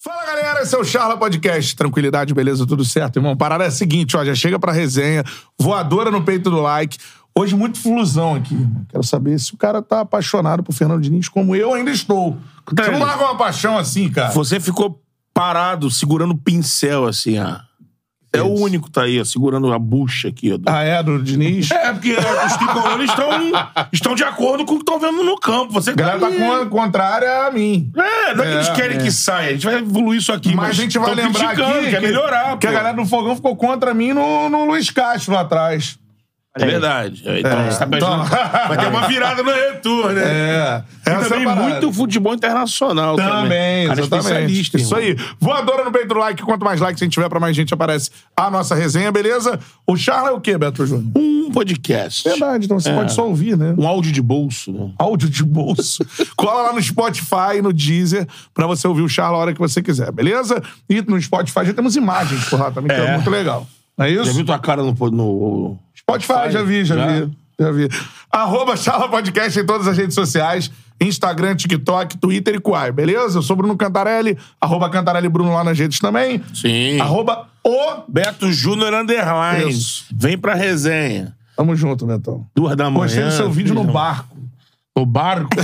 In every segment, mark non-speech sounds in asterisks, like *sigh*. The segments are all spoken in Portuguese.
Fala galera, esse é o Charla Podcast. Tranquilidade, beleza, tudo certo, irmão? Parada é a seguinte, ó, já chega pra resenha, voadora no peito do like. Hoje muito flusão aqui. Quero saber se o cara tá apaixonado por Fernando Diniz como eu ainda estou. Você não larga uma paixão assim, cara? Você ficou parado, segurando o pincel, assim, ó. É o único que tá aí, ó, segurando a bucha aqui, ó. do- Ah, é, do Diniz? *laughs* É, porque os tricolores estão, estão de acordo com o que estão vendo no campo. Você A galera tá ali. con- contrária a mim. É, não é que eles É, querem que saia. A gente vai evoluir isso aqui. Mas a gente vai lembrar aqui quer melhorar. que a galera do Fogão ficou contra mim no, no Luiz Castro lá atrás. É verdade. Então, É, você tá pensando... então- Vai ter uma virada no retorno, né? É. E essa também é muito futebol internacional também. Também, exatamente. Isso aí. Voadora no peito do like. Quanto mais likes a gente tiver, pra mais gente aparece a nossa resenha, beleza? O Charla é o quê, Beto Júnior? Um podcast. Verdade, então você É. pode só ouvir, né? Um áudio de bolso, né? Áudio de bolso. *laughs* Cola lá no Spotify, no Deezer, pra você ouvir o Charla a hora que você quiser, beleza? E no Spotify já temos imagens por lá também, que é É. muito legal. Não é Já isso? viu tua cara no... no... Spotify, já vi, já, Já? vi. Já vi. Arroba Charla Podcast em todas as redes sociais. Instagram, TikTok, Twitter e Quai, beleza? Eu sou Bruno Cantarelli. Arroba Cantarelli Bruno lá nas redes também. Sim. Arroba o... Beto Júnior Underline. Isso. Vem pra resenha. Tamo junto, Betão. Duas da manhã. Gostei do seu vídeo no barco. No barco? *laughs*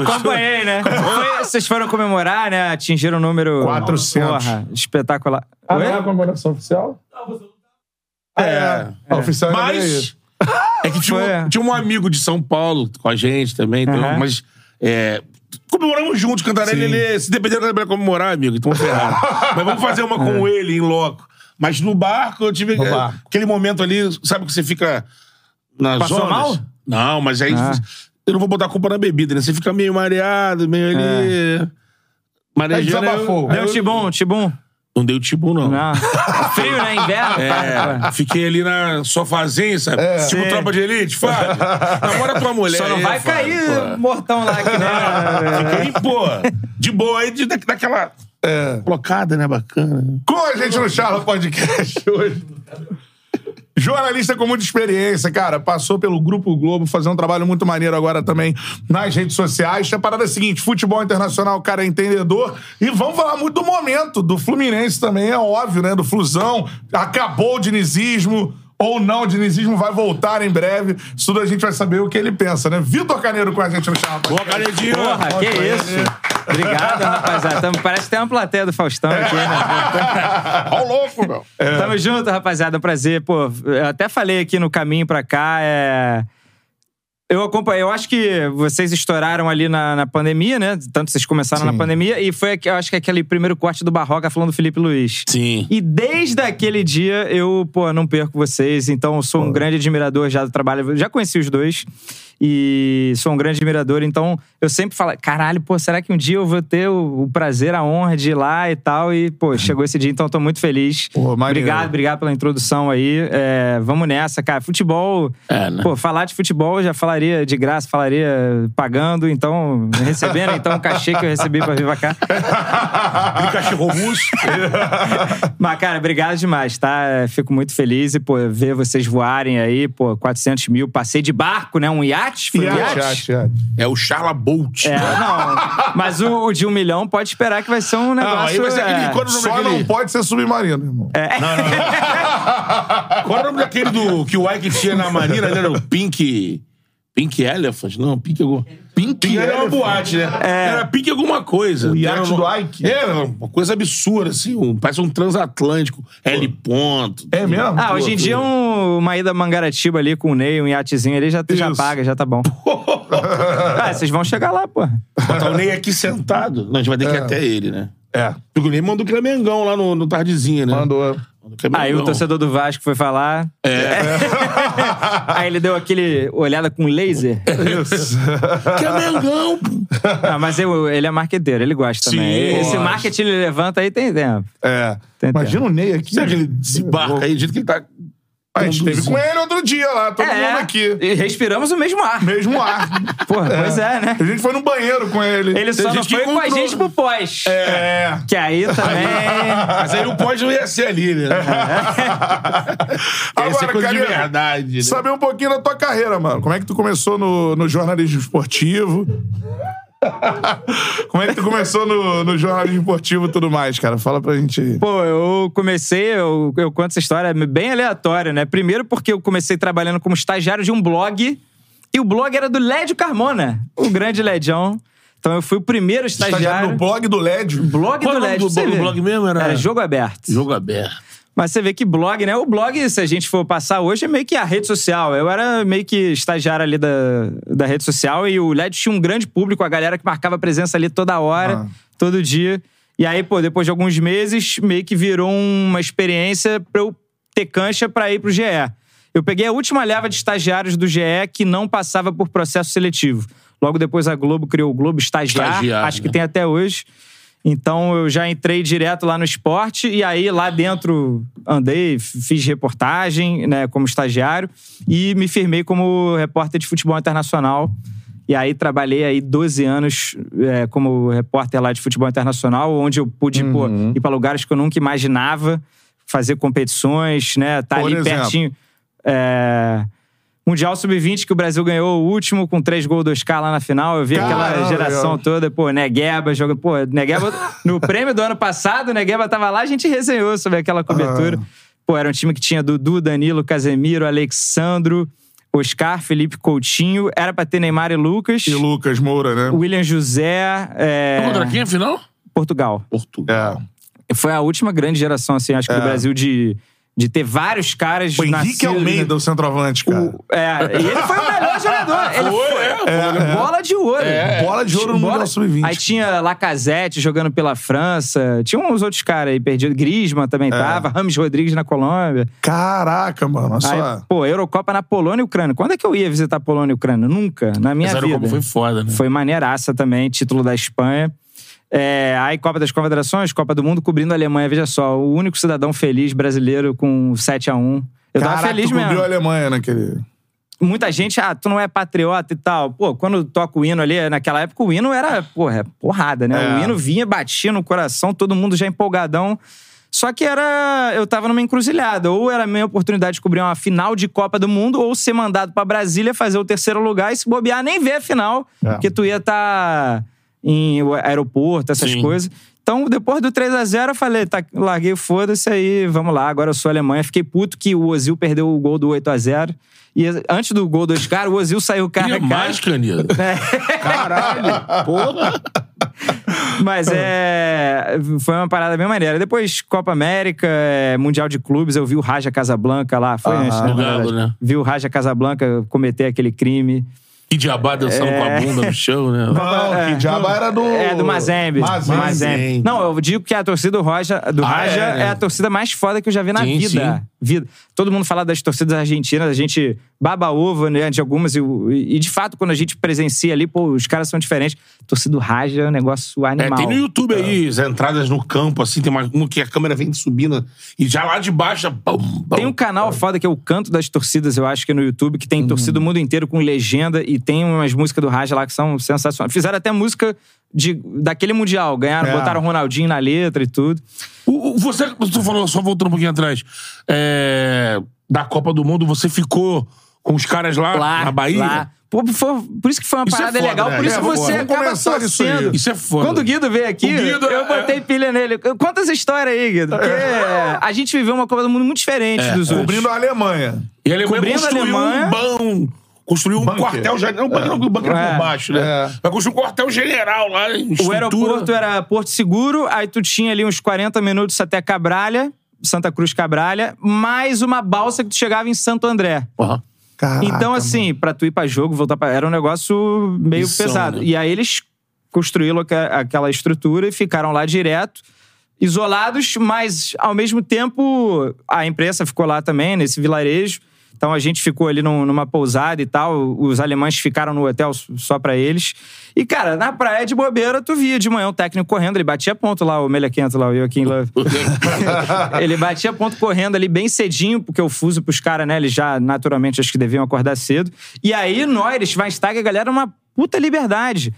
Acompanhei, né? Foi- vocês foram comemorar, né? Atingiram o número... 400. Porra, espetacular. Ah, Oi? não é a comemoração oficial? Ah, é. A oficial é Mas... *laughs* É que tinha um, tinha um amigo de São Paulo com a gente também. então. Mas... É, comemoramos juntos. Cantarelli, Sim. ele... Se depender do comemorar, amigo, então ferrado. *laughs* mas vamos fazer uma com ele, em loco. Mas no barco, eu tive... É, barco. Aquele momento ali, sabe que você fica... Nas Passou ondas? mal? Não, mas aí... Ah. Eu não vou botar a culpa na bebida, né? Você fica meio mareado, meio ali... Marejando. Aí desabafou. eu- Deu tibum, tibum. Não deu tipo, não. Não. *laughs* Frio, né? Inverno. É, fiquei ali na sofazinha, sabe? É. Tipo Sim. tropa de elite, Fábio. Namora tua mulher. Só não aí, vai Fábio, cair pô. mortão lá, que né? *laughs* Fiquei, pô, de boa aí, de, da- daquela É. blocada, né? Bacana. Com a gente no Charla Podcast hoje. Jornalista com muita experiência, cara. Passou pelo Grupo Globo, fazendo um trabalho muito maneiro agora também nas redes sociais. A parada é a seguinte: futebol internacional, cara é entendedor. E vamos falar muito do momento, do Fluminense também, é óbvio, né? Do Flusão. Acabou o dinizismo. Ou não, o dinizismo vai voltar em breve. Isso tudo a gente vai saber o que ele pensa, né? Vitor Caneiro com a gente no Charla Boa. Canedinho. Porra, que isso. Obrigado, rapaziada. Tamo- parece que tem uma plateia do Faustão aqui, né? Ó o louco, meu. Tamo junto, rapaziada. É um prazer. Pô, eu até falei aqui no caminho pra cá. É... Eu acompanhei. Eu acho que vocês estouraram ali na, na pandemia, né? Tanto vocês começaram Sim. na pandemia. E foi, eu acho que aquele primeiro corte do Barroca falando do Felipe Luiz. Sim. E desde aquele dia eu, pô, não perco vocês. Então eu sou um grande admirador já do trabalho. Já conheci os dois. E sou um grande admirador. Então eu sempre falo, caralho, pô, será que um dia eu vou ter o, o prazer, a honra de ir lá e tal? E, pô, chegou esse dia, então eu tô muito feliz. Pô, obrigado, obrigado pela introdução aí. É, vamos nessa, cara. Futebol. É, né? Pô, falar de futebol já falaria de graça, falaria pagando, então, recebendo então o cachê que eu recebi pra vir pra cá. *laughs* Aquele cachorro russo. *laughs* Mas, cara, obrigado demais, tá? É, Fico muito feliz e, pô, ver vocês voarem aí, pô, 400 mil. Passei de barco, né? Um iate? Foi um Iate, iate, iate. É o Charla Bolt. É, não. Mas o, o de um milhão pode esperar que vai ser um negócio... Não, aí vai ser aquele... é. É Só daquele... não pode ser submarino, irmão. *laughs* Qual é o nome daquele do, que o Ike tinha na Marina? Ele era o Pink... Pink Elephant? Não, Pink alguma... Pink era uma Elephant? boate, né? Era Pink alguma coisa. O iate do Ike? Era uma coisa absurda, assim. Um, parece um transatlântico. L ponto. É mesmo? Ah, hoje em dia um- uma ida Mangaratiba ali com o Ney, um iatezinho ali, já, já Isso. paga, já tá bom. *laughs* ah, vocês vão chegar lá, pô. Botar o Ney aqui sentado. Não, a gente vai ter que ir até ele, né? É. Porque o Ney mandou que ele é Mengão lá no, no Tardezinha, né? Mandou. Aí o torcedor do Vasco foi falar. É. *laughs* Aí ele deu aquele olhada com laser. Isso. Que é Mengão, pô. Ah, mas eu- ele é marqueteiro, ele gosta Sim, também. Esse gosta. marketing ele levanta aí tem tempo. É. Tem Imagina o Ney aqui. Será que ele desembarca aí, do jeito que ele tá. A gente teve com ele outro dia lá, todo mundo aqui. É, E respiramos o mesmo ar. Mesmo ar. *laughs* Porra, pois é, né? A gente foi no banheiro com ele. Ele só Tem não gente que foi com a encontrou. gente pro pós. É. Que aí também. *laughs* Mas aí o pode não ia ser ali, né? *laughs* Ser Agora, coisa de Carioca, verdade. Né? Saber um pouquinho da tua carreira, mano. Como é que tu começou no, no jornalismo esportivo? *laughs* Como é que tu começou no, no jornalismo esportivo e tudo mais, cara? Fala pra gente aí. Pô, eu comecei, eu, eu conto essa história bem aleatória, né? Primeiro porque eu comecei trabalhando como estagiário de um blog, e o blog era do Lédio Carmona, o grande Lédião. Então eu fui o primeiro Estagiário estagiário. no blog do LED. Blog Qual do é o Lédio. do você blog- mesmo? Era- Jogo Aberto. Jogo aberto. Mas você vê que blog, né? O blog, se a gente for passar hoje, é meio que a rede social. Eu era meio que estagiário ali da, da rede social e o LED tinha um grande público, a galera que marcava presença ali toda hora, Ah. todo dia. E aí, pô, depois de alguns meses, meio que virou uma experiência pra eu ter cancha pra ir pro GE. Eu peguei a última leva de estagiários do GE que não passava por processo seletivo. Logo depois a Globo criou o Globo Estagiário, Estagiário, acho que né? tem até hoje. Então eu já entrei direto lá no esporte e aí lá dentro andei, fiz reportagem, né, como estagiário e me firmei como repórter de futebol internacional. E aí trabalhei aí 12 anos é, como repórter lá de futebol internacional, onde eu pude pô, Uhum. ir para lugares que eu nunca imaginava, fazer competições, né, tá Por ali exemplo? pertinho. É, Mundial Sub-20 que o Brasil ganhou o último com três gols do Oscar lá na final. Eu vi aquela Caramba, geração legal. toda, pô, Negueba jogando. Pô, Negueba, *laughs* no prêmio do ano passado, o Negueba tava lá, a gente resenhou sobre aquela cobertura. Ah. Pô, era um time que tinha Dudu, Danilo, Casemiro, Alexandro, Oscar, Felipe Coutinho. Era pra ter Neymar e Lucas. E Lucas Moura, né? William José, é, Contra quem, afinal? Portugal. Portugal. É. Foi a última grande geração, assim, acho que do Brasil de, de ter vários caras O Henrique nascidos- Almeida, o centroavante, cara. O- é, e ele foi o melhor *laughs* jogador. Ele Foi, foi, é, foi, é, bola de ouro. Bola de ouro no Bola- Mundial Sub-20. Aí tinha Lacazette jogando pela França. Tinha uns outros caras aí perdidos. Griezmann também tava. Rames Rodrigues na Colômbia. Caraca, mano. Olha Aí, só. pô, Eurocopa na Polônia e Ucrânia. Quando é que eu ia visitar a Polônia e Ucrânia? Nunca, na minha Mas a vida. Eurocopa foi foda, né? Foi maneiraça também, título da Espanha. É, aí Copa das Confederações, Copa do Mundo, cobrindo a Alemanha. Veja só, o único cidadão feliz brasileiro com 7 a 1 Eu tava Caraca, feliz tu mesmo. cobriu a Alemanha naquele... Muita gente, ah, tu não é patriota e tal. Pô, quando toca o hino ali, naquela época o hino era, porra, porrada, né? É. O hino vinha, batia no coração, todo mundo já empolgadão. Só que era. Eu tava numa encruzilhada. Ou era a minha oportunidade de cobrir uma final de Copa do Mundo, ou ser mandado pra Brasília fazer o terceiro lugar e se bobear, nem ver a final. É. Porque tu ia estar em aeroporto, essas Sim. coisas. Então, depois do 3 a 0 eu falei, tá, larguei o foda-se aí, vamos lá, agora eu sou Alemanha. Fiquei puto que o Ozil perdeu o gol do 8 a 0 E antes do gol do Oscar, o Ozil saiu cara a cara. mais, Canida. *laughs* É. Caralho. Porra. Mas é. Foi uma parada bem maneira. Depois, Copa América, é, Mundial de Clubes, eu vi o Raja Casablanca lá. Foi Ah, antes, né? Galo, né? Vi o Raja Casablanca cometer aquele crime. E Diabá dançando com a bunda no chão, né? Não, É, que diabo era do... É, do Mazembe. Mazembe. Mazembe. Não, eu digo que a torcida do Roja, do Ah, Raja é, é, né? a torcida mais foda que eu já vi na Sim, vida. vida. Todo mundo fala das torcidas argentinas, a gente baba ovo, né, de algumas. E, e, de fato, quando a gente presencia ali, pô, os caras são diferentes. Torcida do Raja é um negócio É, animal. tem no YouTube aí as entradas no campo, assim, tem uma, uma que a câmera vem subindo e já lá de baixo. Tem um canal foda que é o Canto das Torcidas, eu acho que é no YouTube, que Uhum. tem torcida do mundo inteiro com legenda e tem umas músicas do Raja lá que são sensacionais. Fizeram até música de, daquele Mundial, ganharam, É. botaram o Ronaldinho na letra e tudo. O- o- você, tu falou, só voltando um pouquinho atrás, é, da Copa do Mundo, você ficou com os caras lá, Lá, na Bahia? lá. Pô, foi- por isso que foi uma Isso é parada foda, legal, né? por isso É, você vamos acaba aí. torcendo. Isso é foda. Quando o Guido veio aqui, Guido, eu é- botei pilha nele. Conta essa história aí, Guido. Porque a gente viveu uma Copa do Mundo muito diferente dos outros. Cobrindo a Alemanha. E a Alemanha Cobrindo a Alemanha. um bom construir um Bunker. quartel general. Não, bunker não, bunker É. por baixo, né? É. Vai construir um quartel general lá em O estrutura. aeroporto era Porto Seguro, aí tu tinha ali uns 40 minutos até Cabralha, Santa Cruz Cabralha, mais uma balsa que tu chegava em Santo André. Aham. Caraca, então, assim, pra tu ir pra jogo, voltar pra. Era um negócio meio Missão, pesado. né? E aí eles construíram aque- aquela estrutura e ficaram lá direto, isolados, mas ao mesmo tempo a imprensa ficou lá também, nesse vilarejo. Então a gente ficou ali num- numa pousada e tal. Os alemães ficaram no hotel só pra eles. E, cara, na praia de bobeira, tu via de manhã o técnico correndo, ele batia ponto lá, o Melequento lá, o Joaquim Love. *laughs* ele batia ponto correndo ali bem cedinho, porque o fuso pros caras, né? Eles já naturalmente acho que deviam acordar cedo. E aí, nós, Schweinsteiger, a galera, uma puta liberdade.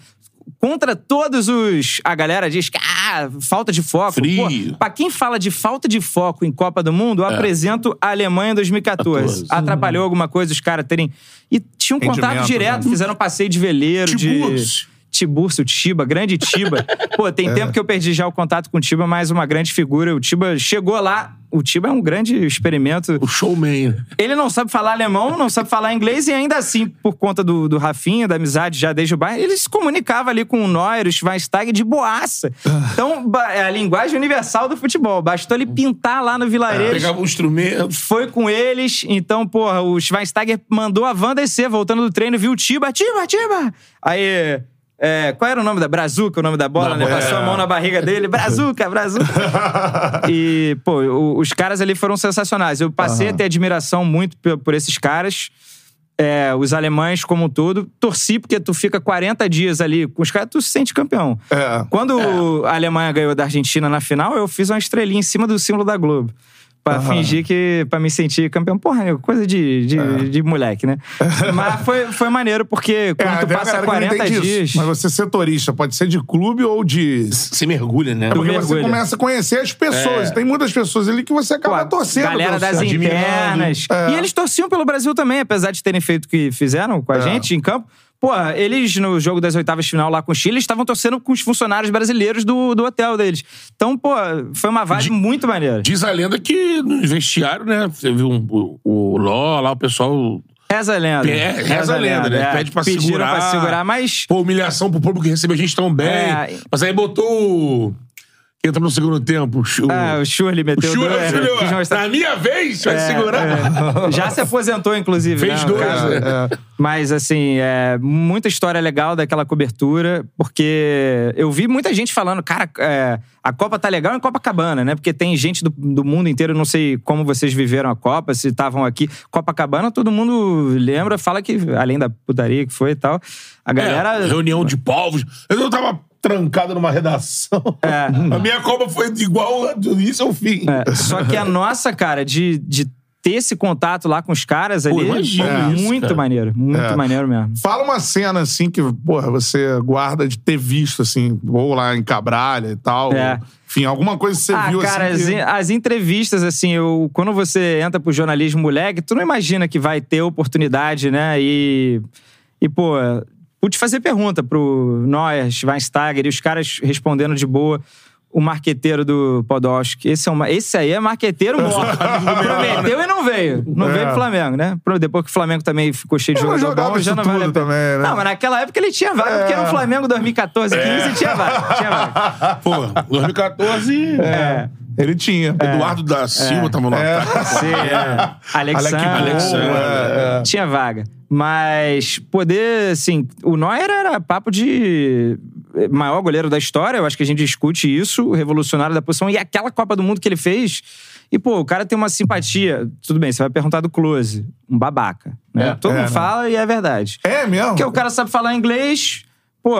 Contra todos os. A galera diz que, ah, falta de foco. Frio. Pô, pra quem fala de falta de foco em Copa do Mundo, eu apresento a Alemanha em 2014. 14. Atrapalhou alguma coisa os caras terem. E tinham contato Rendimento, direto, né? fizeram passeio de veleiro, de. Tiburcio. Tiba, grande Tiba. *laughs* Pô, tem tempo que eu perdi já o contato com o Tiba, mas uma grande figura. O Tiba chegou lá. O Tiba é um grande experimento. O showman. Ele não sabe falar alemão, não sabe falar inglês, e ainda assim, por conta do, do Rafinha, da amizade já desde o bairro, ele se comunicava ali com o Neuer, o Schweinsteiger de boaça. Então, ba- é a linguagem universal do futebol. Bastou ele pintar lá no vilarejo. Pegava um instrumento. Foi com eles, então, porra, o Schweinsteiger mandou a van descer, voltando do treino, viu o Tiba, Tiba, Tiba! Aí, é, qual era o nome da... Brazuca, o nome da bola, Da né? bola. Passou a mão na barriga dele, Brazuca, Brazuca. *laughs* e, pô, o- os caras ali foram sensacionais. Eu passei a ter admiração muito por, por esses caras. É, os alemães como um todo. Torci porque tu fica 40 dias ali com os caras, tu se sente campeão. É. Quando a Alemanha ganhou da Argentina na final, eu fiz uma estrelinha em cima do símbolo da Globo. Pra fingir que. pra me sentir campeão. Porra, nego, coisa de, de, de moleque, né? *laughs* Mas foi, foi maneiro, porque quando tu tem a passa galera que não 40 entende isso. dias. Mas você setorista, pode ser de clube ou de. Você mergulha, né? Tu Porque você mergulha. começa a conhecer as pessoas. Tem muitas pessoas ali que você acaba Pô, torcendo. Galera das certo. internas. É. E eles torciam pelo Brasil também, apesar de terem feito o que fizeram com a É. gente em campo. Pô, eles no jogo das oitavas de final lá com o Chile, eles estavam torcendo com os funcionários brasileiros do, do hotel deles. Então, pô, foi uma vibe muito maneira. Diz a lenda que no vestiário, né? Você viu um- o, o Ló lá, o pessoal. Reza a lenda. É, reza a lenda, né? é. Pede pra Pediram segurar. pra segurar, mas... Pô, humilhação pro público que recebe a gente tão bem. É. Mas aí botou entra no segundo tempo? O, Chu- Ah, o Shurley meteu dois, o Chu- é, quis mostrar- Na minha vez, vai É, segurar. é. Já se aposentou, inclusive. Fez né, dois, né? Mas, assim, é, muita história legal daquela cobertura, porque eu vi muita gente falando, cara, é, a Copa tá legal em Copacabana, né? Porque tem gente do, do mundo inteiro, não sei como vocês viveram a Copa, se estavam aqui. Copacabana, todo mundo lembra, fala que, além da putaria que foi e tal, a galera. É, reunião de povos. Eu não tava trancado numa redação. É. A minha Copa foi igual do início ao fim. É, só que a nossa, cara, de, de ter esse contato lá com os caras ali, imagina isso, muito cara. maneiro. Muito É. maneiro mesmo. Fala uma cena, assim, que, porra, você guarda de ter visto, assim, ou lá em Cabralha e tal. É. Enfim, alguma coisa que você ah, viu, cara, assim. as, que- as entrevistas, assim, eu, quando você entra pro jornalismo moleque, tu não imagina que vai ter oportunidade, né? E, e pô, pude fazer pergunta pro Neuer, Schweinsteiger, e os caras respondendo de boa. O marqueteiro do Podolski. Esse, é uma, esse aí é marqueteiro morto. *laughs* Prometeu e não veio. Não É. veio pro Flamengo, né? Depois que o Flamengo também ficou cheio de não jogador bom, já não vale a também, né? Não, mas naquela época ele tinha vaga, porque era o Flamengo 2014, 15 tinha vaga. Tinha vaga. *laughs* Pô, 2014. É. Ele tinha. Eduardo da Silva tava no É. Sim, *laughs* é. Alexandre. Alexandre, é, é. Tinha vaga. Mas poder, assim, o Neuer era papo de maior goleiro da história, eu acho que a gente discute isso, o revolucionário da posição, e aquela Copa do Mundo que ele fez. E, pô, o cara tem uma simpatia. Tudo bem, você vai perguntar do Close, um babaca. Né? É. Todo É, mundo né? fala e é verdade. É mesmo? Porque o cara sabe falar inglês. Pô,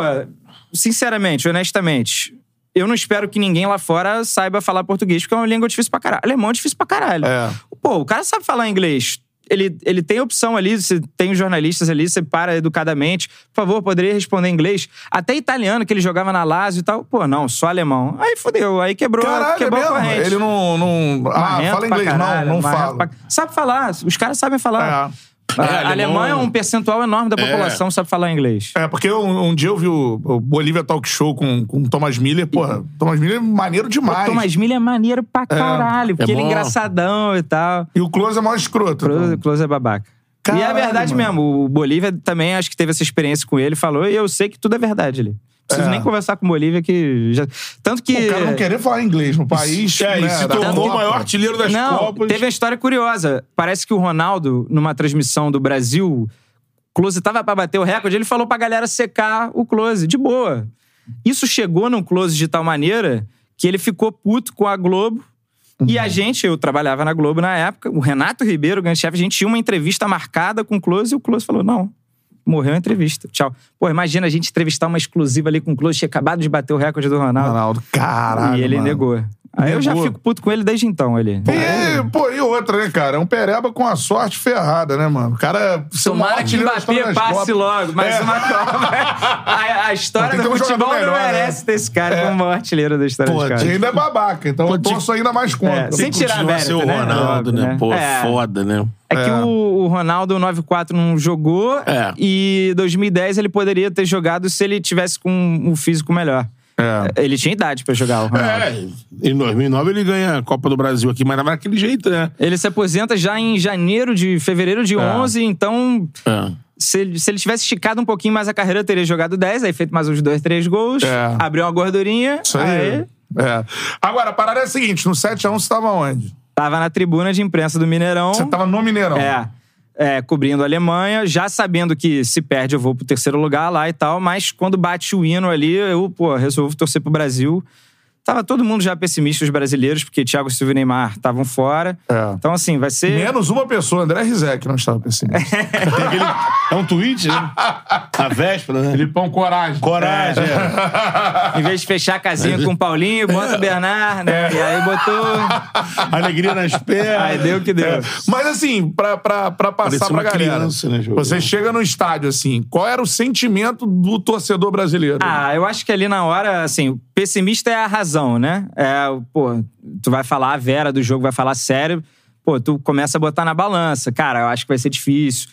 sinceramente, honestamente, eu não espero que ninguém lá fora saiba falar português, porque é uma língua difícil pra caralho. Alemão é difícil pra caralho. É. Pô, o cara sabe falar inglês. Ele, ele tem opção ali, você tem os jornalistas ali, você para educadamente. Por favor, poderia responder em inglês. Até italiano, que ele jogava na Lazio e tal. Pô, não, só alemão. Aí fudeu, aí quebrou, Caralho, é quebrou a mesmo? corrente. Ele não. não... Ah, Marrento fala inglês. caralho, não, não fala. pra- Sabe falar, os caras sabem falar. É. A, É, a alemão- Alemanha é um percentual enorme da população que sabe falar inglês. É, porque um, um dia eu vi o, o Bolívia Talk Show com, com o Thomas Miller. Porra, Thomas Miller é maneiro demais. O Thomas Miller é maneiro pra caralho, porque ele é engraçadão e tal. E o Close é maior escroto. Close, pô. Close é babaca. e é Caralho, verdade mano. mesmo. O Bolívia também acho que teve essa experiência com ele, falou, e eu sei que tudo é verdade ali. Não preciso É. nem conversar com o Bolívia que. Já... Tanto que. O cara não querer falar inglês no país. É, e né, se tornou o maior artilheiro das Não, Copas. teve uma história curiosa. Parece que o Ronaldo, numa transmissão do Brasil, Close tava pra bater o recorde, ele falou pra galera secar o Close, de boa. Isso chegou no Close de tal maneira que ele ficou puto com a Globo. E Uhum. a gente, eu trabalhava na Globo na época, o Renato Ribeiro, o grande chefe, a gente tinha uma entrevista marcada com o Close e o Close falou: não, morreu a entrevista. Tchau. Pô, imagina a gente entrevistar uma exclusiva ali com o Close, tinha acabado de bater o recorde do Ronaldo. Ronaldo, caralho. e ele mano. negou. Aí eu já fico puto com ele desde então, ele. E, pô, e outra, né, cara? É um pereba com a sorte ferrada, né, mano? O cara. Tomara que Mbappé passe Copas. logo, mas É. uma Copa. *laughs* A, a história do um futebol jogador não melhor, né? merece ter esse cara como o maior artilheiro da história Pô, e caras. ainda é babaca, então eu torço ainda mais contra. É, sem tirar mérito, ser o né? Ronaldo, né? né? Pô, É. foda, né? É que É. o, o Ronaldo 94 não jogou É. e 2010 ele poderia ter jogado se ele tivesse com um físico melhor. É. Ele tinha idade pra jogar o Ronaldo. É, em 2009 ele ganha a Copa do Brasil aqui, mas era daquele jeito, né? Ele se aposenta já em janeiro de fevereiro de 11, então É. se ele, se ele tivesse esticado um pouquinho mais a carreira, teria jogado 10, aí feito mais uns dois, três gols, É. abriu uma gordurinha, Isso aí. É. Agora, a parada é a seguinte: no 7x1 você tava onde? tava na tribuna de imprensa do Mineirão. Você tava no Mineirão. É. é, cobrindo a Alemanha, já sabendo que se perde eu vou pro terceiro lugar lá e tal, mas quando bate o hino ali, eu, pô, resolvo torcer pro Brasil. Tava todo mundo já pessimista, os brasileiros, porque Thiago Silva e Neymar estavam fora. É. Então, assim, vai ser. Menos uma pessoa, André Rizek, não estava pessimista. *laughs* É um tweet, né? A véspera, né? Filipão Coragem. Coragem, é. Em vez de fechar a casinha com o Paulinho, bota o Bernard, né? E aí botou. Alegria nas pernas. Aí deu que deu. É. Mas assim, pra, pra, pra passar Parecia pra galera. criança, né? Você chega no estádio, assim, qual era o sentimento do torcedor brasileiro? Ah, eu acho que ali na hora, assim, pessimista é a razão, né? É, pô, tu vai falar a vera do jogo, vai falar sério, pô, tu começa a botar na balança. Cara, eu acho que vai ser difícil.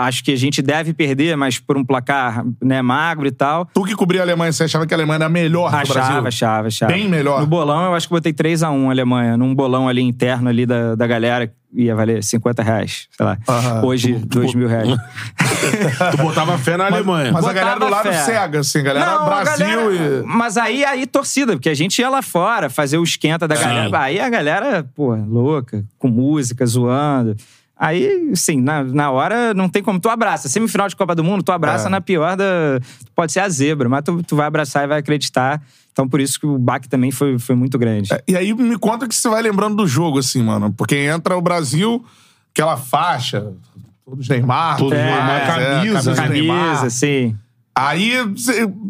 A- Acho que a gente deve perder, mas por um placar né, magro e tal. Tu que cobria a Alemanha, você achava que a Alemanha era melhor do Brasil? Achava, achava, achava. Bem melhor. No bolão, eu acho que botei 3x1 Alemanha. Num bolão ali interno ali da, da galera, ia valer 50 reais, sei lá. Hoje, 2 mil reais. *laughs* Tu botava fé na Alemanha. Mas a Botava galera do lado fé. cega, assim, a galera Não, a Brasil galera- e. Mas aí, aí torcida, porque a gente ia lá fora fazer o esquenta da galera. Aí a galera, pô, louca, com música, zoando. Aí, sim, na, na hora não tem como. Tu abraça. Semifinal de Copa do Mundo, tu abraça É. na pior da. Pode ser a zebra, mas tu, tu vai abraçar e vai acreditar. Então, por isso que o baque também foi, foi muito grande. E aí me conta que você vai lembrando do jogo, assim, mano. Porque entra o Brasil, aquela faixa, todos Neymar, Todos tudo Neymar, camisa, Camisa, Neymar. sim. Aí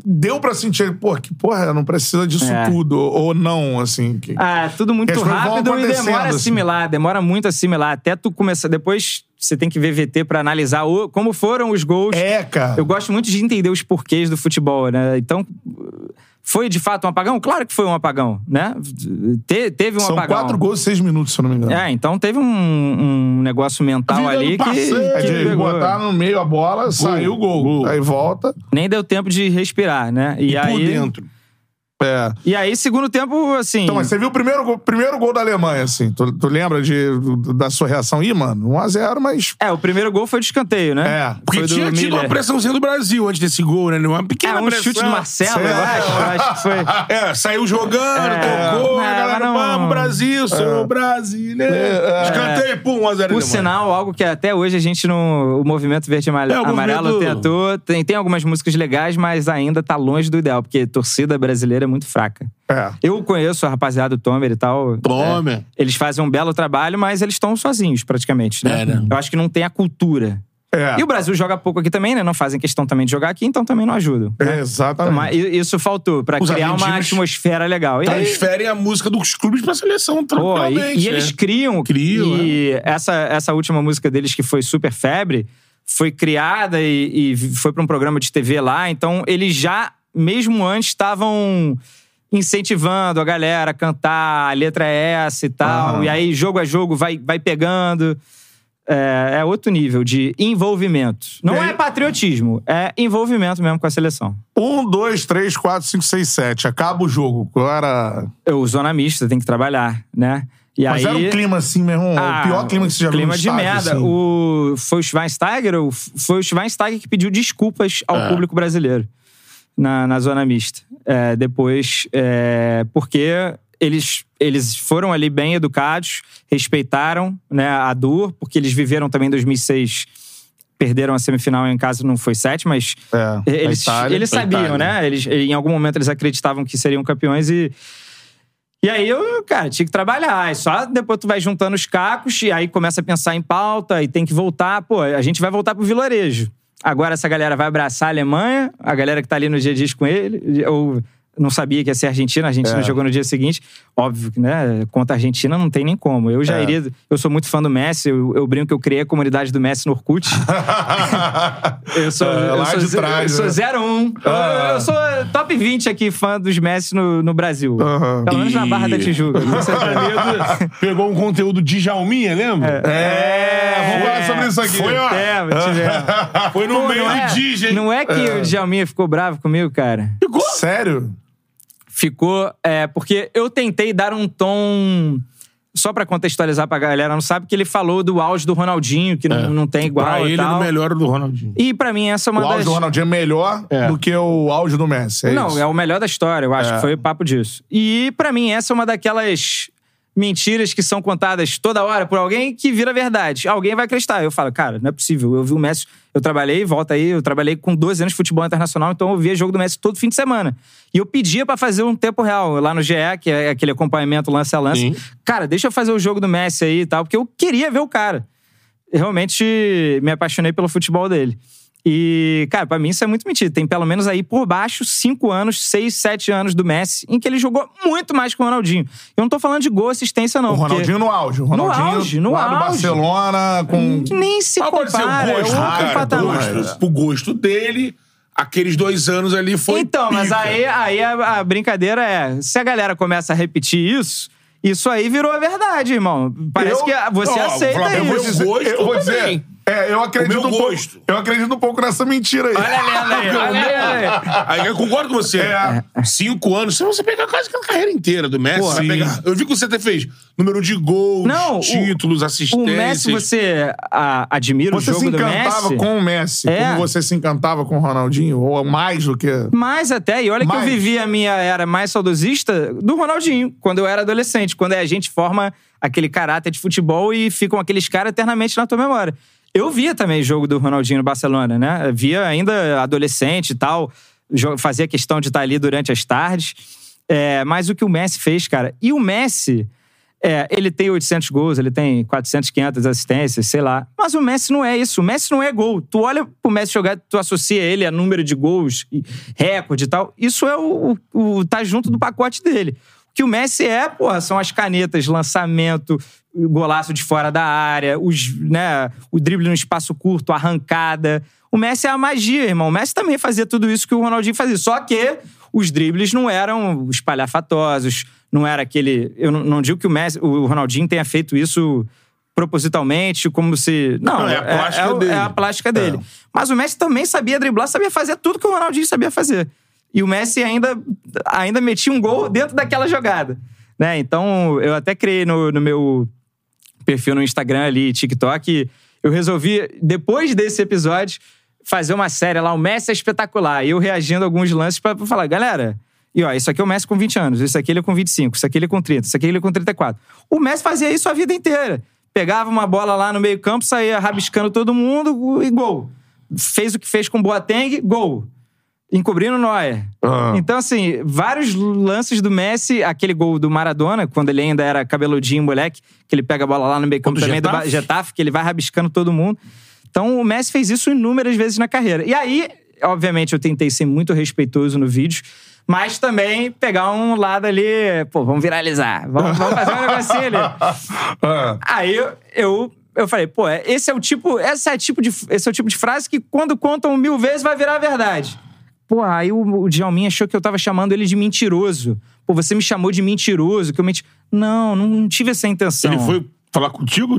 deu pra sentir, pô, que porra, não precisa disso É. tudo. Ou não, assim. Que... Ah, tudo muito rápido e demora a assim. assimilar, demora muito a assimilar. Até tu começar. Depois você tem que ver VT pra analisar o- como foram os gols. É, cara. Eu gosto muito de entender os porquês do futebol, né? Então, foi de fato um apagão? Claro que foi um apagão, né? Te- teve um São apagão. quatro gols em seis minutos, se eu não me engano. É, então teve um, um negócio mental ali que. É que de pegou. botar no meio a bola, saiu o gol. gol. Aí volta. nem deu tempo de respirar, né? E, E por aí, dentro. É. E aí, segundo tempo, assim. Então, mas você viu o primeiro gol, primeiro gol da Alemanha, assim. Tu, tu lembra de, da sua reação? Ih, mano, 1x0, mas. É, o primeiro gol foi de escanteio, né? É, Porque foi do tinha tido Miller. uma pressãozinha do Brasil antes desse gol, né? Uma pequena É, um pressão. chute do Marcelo, eu acho. Eu acho que foi. *laughs* É, saiu jogando, É. tocou, É, a galera, não- vamos, Brasil, sou brasileiro. É. Escanteio, pum, 1x0 Por sinal, algo que até hoje a gente no o movimento verde É, o amarelo movimento- tentou. Tem, tem algumas músicas legais, mas ainda tá longe do ideal, porque torcida brasileira é muito fraca. É. Eu conheço a rapaziada do Tomer e tal. Tome. É, eles fazem um belo trabalho, mas eles estão sozinhos, praticamente, né? É, né? Eu acho que não tem a cultura. É. E o Brasil joga pouco aqui também, né? Não fazem questão também de jogar aqui, então também não ajudam. É, Então, exatamente. mas i- isso faltou, pra Os criar uma atmosfera legal. E aí- Transferem a música dos clubes pra seleção, Pô, e, tranquilamente. e eles né? criam. Criam, E essa, essa última música deles, que foi super febre, foi criada e, e foi pra um programa de TV lá. Então, eles já, mesmo antes, estavam incentivando a galera a cantar, a letra é essa e tal. Aham. E aí, jogo a jogo, vai, vai pegando. É, é outro nível de envolvimento. Não é patriotismo, é envolvimento mesmo com a seleção. Um, dois, três, quatro, cinco, seis, sete. Acaba o jogo. Qual era. o zona mista tem que trabalhar, né? E Mas aí, era um clima assim, meu irmão. Ah, o pior clima que você já viu clima de merda. assim. O, foi o Schweinsteiger? Foi o Schweinsteiger que pediu desculpas ao público brasileiro na, na zona mista. É, depois, é, porque eles, eles foram ali bem educados, respeitaram né, a dor, porque eles viveram também em 2006. Perderam a semifinal em casa, não foi sete, mas É, eles, Itália. eles sabiam, Itália. né? Eles, em algum momento eles acreditavam que seriam campeões e. E aí eu, cara, tinha que trabalhar. E só depois tu vai juntando os cacos e aí começa a pensar em pauta e tem que voltar. Pô, a gente vai voltar pro vilarejo. Agora essa galera vai abraçar a Alemanha, a galera que tá ali no dia a dia com ele, ou não sabia que ia ser Argentina, a Argentina É. jogou no dia seguinte. Óbvio que, né, contra a Argentina não tem nem como. Eu já É. iria. Eu sou muito fã do Messi, eu, eu brinco que eu criei a comunidade do Messi no Orkut. *laughs* Eu sou, É, eu lá sou, trás, eu sou né? 01. Ah. Eu, eu sou top 20 aqui, fã dos Messi no, no Brasil. Aham. Pelo menos na Barra da Tijuca. *laughs* Medo pegou um conteúdo de Jalminha, lembra? É, vamos falar É. sobre isso aqui. Foi, ó. É. Foi no Pô, meio não, é, do Digi, hein? não é que o Djalminha ficou bravo comigo, cara. Sério? Ficou. É, porque eu tentei dar um tom. Só pra contextualizar pra galera, não sabe que ele falou do auge do Ronaldinho, que não, não tem igual. Pra e ele, tal. no melhor do Ronaldinho. E pra mim, essa é uma O auge das. do Ronaldinho é melhor É. do que o auge do Messi. É não, isso? é o melhor da história, eu acho É. que foi papo disso. E pra mim, essa é uma daquelas mentiras que são contadas toda hora por alguém que vira verdade. Alguém vai acreditar. Eu falo, cara, não é possível. Eu vi o Messi, eu trabalhei, volta aí, eu trabalhei com 12 anos de futebol internacional, então eu via jogo do Messi todo fim de semana. E eu pedia pra fazer um tempo real lá no GE, que é aquele acompanhamento lance a lance. Sim. Cara, deixa eu fazer o jogo do Messi aí e tal, porque eu queria ver o cara. Realmente me apaixonei pelo futebol dele. E, cara, pra mim isso é muito mentira. Tem pelo menos aí por baixo cinco anos, seis, sete anos do Messi, em que ele jogou muito mais que o Ronaldinho. Eu não tô falando de gol, assistência, não. O Ronaldinho no auge. O Ronaldinho auge, no lá do auge. Barcelona com... nem se Mas compara. É gosto, outro cara. patamar. Gosto, pro gosto dele, aqueles dois anos ali foi Então, mas pica. aí, aí a, a brincadeira é: se a galera começa a repetir isso, isso aí virou a verdade, irmão. Parece Eu- que você Ó, aceita Flamengo Eu vou isso. Dizer, eu vou dizer. É, eu acredito O um pouco. gosto. Eu acredito um pouco nessa mentira aí. Olha a lenda aí, olha a lenda aí. Aí eu concordo com você. É. Cinco anos, se você pegar quase que a carreira inteira do Messi, você pegar. Eu vi que você fez número de gols, Não, o- títulos, O assistências. Messi, você a- admira Você o se jogo do encantava Messi? com o Messi, É. como você se encantava com o Ronaldinho, ou mais do que. Mais até, e olha que eu Mais. vivi a minha era mais saudosista do Ronaldinho, quando eu era adolescente, quando a gente forma aquele caráter de futebol e ficam aqueles caras eternamente na tua memória. Eu via também jogo do Ronaldinho no Barcelona, né? Via ainda adolescente e tal, fazia questão de estar ali durante as tardes. É, mas o que o Messi fez, cara. E o Messi, é, ele tem 800 gols, ele tem 400, 500 assistências, sei lá. Mas o Messi não é isso. O Messi não é gol. Tu olha pro Messi jogar, tu associa ele a número de gols, recorde e tal. Isso é o, o, o- tá junto do pacote dele. O que o Messi é, porra, são as canetas, lançamento, o golaço de fora da área, os, né, o drible no espaço curto, arrancada. O Messi é a magia, irmão. O Messi também fazia tudo isso que o Ronaldinho fazia. Só que os dribles não eram espalhafatosos, não era aquele. Eu não, digo que o Messi, o Ronaldinho tenha feito isso propositalmente, como se. Não, Não, é a plástica o- dele. é a plástica dele. Mas o Messi também sabia driblar, sabia fazer tudo que o Ronaldinho sabia fazer. E o Messi ainda, ainda metia um gol dentro daquela jogada. Né? Então, eu até criei no, no meu perfil no Instagram ali, TikTok, eu resolvi, depois desse episódio, fazer uma série lá, o Messi é espetacular. Eu reagindo a alguns lances pra falar, galera. E ó, isso aqui é o Messi com 20 anos, isso aqui ele é com 25, isso aqui ele é com 30, isso aqui ele é com 34. O Messi fazia isso a vida inteira. Pegava uma bola lá no meio-campo, saía rabiscando todo mundo e gol. Fez o que fez com o Boateng, gol. Encobrindo o Neuer. Ah. Então, assim, vários lances do Messi, aquele gol do Maradona, quando ele ainda era cabeludinho, moleque, que ele pega a bola lá no meio campo Do também do Getafe? Ba- Getafe, que ele vai rabiscando todo mundo. Então, o Messi fez isso inúmeras vezes na carreira. E aí, obviamente, eu tentei ser muito respeitoso no vídeo, mas também pegar um lado ali, pô, vamos viralizar, vamos, vamos fazer um negocinho ali. *laughs* Ah, Aí eu, eu, eu falei, pô, esse é o tipo, esse é o tipo de, esse é o tipo de frase que quando contam mil vezes vai virar verdade. Pô, aí o, o Djalminha achou que eu tava chamando ele de mentiroso. Pô, você me chamou de mentiroso, que eu menti. Não, não tive essa intenção. Ele foi falar contigo?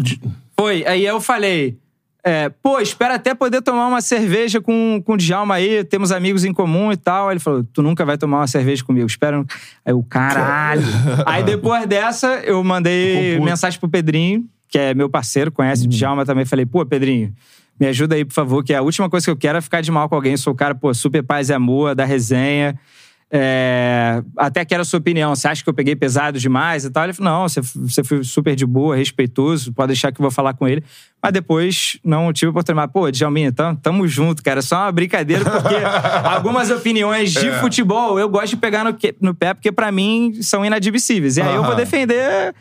Foi. Aí eu falei. é, pô, espera até poder tomar uma cerveja com, com o Djalma aí, temos amigos em comum e tal. Aí ele falou, tu nunca vai tomar uma cerveja comigo, espera. Aí o caralho. aí depois dessa, eu mandei mensagem pro Pedrinho, que é meu parceiro, conhece o Djalma também. Falei, pô, Pedrinho, me ajuda aí, por favor, que a última coisa que eu quero é ficar de mal com alguém. Eu sou o cara, pô, super paz e amor, da resenha. É, até quero a sua opinião. Você acha que eu peguei pesado demais e tal? Ele falou: não, você, você foi super de boa, respeitoso, pode deixar que eu vou falar com ele. Mas depois não tive oportunidade. Pô, Djalminha, tamo, tamo junto, cara. É só uma brincadeira, porque *laughs* algumas opiniões de futebol eu gosto de pegar no, que- no pé, porque pra mim são inadmissíveis. E aí eu vou defender.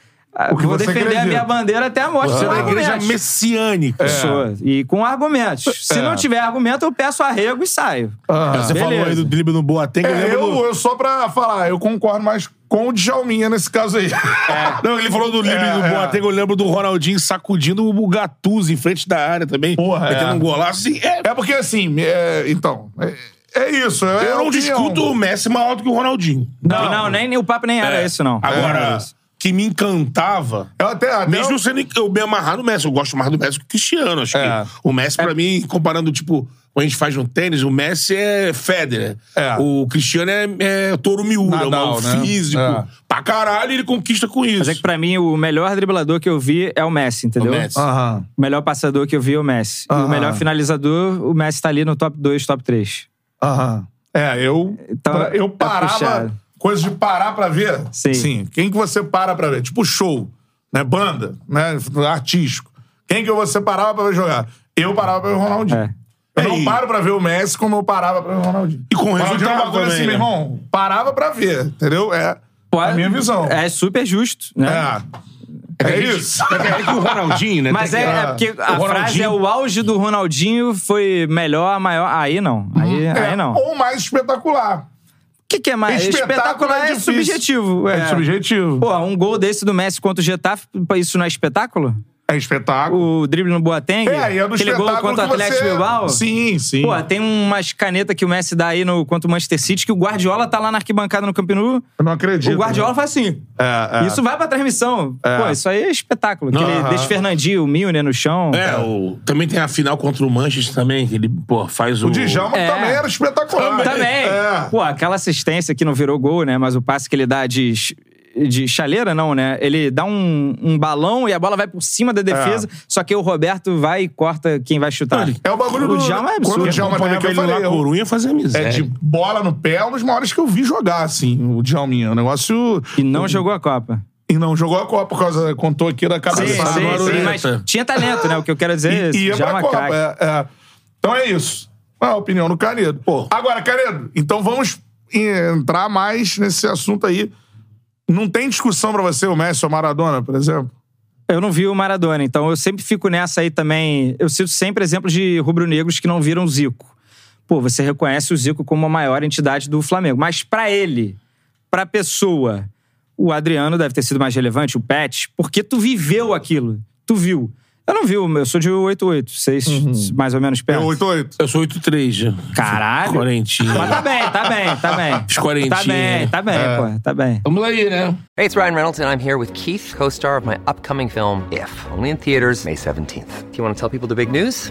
O que vou você defender a acredita. minha bandeira até a morte. Você é da igreja messiânica. Sou. E com argumentos. Se É. não tiver argumento, eu peço arrego e saio. Você falou aí do drible no Boateng, eu É, lembro eu, do... eu só pra falar, eu concordo mais com o Djalminha nesse caso aí. *laughs* Não, ele falou do drible É, é. Boateng, eu lembro do Ronaldinho sacudindo o Gattuso em frente da área também. Porra, metendo é. um golaço assim. É, É porque assim, é, então, é, é isso. É eu a não discuto o Messi maior do que o Ronaldinho. Não, não, nem, nem o papo nem era É. isso, não. Agora, que me encantava... Eu até, até Mesmo sendo eu me amarrar no Messi, eu gosto mais do Messi que o Cristiano. Acho É. que o Messi, pra mim, comparando, tipo, quando a gente faz no tênis, o Messi é Federer. É. O Cristiano é, é touro miúra, Nadal, um né? físico. É. Pra caralho, ele conquista com isso. Mas é que pra mim o melhor driblador que eu vi é o Messi, entendeu? O Messi. Aham. O melhor passador que eu vi é o Messi. E Aham. o melhor finalizador, o Messi tá ali no top 2, top 3. Aham. É, eu, Então, eu é parava. Coisa de parar pra ver. Sim. Quem que você para pra ver? Tipo show, né? Banda, né? Artístico. Quem que você parava pra ver jogar? Eu parava pra ver o Ronaldinho. É. Eu não É, paro pra ver o Messi como eu parava pra ver o Ronaldinho. E com O Ronaldinho é resultado bagulho também, assim, meu né? irmão. Parava pra ver, entendeu? É a minha visão. É super justo, né? É. É isso. É que o Ronaldinho, né? Mas é, que- é porque a o frase Ronaldinho- é o auge do Ronaldinho foi melhor, maior. Aí não. Aí, É, aí não. O Ou mais espetacular. Que, que é mais? Espetáculo é é, difícil. subjetivo. É, subjetivo. Pô, um gol desse do Messi contra o Getafe, isso não é espetáculo? É espetáculo. O drible no Boateng? É, aí é do aquele gol contra o Atlético você... Bilbao? Sim, sim. Pô, tem umas canetas que o Messi dá aí no, contra o Manchester City que o Guardiola tá lá na arquibancada no Camp Nou. Eu não acredito. O Guardiola faz assim. É, é. Isso vai pra transmissão. É. Pô, isso aí é espetáculo. Aquele Aham. deixa Fernandinho, o Milner no chão. É, o, também tem a final contra o Manchester também, que ele, pô, faz o... O Djalma É. também era espetacular. Também. É. Pô, aquela assistência que não virou gol, né? Mas o passe que ele dá de, de chaleira, não, né? Ele dá um, um balão e a bola vai por cima da defesa, só que o Roberto vai e corta quem vai chutar. É o bagulho do... O Djalma é Quando absurdo. o Djalma veio aqui, eu falei... na eu- Corunha fazer miséria. É de bola no pé, é um dos maiores que eu vi jogar, assim, o Djalminha. O negócio... E não jogou a Copa. E não jogou a Copa por causa... Contou aqui da Sim, cabeçada. sim, sim, Arureta. mas tinha talento, né? O que eu quero dizer é E, esse. ia Já pra uma Copa. é, é. Então é isso. É a opinião do Canedo. Pô. Agora, Canedo, então vamos entrar mais nesse assunto aí. Não tem discussão pra você o Messi ou Maradona, por exemplo? Eu não vi o Maradona, então eu sempre fico nessa aí também. Eu cito sempre exemplos de rubro-negros que não viram o Zico. Pô, você reconhece o Zico como a maior entidade do Flamengo. Mas pra ele, pra pessoa, o Adriano deve ter sido mais relevante, o Pet, porque tu viveu aquilo. Tu viu. Eu não vi, eu sou de 88, vocês mais ou menos É perto. 8-8. Eu sou 8-3 já. Caralho. Quarentinha. Mas tá bem, tá bem, tá bem. Os quarentinha. Tá bem, tá bem, pô, tá bem. Vamos aí, né? Hey, it's Ryan Reynolds, and I'm here with Keith, co star of my upcoming film, If, only in theaters, May 17th. Do you want to tell people the big news?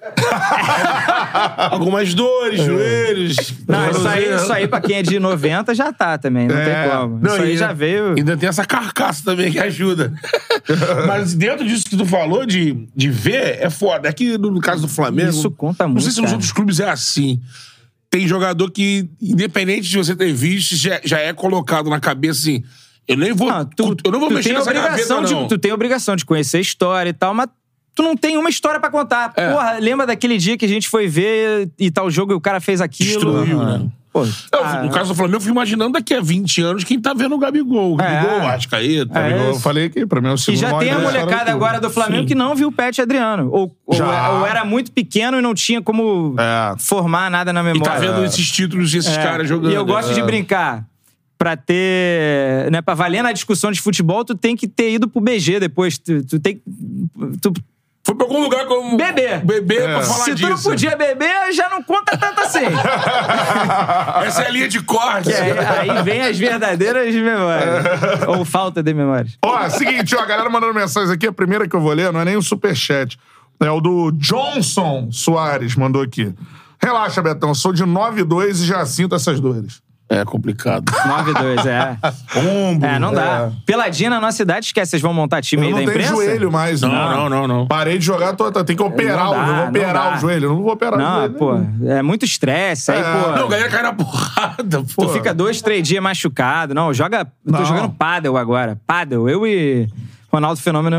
*laughs* Algumas dores, joelhos. Não, isso aí, isso aí pra quem é de 90 já tá também, não É. tem como. Não, isso aí e já veio. Ainda tem essa carcaça também que ajuda. *laughs* Mas dentro disso que tu falou de, de ver, é foda. É que no, no caso do Flamengo. Isso conta Não muito, sei se nos cara. outros clubes é assim. tem jogador que, independente de você ter visto, já, já é colocado na cabeça assim. Eu nem vou. Não, tu, eu não vou tu mexer tem nessa obrigação gaveta, não. de, Tu tem obrigação de conhecer a história e tal, mas tu não tem uma história pra contar. É. Porra, lembra daquele dia que a gente foi ver e tal jogo e o cara fez aquilo? Destruiu, né? Pô, Eu, ah, no caso do Flamengo, eu fui imaginando daqui a 20 anos quem tá vendo o Gabigol. O Gabigol, É. o Arrascaeta. É. Eu falei aqui, pra mim é o E segundo já maior tem a adversário molecada agora do Flamengo que não viu o Pet Adriano. Ou, ou, Já. ou era muito pequeno e não tinha como É. formar nada na E memória. tá vendo esses títulos desses É. caras jogando. E eu gosto de É. brincar. Pra ter. Né, pra valer na discussão de futebol, tu tem que ter ido pro BG depois. Tu, tu tem. Tu, Foi pra algum lugar como. Beber. Beber pra falar se disso. tu não podia beber, já não conta tanto assim. *laughs* Essa é a linha de corte. Aí, aí vem as verdadeiras memórias. Ou falta de memórias. Ó, seguinte, ó, a galera mandando mensagens aqui. A primeira que eu vou ler não é nem um superchat. É o do Johnson Soares, mandou aqui. Relaxa, Betão, sou de 9,2 e já sinto essas dores. É complicado. *laughs* 9-2, é. *laughs* Ombro. É, não dá. Peladinha na nossa idade, esquece, vocês vão montar time Eu aí não da tenho imprensa? joelho mais. Não, né? não, não, não. Parei de jogar, tô, tô- tem que operar Não o dá, joelho. Vou não operar dá. o joelho. Eu não vou operar o Não, joelho. pô, é muito estresse. Aí, É. pô. Não, a galera cai na porrada, pô. Tu fica dois, três dias machucado. Não, joga. eu Tô Não. jogando pádel agora. Pádel. Eu e Ronaldo Fenômeno.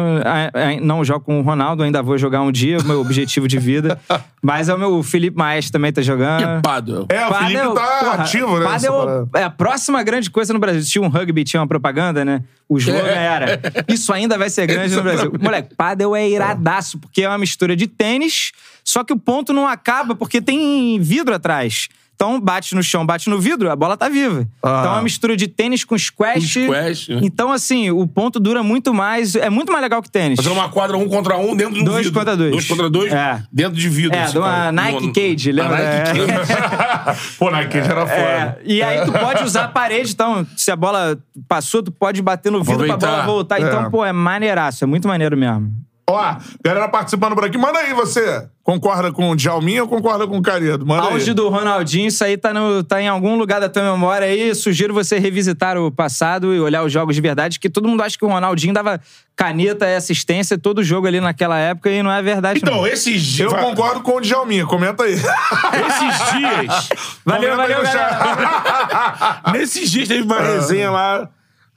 Não jogo com o Ronaldo, ainda vou jogar um dia, o meu objetivo de vida. *laughs* Mas é o meu Felipe Maestro também tá jogando. Que pádel. É, o Felipe tá porra, ativo, né? parada. é a próxima grande coisa no Brasil. Tinha um rugby, tinha uma propaganda, né? O slogan era: Isso ainda vai ser grande no Brasil. Moleque, pádel é iradaço, porque é uma mistura de tênis, só que o ponto não acaba porque tem vidro atrás. Então, bate no chão, bate no vidro, a bola tá viva. Ah. Então, é uma mistura de tênis com squash. Com squash, né? Então, assim, o ponto dura muito mais. É muito mais legal que tênis. Fazendo uma quadra um contra um dentro de um Dois vidro. contra dois. Dois contra dois É. dentro de vidro. É, assim, de uma cara. Nike No- Cage, a lembra? Nike É. Cage. *laughs* Pô, na Cage era foda. É, e aí tu pode usar a parede, então, se a bola passou, tu pode bater no vidro pra Aproveitar. bola voltar. Então, É. pô, é maneiraço, é muito maneiro mesmo. Ó, galera participando por aqui. Manda aí você. Concorda com o Djalminha ou concorda com o Caredo? Manda Auge aí. do Ronaldinho, isso aí tá, no- tá em algum lugar da tua memória aí. Sugiro você revisitar o passado e olhar os jogos de verdade, que todo mundo acha que o Ronaldinho dava caneta e assistência todo jogo ali naquela época e não é verdade, Então, não. esses dias. Eu concordo com o Djalminha. Comenta aí. *laughs* Esses dias. Valeu, valeu. *laughs* Nesses dias teve uma resenha lá. Não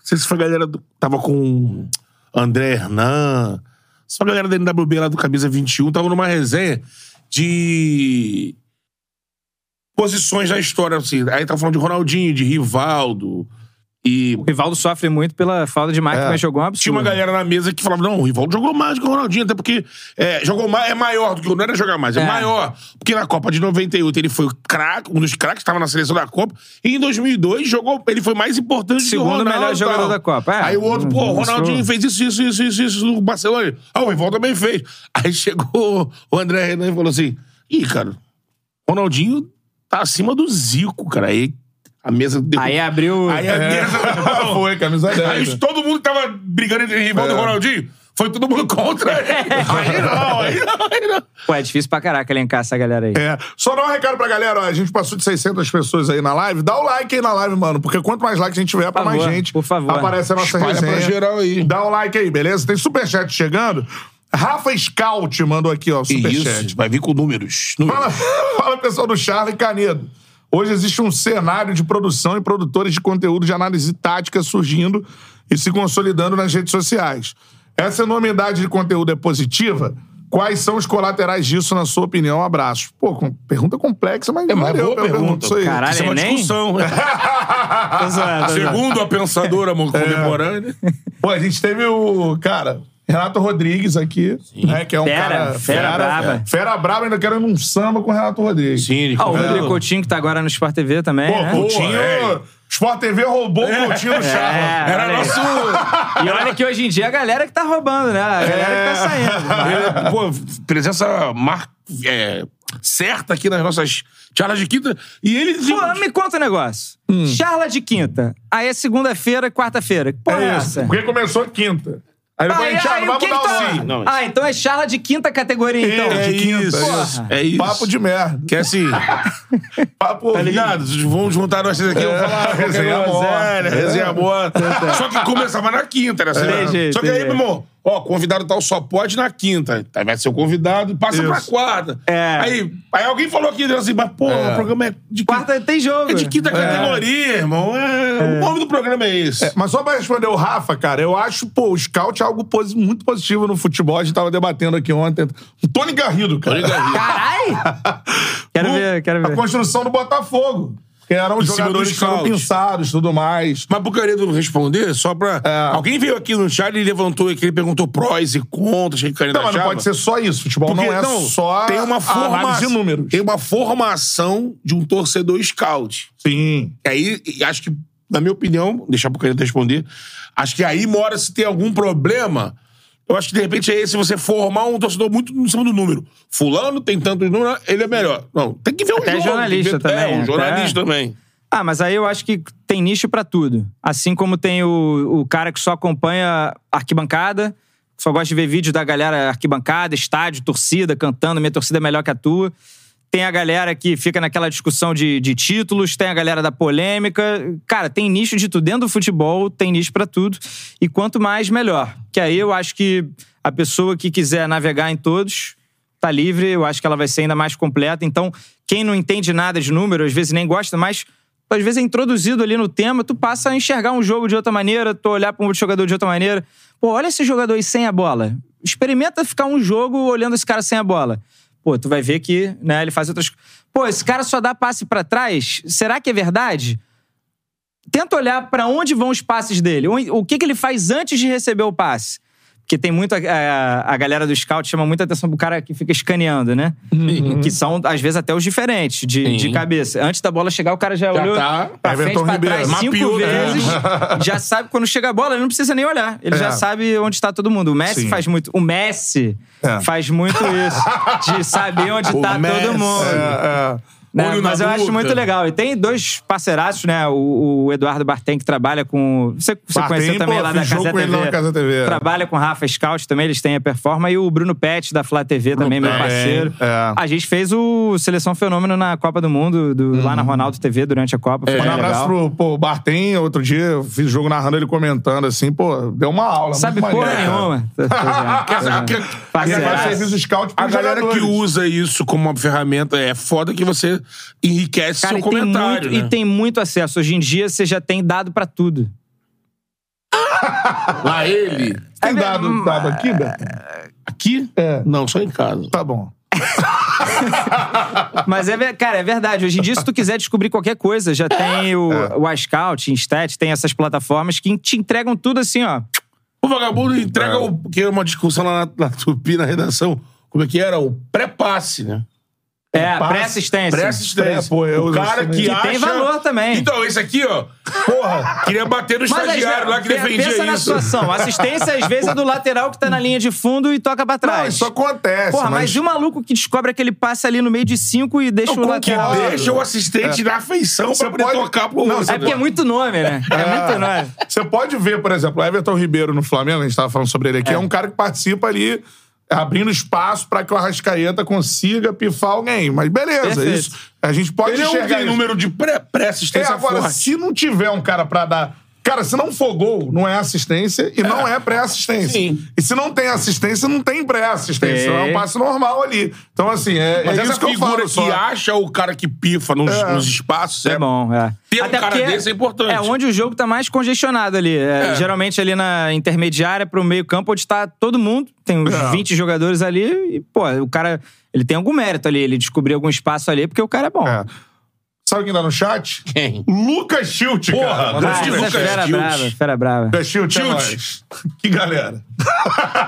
sei se foi a galera. Do, tava com André Hernan. Foi a galera da NWB lá do Camisa 21. Tava numa resenha de. Posições da história, assim. Aí tava falando de Ronaldinho, de Rivaldo. E O Rivaldo sofre muito pela falta de máquina, É. mas jogou um absurdo. tinha uma galera na mesa que falava: não, o Rivaldo jogou mais do que o Ronaldinho, até porque é, jogou mais, é maior do que o. Não era jogar mais, é, É. maior. Porque na Copa de 98 ele foi craque, um dos craques, estava na seleção da Copa. E em 2002 jogou, ele foi mais importante que o Segundo Ronaldo. melhor jogador da Copa, é. Aí o outro, pô, o. Ronaldinho fez isso, isso, isso, isso, isso no Barcelona. Ah, o Rivaldo também fez. Aí chegou o André Renan e falou assim: ih, cara, Ronaldinho tá acima do Zico, cara. Aí a mesa. deu- Aí abriu. Aí a mesa. *laughs* Foi, camisa 10. Aí todo mundo tava brigando entre Rivaldo e Ronaldinho. Foi todo mundo contra ele. *laughs* Aí não, aí não, aí não. Pô, é difícil pra caraca elencar essa galera aí. É. Só dar um recado pra galera, ó. A gente passou de 600 pessoas aí na live. Dá o like aí na live, mano. Porque quanto mais likes a gente tiver, pra mais gente. por favor. Aparece a nossa Espalha resenha. pra geral aí. Dá o like aí, beleza? Tem superchat chegando. Rafa Scout mandou aqui, ó, superchat. isso, vai vir com números. números. Fala, *laughs* fala, pessoal do Charlie Canedo. Hoje existe um cenário de produção e produtores de conteúdo de análise tática surgindo e se consolidando nas redes sociais. Essa enormidade de conteúdo é positiva? Quais são os colaterais disso, na sua opinião? Um abraço. Pô, com- pergunta complexa, mas É, valeu boa pergunta. Isso aí. Caralho, Isso é uma Enem? discussão. *laughs* Tô zoando. Segundo a pensadora *laughs* contemporânea. Pô, a gente teve o, cara, Renato Rodrigues aqui, né? Que é um Fera, cara. fera braba. Fera braba, ainda quero ir num samba com o Renato Rodrigues. Sim, ele Ah, o. Rodrigo Coutinho, que tá agora no Sport TV também, Pô, né? Coutinho. é. Sport TV roubou o Coutinho do Charla. É, Era olha aí. nosso. E olha que hoje em dia é a galera que tá roubando, né? A galera que tá saindo. *laughs* Ele, pô, presença mar... é, certa aqui nas nossas charlas de quinta. E ele. Pô, me conta um negócio. Charla de quinta. Aí é segunda-feira, quarta-feira. Que porra é, É isso. essa? Porque começou quinta. Aí depois a Aí, gente, ah, aí, não o que vamos dar o tá... sim. Não, Ah, então é charla de quinta categoria, então. É de isso, quinta. é isso. É isso. Papo de merda. Que é assim. *laughs* Papo Tá ligado? Vamos juntar nós três aqui, vamos falar qualquer resenha boa. resenha boa. Só que começava na quinta, né? Só que aí, meu irmão, Ó, convidado tal só pode na quinta. Aí vai ser o convidado e passa Isso. pra quarta. É. Aí, aí alguém falou aqui assim, mas, pô, o programa é de Quarta tem jogo. É de quinta categoria, irmão. É, O nome do programa é esse. Mas só pra responder o Rafa, cara, eu acho, pô, o scout é algo posi- muito positivo no futebol. A gente tava debatendo aqui ontem. O Tony Garrido, cara. Tony Garrido. Caralho! *laughs* Quero O- ver, quero A ver. construção do Botafogo. Que eram cima jogadores do que pensados e tudo mais. Mas pro Canedo responder, só pra. É. Alguém veio aqui no chat e levantou aqui, ele perguntou prós e contras, que Canedo Não, mas não pode ser só isso. Futebol Porque, não é só tem uma formação, de números. Tem uma formação de um torcedor scout. Sim. E aí, acho que, na minha opinião, deixar pro Canedo responder, acho que aí mora se tem algum problema. Eu acho que de repente é esse você formar um torcedor muito em cima do número. Fulano tem tantos números, ele é melhor. Não, tem que ver o Até jogo. jornalista ver- também, É, um até- jornalista também. Ah, mas aí eu acho que tem nicho pra tudo. Assim como tem o, o cara que só acompanha arquibancada, só gosta de ver vídeo da galera arquibancada, estádio, torcida, cantando, minha torcida é melhor que a tua. Tem a galera que fica naquela discussão de, de títulos, tem a galera da polêmica. Cara, tem nicho de tudo. Dentro do futebol, tem nicho pra tudo. E quanto mais, melhor. Que aí eu acho que a pessoa que quiser navegar em todos tá livre, eu acho que ela vai ser ainda mais completa. Então, quem não entende nada de número, às vezes nem gosta, mas às vezes é introduzido ali no tema, tu passa a enxergar um jogo de outra maneira, tu olhar pra um jogador de outra maneira. Pô, olha esse jogador aí sem a bola. Experimenta ficar um jogo olhando esse cara sem a bola. Pô, tu vai ver que, né, ele faz outras Pô, esse cara só dá passe pra trás? Será que é verdade? Tenta olhar pra onde vão os passes dele. O o que, que ele faz antes de receber o passe. Porque tem muito. A, a- a galera do scout chama muita atenção pro cara que fica escaneando, né? Que são, às vezes, até os diferentes de, de cabeça. Antes da bola chegar, o cara já, olhou tá. pra Everton frente, pra Ribeiro. trás, cinco Mapeou, né? vezes. *laughs* Já sabe quando chega a bola, ele não precisa nem olhar. Ele É. já sabe onde está todo mundo. O Messi Sim. faz muito. O Messi É. faz muito isso. De saber onde O tá Messi. todo mundo. É, é. Né? Mas eu acho nuca. muito legal. E tem dois parceiraços, né? O, o Eduardo Bartem, que trabalha com. Você, você Bartem, conheceu também pô, lá da Casa lá TV. na Casa TV. Trabalha com o Rafa Scout também, eles têm a performa. E o Bruno Pet, da Flá TV, também, meu parceiro. é. A gente fez o Seleção Fenômeno na Copa do Mundo, do- lá na Ronaldo TV, durante a Copa. Foi Um bem abraço pro Bartem. Outro dia eu fiz jogo narrando ele comentando assim, pô, deu uma aula. Sabe porra nenhuma. Pois é. Que- faz serviço scout A galera que jogadores. usa isso como uma ferramenta é foda que você enriquece Cara, seu e tem, comentário. muito, né? e tem muito acesso. Hoje em dia, você já tem dado pra tudo. *laughs* Lá ele. Tem É dado, mesmo. dado aqui, Beto? Aqui? É. Não, só em casa. Tá bom. *laughs* Mas, é, cara, é verdade. Hoje em dia, se tu quiser descobrir qualquer coisa, já tem o, É. o iScout, Instat, tem essas plataformas que te entregam tudo assim, ó. O vagabundo entrega o. Que é uma discussão lá na, na Tupi, na redação. Como é que era? O pré-passe, né? É, passe, pré-assistência. Pré-assistência. É, pô, eu o cara que. Que acha... tem valor também. Então, esse aqui, ó. Porra, queria bater no Mas estagiário lá que defendia pensa na isso. situação. Assistência, às vezes, é do lateral que tá na linha de fundo e toca pra Não, trás. isso acontece. Porra, mas... e o maluco que descobre aquele passe ali no meio de cinco e deixa Não, o que lateral... deixa o assistente na afeição Você pra poder pode- tocar pro Não, É porque é muito nome, né? É, muito nome. Você pode ver, por exemplo, o Everton Ribeiro no Flamengo, a gente tava falando sobre ele aqui, é, um cara que participa ali abrindo espaço pra que o Arrascaeta consiga pifar alguém. Mas beleza, Perfeito. isso. A gente pode Ele não enxergar tem isso. número de pré- É, pré-assistência agora, forte. se não tiver um cara pra dar. Cara, se não for gol, não é assistência e não é pré-assistência. E se não tem assistência, não tem pré-assistência. É. É um passe normal ali. Então, assim, é, Mas é essa isso que eu figura falo. que só. acha o cara que pifa nos, É. nos espaços É bom, é. Ter um cara porque desse é importante. É onde o jogo tá mais congestionado ali. É, É. Geralmente ali na intermediária pro meio campo, onde tá todo mundo. Tem uns É. 20 jogadores ali e, pô, o cara... Ele tem algum mérito ali, ele descobriu algum espaço ali, porque o cara é bom. Sabe quem tá no chat? Quem? Lucas Schilt, Porra, cara. Grande é Lucas fera Schilt. brava, fera brava. Lucas Schilt, é nóis. Que galera.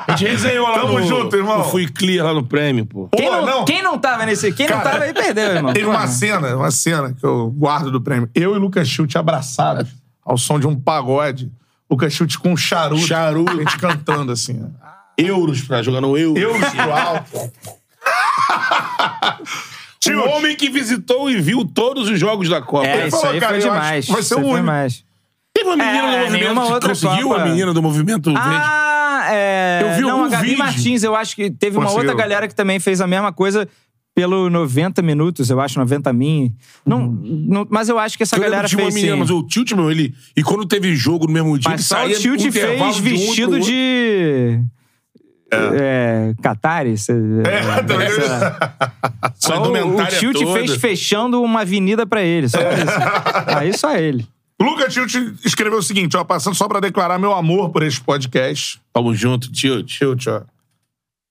A gente resenhou lá Tamo no... junto, irmão. no Fui Clear lá no prêmio, pô. Quem Pô, não, não. quem não tava nesse... Quem não Cara, tava aí perdeu, irmão. Teve Porra. uma cena, uma cena que eu guardo do prêmio. Eu e Lucas Schilt abraçados ao som de um pagode. Lucas Schilt com um charuto. Charuto. A gente cantando assim. Euros pra jogar no Euro. Eu pro alto. *laughs* O homem que visitou e viu todos os jogos da Copa. É, Ele isso falou, aí cara, foi eu acho demais. que vai ser Isso aí o foi único. demais. Teve uma menina É, do movimento que outra conseguiu Copa. a menina do movimento verde. Ah, é. Eu vi Não, algum a Gabi vídeo. Martins, eu acho que teve uma Conseguiu. outra galera que também fez a mesma coisa pelo 90 minutos, eu acho, 90 min. Não, não, mas eu acho que essa Eu lembro galera tinha uma fez menina, sim. mas o Tilt, meu, ele. E quando teve jogo no mesmo dia, Mas ele só o saía Tilt intervalo fez de um pro vestido outro. de. É. Qatari? Cê- É, tá ligado? sei lá. Só o, o Tilt toda. fez fechando uma avenida pra ele, só isso. Aí só ele. Luca Tilt escreveu o seguinte, ó, passando só pra declarar meu amor por este podcast. Tamo junto, tio. Tilt, ó.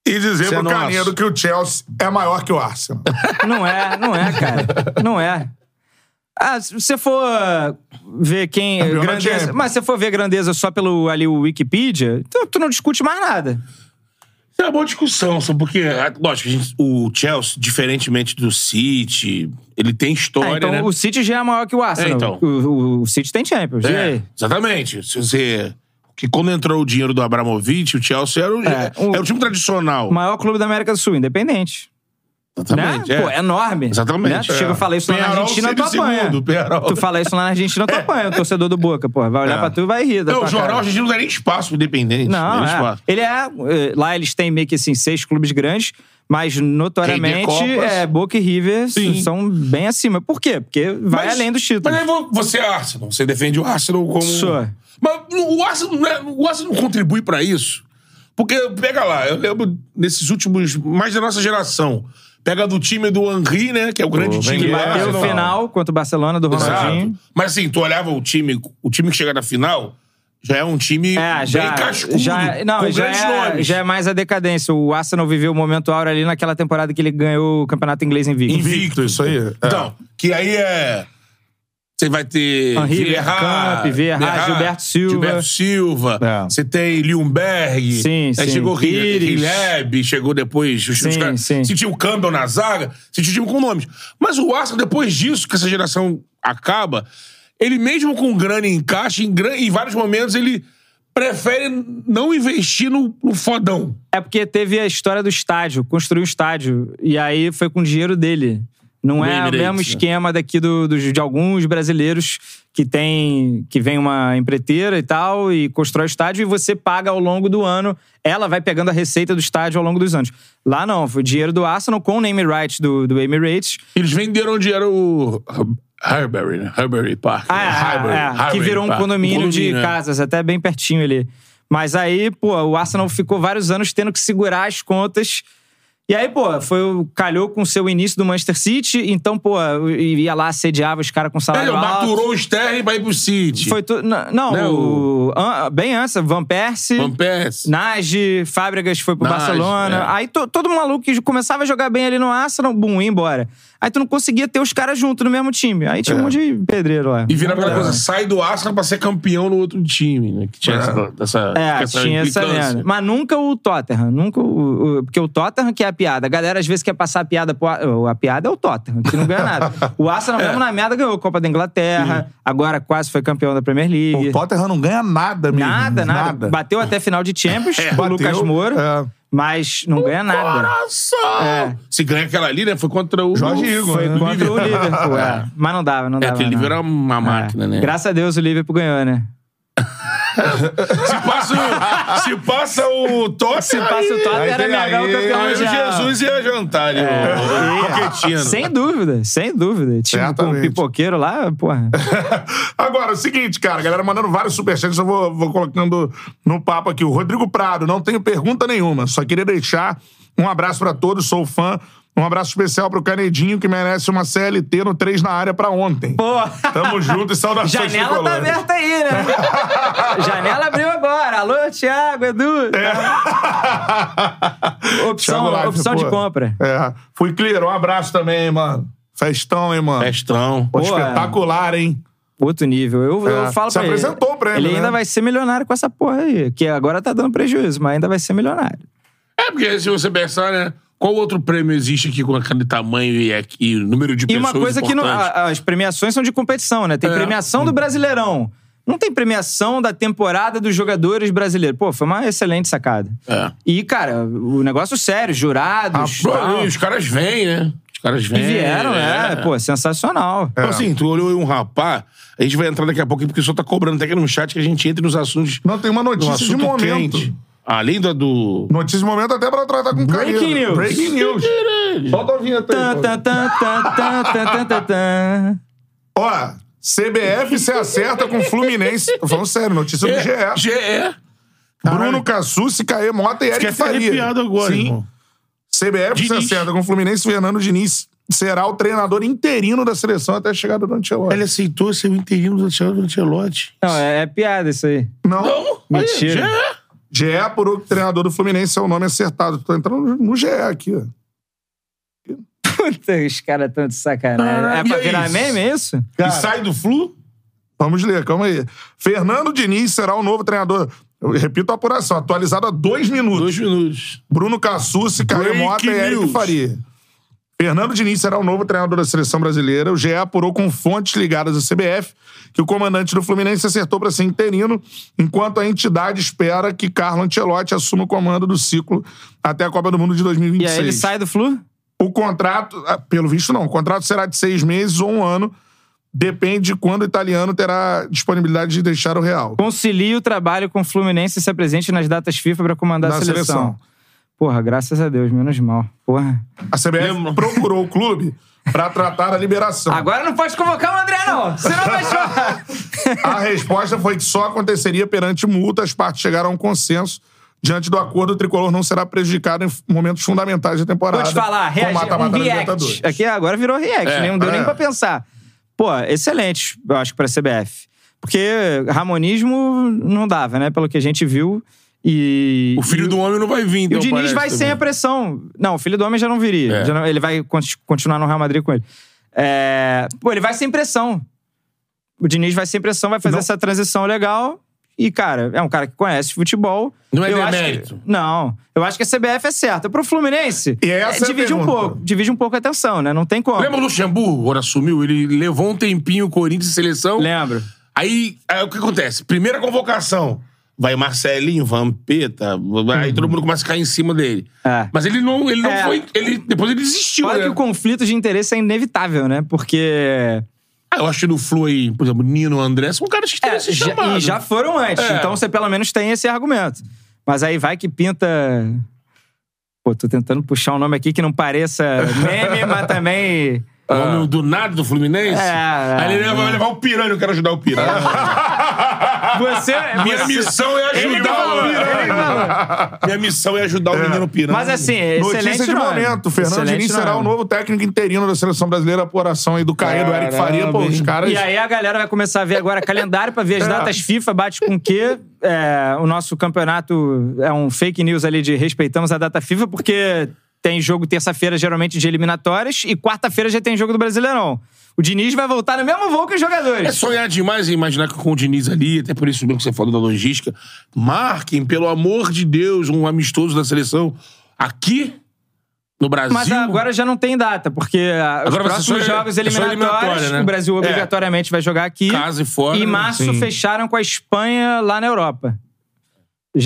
E dizer é pro nosso. Canedo que o Chelsea é maior que o Arsenal. Não é, não é, cara. Não é. Ah, se você for ver quem. Grandeza, mas se você for ver grandeza só pelo ali o Wikipedia, tu, tu não discute mais nada. É uma boa discussão, só porque, ah, lógico, gente- o Chelsea, diferentemente do City, ele tem história, então né? o City já é maior que o Arsenal. É, então. o, o- City tem Champions. É, exatamente. Se você... Que quando entrou o dinheiro do Abramovich, o Chelsea era o, É, o- era o time tradicional. O maior clube da América do Sul, independente. Exatamente. né? é. Pô, é enorme. Exatamente, Né? Tu é. chega e fala isso lá na Argentina, tu apanha. Tu fala isso lá na Argentina, tu apanha. O torcedor do Boca, pô. Vai olhar É. pra tu e vai rir. Não, o jornal argentino não dá nem espaço pro independente. Não, nem é. Ele é. eh, Lá eles têm meio que assim, seis clubes grandes, mas notoriamente é, Boca e River Sim. são bem acima. Por quê? Porque vai Mas- além dos títulos. Mas aí vo- você é Arsenal. Você defende o Arsenal como... Sou. Mas o Arsenal, não é- o Arsenal não contribui pra isso. Porque, pega lá, eu lembro nesses últimos... Mais da nossa geração. Pega do time do Henry, né? Que é o grande time que do bateu o final contra o Barcelona do Ronaldinho. Exato. Mas assim, tu olhava o time, o time que chega na final, já é um time É, já, bem cascudo, já, não, com já grandes é, nomes. já é mais a decadência. O Arsenal viveu o momento áureo ali naquela temporada que ele ganhou o campeonato inglês invicto. Invicto, isso aí. É. Então, que aí é... Você vai ter Vieira, Gilberto Silva. Gilberto Silva. É. Você tem Liumberg. Sim, Aí sim. chegou. Rileb, chegou depois... Os, os Sim, caras- sim. Tinha o Campbell na zaga, tinha o time com nomes. Mas o Arsenal, depois disso, que essa geração acaba, ele mesmo com grana em caixa, em, gran- em vários momentos, ele prefere não investir no, no fodão. É porque teve a história do estádio, construiu um estádio. E aí foi com o dinheiro dele. Não Do é o mesmo né? esquema daqui do, dos- de alguns brasileiros que tem que vem uma empreiteira e tal e constrói o estádio e você paga ao longo do ano. Ela vai pegando a receita do estádio ao longo dos anos. Lá não, foi dinheiro do Arsenal com o name rights do, do Emirates. Eles venderam onde era o Highbury, né? Highbury Park. Ah, né? é, Highbury, é, que Highbury virou um Park. condomínio, de né? casas, até bem pertinho ali. Mas aí, pô, o Arsenal ficou vários anos tendo que segurar as contas. E aí, pô, foi, o- calhou com o seu início do Manchester City, então, pô, ia lá, sediava os caras com Ele salário alto. maturou o Sterling pra ir pro City. Foi tu, não, não, Não, o- an- bem antes, Van Persie, Van Persie. Nagy, Fábregas foi pro Nagy, Barcelona. é. Aí to- todo maluco que começava a jogar bem ali no Arsenal, bum, ia embora. Aí tu não conseguia ter os caras juntos no mesmo time. Aí tinha um monte de pedreiro lá. E vira aquela coisa, sai do Arsenal pra ser campeão no outro time, né? Que tinha essa, essa, É, essa tinha essa merda. Mas nunca o Tottenham. Nunca o, o- Porque o Tottenham que é a piada. A galera às vezes quer passar a piada pro. A piada é o Tottenham, que não ganha nada. *laughs* O Arsenal É. mesmo na merda ganhou a Copa da Inglaterra. Agora quase foi campeão da Premier League. O Tottenham não ganha nada, mesmo. Nada, nada, Bateu até final de Champions *laughs* com o Bateu, Lucas Moura. é. Mas não ganha nada. Coração! É. Se ganha aquela ali, né? Foi contra o... Jorge Igor, Foi né? contra o Liverpool. é. Mas não dava, não É, dava. aquele não. livro era uma máquina, É. né? Graças a Deus o Liverpool ganhou, né? *laughs* Se passa, o- se passa o Tottenham... Se passa o aí era Mengão aí- campeão Aí o mundial. Jesus ia jantar ali, o Pochettino. Sem dúvida, sem dúvida. Com um Certamente. pipoqueiro lá, porra. *laughs* Agora, é o seguinte, cara, a galera mandando vários superchats, eu vou, vou colocando no papo aqui. O Rodrigo Prado, não tenho pergunta nenhuma, só queria deixar um abraço pra todos, sou fã. Um abraço especial pro Canedinho, que merece uma CLT no 3 na área pra ontem. Pô, Tamo junto e saudações *laughs* janela tá aberta aí, né? *laughs* janela abriu agora. Alô, Thiago, Edu. *laughs* Opção, Thiago Live, opção de compra. É. Fui clear, um abraço também, mano. Festão, hein, mano. Mestrão. Pô, Pô, espetacular, hein? Outro nível. Eu, eu É. falo Se pra ele. apresentou o prêmio, Ele né? ainda vai ser milionário com essa porra aí. Que agora tá dando prejuízo, mas ainda vai ser milionário. É, porque se você pensar, né? Qual outro prêmio existe aqui com aquele tamanho e, e número de E pessoas uma coisa que não, a- as premiações são de competição, né? Tem É. premiação do Brasileirão. Não tem premiação da temporada dos jogadores brasileiros. Pô, foi uma excelente sacada. É. E, cara, o negócio sério, jurados. Pô, tal. e os caras vêm, né? Os caras E vêm. vieram, é. Pô, sensacional. Então, assim, tu olhou um rapaz, a gente vai entrar daqui a pouco, porque o senhor tá cobrando até aqui no chat que a gente entre nos assuntos. Não, tem uma no notícia de momento. quente. Além da do. Notícia de momento até pra tratar com Breaking carinho. news. Breaking news. Solta a vinheta aí, tan, tan, tan. Ó, CBF se acerta com Fluminense. Tô falando sério, notícia do GE. GE. Bruno Cassucci, Caê Mota e Eric até Faria. arrepiado agora, Sim. irmão. CBF se Diniz. acerta com o Fluminense, Fernando Diniz será o treinador interino da seleção até a chegada do Ancelotti. Ele aceitou ser o interino do Ancelotti. do Ancelotti. Não, é, é piada isso aí. Não. Não? Mentira. Aí, já é. GE que o treinador do Fluminense é o nome acertado. Tô entrando no GE aqui, ó. Puta, os caras tão de sacanagem. Ah, é e pra é virar isso? meme, é isso? E sai do Flu? Vamos ler, calma aí. Fernando Diniz será o novo treinador. Eu repito a apuração, atualizado há dois minutos. Dois minutos. Bruno Cassucci, Caio Breaking Mota e Eric. Faria. Fernando Diniz será o novo treinador da seleção brasileira. O GE apurou com fontes ligadas à CBF que o comandante do Fluminense acertou para ser interino, enquanto a entidade espera que Carlo Ancelotti assuma o comando do ciclo até a Copa do Mundo de E 2026. aí ele sai do Flu? O contrato, ah, pelo visto, não. O contrato será de seis meses ou um ano. Depende de quando o italiano terá disponibilidade de deixar o Real. Concilia o trabalho com o Fluminense e se apresente nas datas FIFA pra comandar a seleção. seleção. Porra, graças a Deus, menos mal. Porra. A CBF procurou o clube para tratar a liberação. Agora não pode convocar o André, não. Senão vai chorar. A resposta foi que só aconteceria perante multa. As partes chegaram a um consenso. Diante do acordo, o tricolor não será prejudicado em momentos fundamentais da temporada. Vou te falar, com reage, mata-mata um da react. Aqui agora virou react, É, nem não deu é. nem pra pensar. Pô, excelente, eu acho, pra CBF. Porque ramonismo não dava, né? Pelo que a gente viu. E. O filho e do homem não vai vir, E então. o Diniz vai sem também. a pressão. Não, o filho do homem já não viria. É. Já não- ele vai con- continuar no Real Madrid com ele. É, Pô, ele vai sem pressão. O Diniz vai sem pressão, vai fazer Não. essa transição legal. E, cara, é um cara que conhece futebol. Não é eu demérito. que- Não. Eu acho que a CBF é certa. Pro Fluminense, E essa é a divide um pouco. Divide um pouco a atenção, né? Não tem como. Lembra o Luxemburgo, quando assumiu? Ele levou um tempinho o Corinthians em seleção. Lembro. Aí, aí o que acontece? Primeira convocação. Vai Marcelinho, Vampeta, aí todo mundo começa a cair em cima dele. É. Mas ele não, ele não É. foi. Ele, depois ele desistiu. Fora né? que o conflito de interesse é inevitável, né? Porque. Ah, eu acho que no Flu aí, por exemplo, Nino André são caras que É, já, chamado. e já foram antes. É. Então você pelo menos tem esse argumento. Mas aí vai que pinta. Pô, tô tentando puxar um nome aqui que não pareça meme, *laughs* mas também. O nome do nada do Fluminense? É, é. Aí ele vai levar o Piranha, eu quero ajudar o Piranha. *laughs* Você. Minha você- missão é Ele ajudar falou, o ele Piranha. Minha missão é ajudar o menino Piranha. Mas assim, excelente Notícia de nome. momento. Fernando Excelente Diniz será nome. o novo técnico interino da seleção brasileira. Apuração aí do Caê, do Eric Caramba, Faria. Pô, os hein? caras... E aí a galera vai começar a ver agora calendário pra ver as É. datas FIFA, bate com o quê? É, o nosso campeonato é um fake news ali de respeitamos a data FIFA, porque tem jogo terça-feira, geralmente, de eliminatórias, e quarta-feira já tem jogo do Brasileirão. O Diniz vai voltar no mesmo voo que os É jogadores. sonhar demais imaginar que com o Diniz ali, até por isso mesmo que você falou da logística, marquem, pelo amor de Deus, um amistoso da seleção aqui no Brasil. Mas agora já não tem data, porque ah, os Agora ser próximos só- jogos é eliminatórios, né? o Brasil É. obrigatoriamente vai jogar aqui. Casa e fora, E em né? março Sim. fecharam com a Espanha lá na Europa.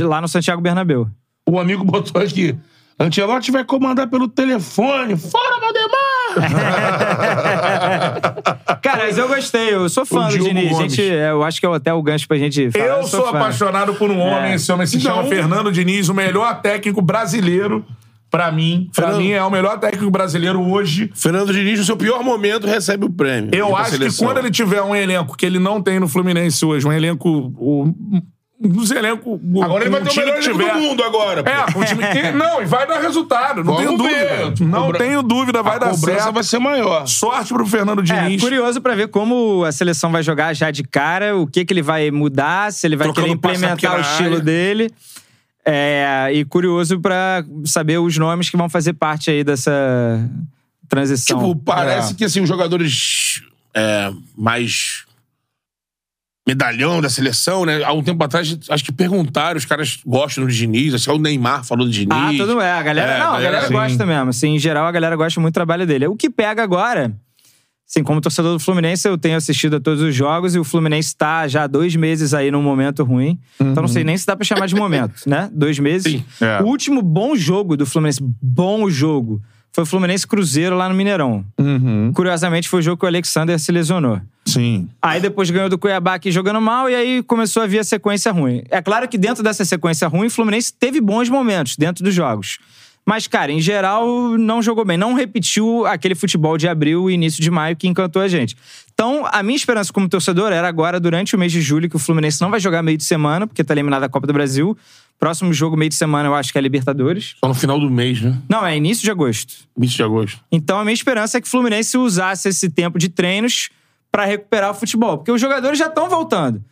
Lá no Santiago Bernabéu. O amigo botou aqui. Antelote vai comandar pelo telefone. Fora, Valdemar! *laughs* Cara, mas eu gostei, eu sou fã O do Diogo Diniz. Gomes. Gente, é, eu acho que é até o gancho pra gente falar. Eu sou fã. apaixonado por um homem. É. Esse homem se chama Não. Fernando Diniz, o melhor técnico brasileiro. Pra mim, pra Fernando- mim é o melhor técnico brasileiro hoje. Fernando Diniz, no seu pior momento, recebe o prêmio. Eu da acho que seleção. quando ele tiver um elenco que ele não tem no Fluminense hoje, um elenco. Dos elencos. Agora ele vai um ter o time melhor elenco do mundo agora. pô. É, com o time que. Não, e vai dar resultado, não Vamos tenho ver. dúvida. Não Cobra- tenho dúvida, vai a dar certo. vai ser maior. Sorte pro Fernando É, Diniz. curioso pra ver como a seleção vai jogar já de cara, o que que ele vai mudar, se ele vai Trocando querer implementar o estilo área. dele. É, e curioso pra saber os nomes que vão fazer parte aí dessa transição. Tipo, parece É. que assim, os jogadores é, mais medalhão da seleção, né? Há um tempo atrás, acho que perguntaram, os caras gostam do Diniz, acho que o Neymar falou do Diniz. Ah, tudo é. A galera, É, não, a galera, galera sim. gosta mesmo. Assim, em geral, a galera gosta muito do trabalho dele. O que pega agora, assim, como torcedor do Fluminense, eu tenho assistido a todos os jogos e o Fluminense tá já há dois meses aí num momento ruim. Então não sei nem se dá pra chamar de momento, né? Dois meses. Sim. É. O último bom jogo do Fluminense, bom jogo, foi o Fluminense Cruzeiro lá no Mineirão. Uhum. Curiosamente, foi o jogo que o Alexander se lesionou. Sim. Aí depois ganhou do Cuiabá aqui jogando mal e aí começou a vir a sequência ruim. É claro que dentro dessa sequência ruim, o Fluminense teve bons momentos dentro dos jogos. Mas, cara, em geral, não jogou bem. Não repetiu aquele futebol de abril e início de maio que encantou a gente. Então, a minha esperança como torcedor era agora, durante o mês de julho, que o Fluminense não vai jogar meio de semana, porque tá eliminado da Copa do Brasil, Próximo jogo, meio de semana, eu acho que é Libertadores. Só no final do mês, né? Não, é início de agosto. 20 de agosto. Então a minha esperança é que o Fluminense usasse esse tempo de treinos pra recuperar o futebol. Porque os jogadores já estão voltando.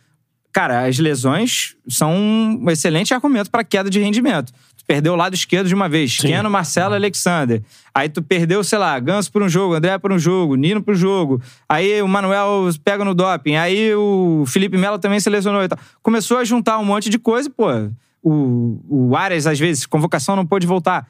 Cara, as lesões são um excelente argumento pra queda de rendimento. Tu perdeu o lado esquerdo de uma vez. Keno, Marcelo, Alexander. Aí tu perdeu, sei lá, Ganso por um jogo, André por um jogo, Nino por um jogo. Aí o Manuel pega no doping. Aí o Felipe Melo também se lesionou e tal. Começou a juntar um monte de coisa e, pô, o, o Arias, às vezes, convocação não pôde voltar.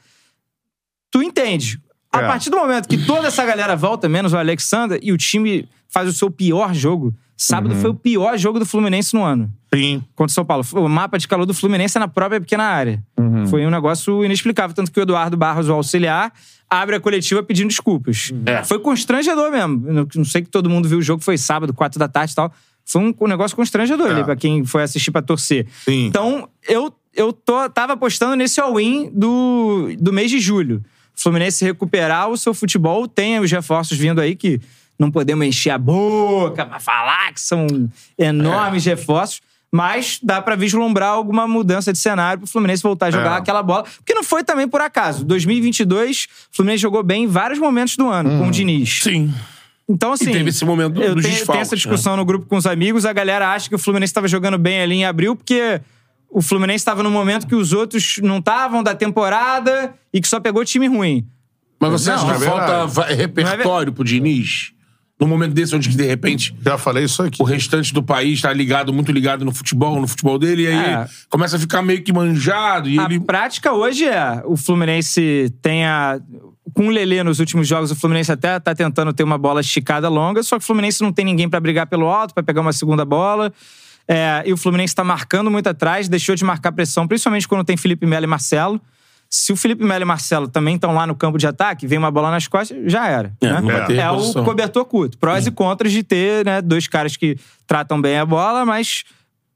Tu entende. A É. partir do momento que toda essa galera volta, menos o Alexander, e o time faz o seu pior jogo. Sábado Uhum. foi o pior jogo do Fluminense no ano. Sim. Contra o São Paulo. O mapa de calor do Fluminense é na própria pequena área. Uhum. Foi um negócio inexplicável. Tanto que o Eduardo Barros, o auxiliar, abre a coletiva pedindo desculpas. É. Foi constrangedor mesmo. Não, sei que todo mundo viu o jogo, foi sábado, quatro da tarde e tal. Foi um, negócio constrangedor É. ali, pra quem foi assistir pra torcer. Sim. Então, eu, eu tô, tava apostando nesse all-in do, do mês de julho. O Fluminense recuperar o seu futebol, tem os reforços vindo aí que não podemos encher a boca pra falar que são enormes reforços. Mas dá pra vislumbrar alguma mudança de cenário pro Fluminense voltar a jogar É. aquela bola. Porque não foi também por acaso. 2022, o Fluminense jogou bem em vários momentos do ano com o Diniz. Sim. Então, assim. E teve esse momento do- eu tenho, tenho essa discussão né? no grupo com os amigos. A galera acha que o Fluminense estava jogando bem ali em abril, porque o Fluminense estava num momento que os outros não estavam da temporada e que só pegou time ruim. Mas você Não, acha que é falta verdade. repertório pro Diniz? No momento desse, onde de repente Já falei isso aqui. o restante do país tá ligado, muito ligado no futebol, no futebol dele, e aí É. começa a ficar meio que manjado. E A ele. prática hoje é o Fluminense tem a. Com o Lelê nos últimos jogos, o Fluminense até tá tentando ter uma bola esticada longa, só que o Fluminense não tem ninguém pra brigar pelo alto, pra pegar uma segunda bola. É, e o Fluminense tá marcando muito atrás, deixou de marcar pressão, principalmente quando tem Felipe Melo e Marcelo. Se o Felipe Melo e Marcelo também estão lá no campo de ataque, vem uma bola nas costas, já era. É, né? ter é o cobertor curto. Prós e contras de ter né, dois caras que tratam bem a bola, mas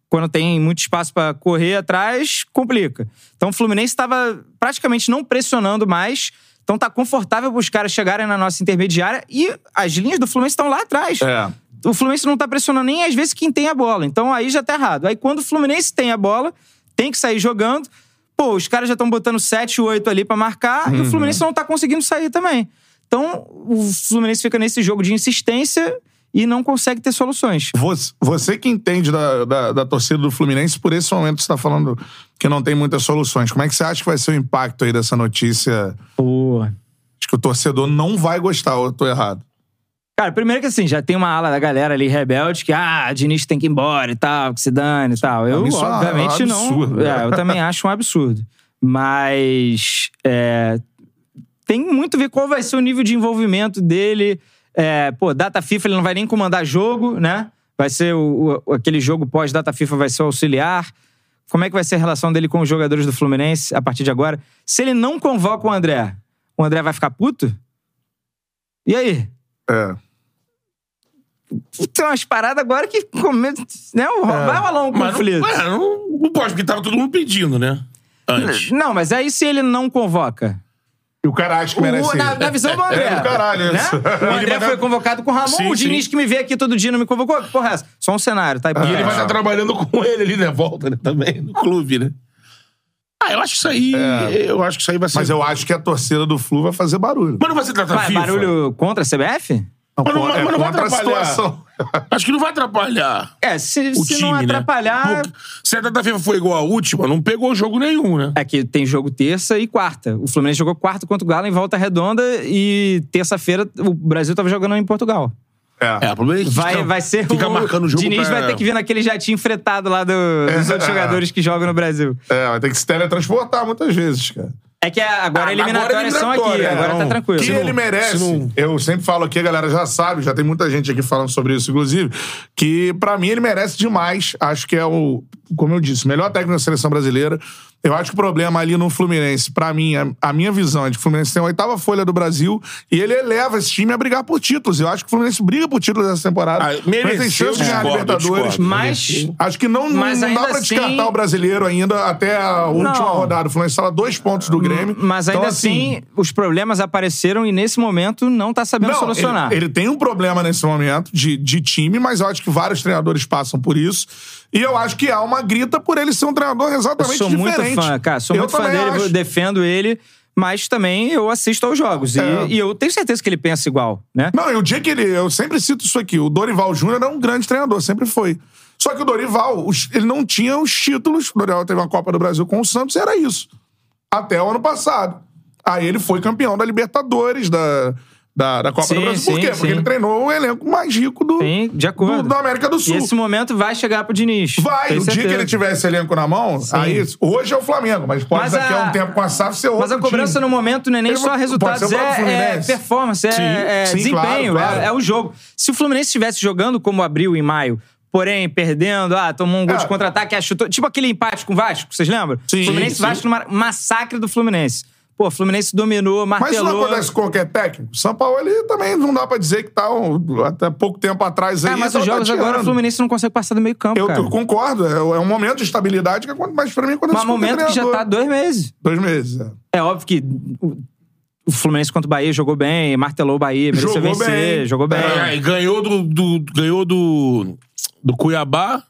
quando tem muito espaço pra correr atrás, complica. Então o Fluminense estava praticamente não pressionando mais. Então tá confortável para os caras chegarem na nossa intermediária e as linhas do Fluminense estão lá atrás. É. O Fluminense não tá pressionando nem às vezes quem tem a bola. Então aí já tá errado. Aí quando o Fluminense tem a bola, tem que sair jogando. Pô, os caras já estão botando 7, 8 ali pra marcar e o Fluminense não tá conseguindo sair também. Então o Fluminense fica nesse jogo de insistência e não consegue ter soluções. Você, você que entende da, da, da torcida do Fluminense, por esse momento você tá falando que não tem muitas soluções. Como é que você acha que vai ser o impacto aí dessa notícia? Pô. Acho que o torcedor não vai gostar, ou eu tô errado. Cara, primeiro que assim, já tem uma ala da galera ali rebelde que, ah, Diniz tem que ir embora e tal, que se dane e tal. Eu, isso é um obviamente, absurdo, não. né? É, eu também *laughs* acho um absurdo. Mas. é, tem muito a ver qual vai ser o nível de envolvimento dele. É, pô, data FIFA ele não vai nem comandar jogo, né? Vai ser o, o- aquele jogo pós-data FIFA vai ser o auxiliar. Como é que vai ser a relação dele com os jogadores do Fluminense a partir de agora? Se ele não convoca o André, o André vai ficar puto? E aí? É. Tem umas paradas agora que come- né, vai rolar um Mas conflito. não, é, não, não pode, porque tava todo mundo pedindo, né? Antes. Não, mas aí se ele não convoca? E o cara acha que O- merece. na, na visão do *laughs* André. É do caralho né? isso. O André foi convocado com o Ramon, Sim, o Diniz sim. que me vê aqui todo dia não me convocou. Porra é essa? Só um cenário, tá? E ele É. vai estar trabalhando com ele ali de volta, né? Também, no clube, né? Ah, eu acho que isso aí. Eu acho que isso aí vai ser. Mas eu acho que a torcida do Flu vai fazer barulho. Mas não vai ser Vai, FIFA. barulho contra a CBF? Mas não, é mas não vai a atrapalhar. situação. *laughs* Acho que não vai atrapalhar. É, se, O se time, não né? atrapalhar. Porque Se a data FIFA foi igual à última, não pegou jogo nenhum, né? É que tem jogo terça e quarta. O Fluminense jogou quarta contra o Galo em volta redonda e terça-feira o Brasil tava jogando em Portugal. É, o problema é que Vai, fica, vai ser fica o marcando o jogo Diniz pra- vai ter que vir naquele jatinho fretado lá do- dos outros jogadores que jogam no Brasil. É, vai ter que se teletransportar muitas vezes, cara. É que agora Ah, eliminatórias agora é são aqui, eliminatória, agora não. tá tranquilo. Que ele merece. não- Eu sempre falo aqui, a galera já sabe, já tem muita gente aqui falando sobre isso, inclusive, que pra mim ele merece demais. Acho que é o, como eu disse, melhor técnico da seleção brasileira. Eu acho que o problema ali no Fluminense, pra mim, a, minha visão é de que o Fluminense tem a oitava folha do Brasil e ele eleva esse time a brigar por títulos. Eu acho que o Fluminense briga por títulos essa temporada. Ah, Fluminense tem mereceu, chance de ganhar Libertadores. Mas Acho que não, Mas não dá pra assim- descartar o brasileiro ainda até a última Não. rodada. O Fluminense estava a dois pontos do Grêmio. Mas ainda Então, assim, os problemas apareceram e nesse momento não tá sabendo Não, solucionar. Ele, ele tem um problema nesse momento de, de time, mas eu acho que vários treinadores passam por isso. E eu acho que há uma grita por ele ser um treinador Eu exatamente sou diferente. muito fã, cara. Sou Eu muito fã dele, acho. eu defendo ele, mas também eu assisto aos jogos. E- É. E, eu tenho certeza que ele pensa igual, né? Não, e o dia que ele. Eu sempre cito isso aqui. O Dorival Júnior era um grande treinador, sempre foi. Só que o Dorival, ele não tinha os títulos. O Dorival teve uma Copa do Brasil com o Santos e era isso. Até o ano passado. Aí ele foi campeão da Libertadores, da, da, da Copa Sim, do Brasil. Por sim, quê? Porque sim. ele treinou o elenco mais rico do, Sim, de acordo. do- da América do E Sul. esse momento vai chegar pro Diniz. Vai, o dia que ele tiver esse elenco na mão, aí hoje é o Flamengo, mas pode Mas daqui a a- um tempo com a SAF ser outro Mas a cobrança time. no momento não é nem Ele só resultados, é, é performance, é, é desempenho, claro, claro. É, é o jogo. Se o Fluminense estivesse jogando como abriu em maio, porém perdendo, ah, tomou um gol É. de contra-ataque, ah, chutou. Tipo aquele empate com o Vasco, vocês lembram? Sim, Fluminense sim. Vasco massacre do Fluminense. Pô, o Fluminense dominou, Mas isso não martelou. acontece com qualquer técnico. São Paulo, ele também não dá pra dizer que tá um- até pouco tempo atrás aí. É, mas só os tá jogos agora o. Fluminense não consegue passar do meio campo, Eu, cara. eu concordo, é, é um momento de estabilidade que acontece, mas pra mim acontece Mas qualquer momento que já tá dois meses. Dois meses, é. É óbvio que o- o Fluminense contra o Bahia jogou bem, martelou o Bahia, mereceu Jogou vencer, bem. jogou bem. É, e ganhou do, do- ganhou do, do Cuiabá,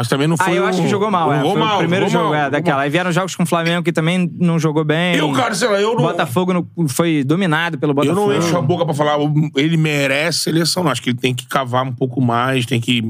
mas também não foi Ah, eu acho que jogou mal, é. jogou Foi mal, o primeiro jogo mal, é, daquela. Aí vieram jogos com o Flamengo que também não jogou bem. Eu, cara, sei lá, eu não- Botafogo não- foi dominado pelo Eu Botafogo. não encho a boca pra falar, ele merece seleção, não. Acho que ele tem que cavar um pouco mais, tem que.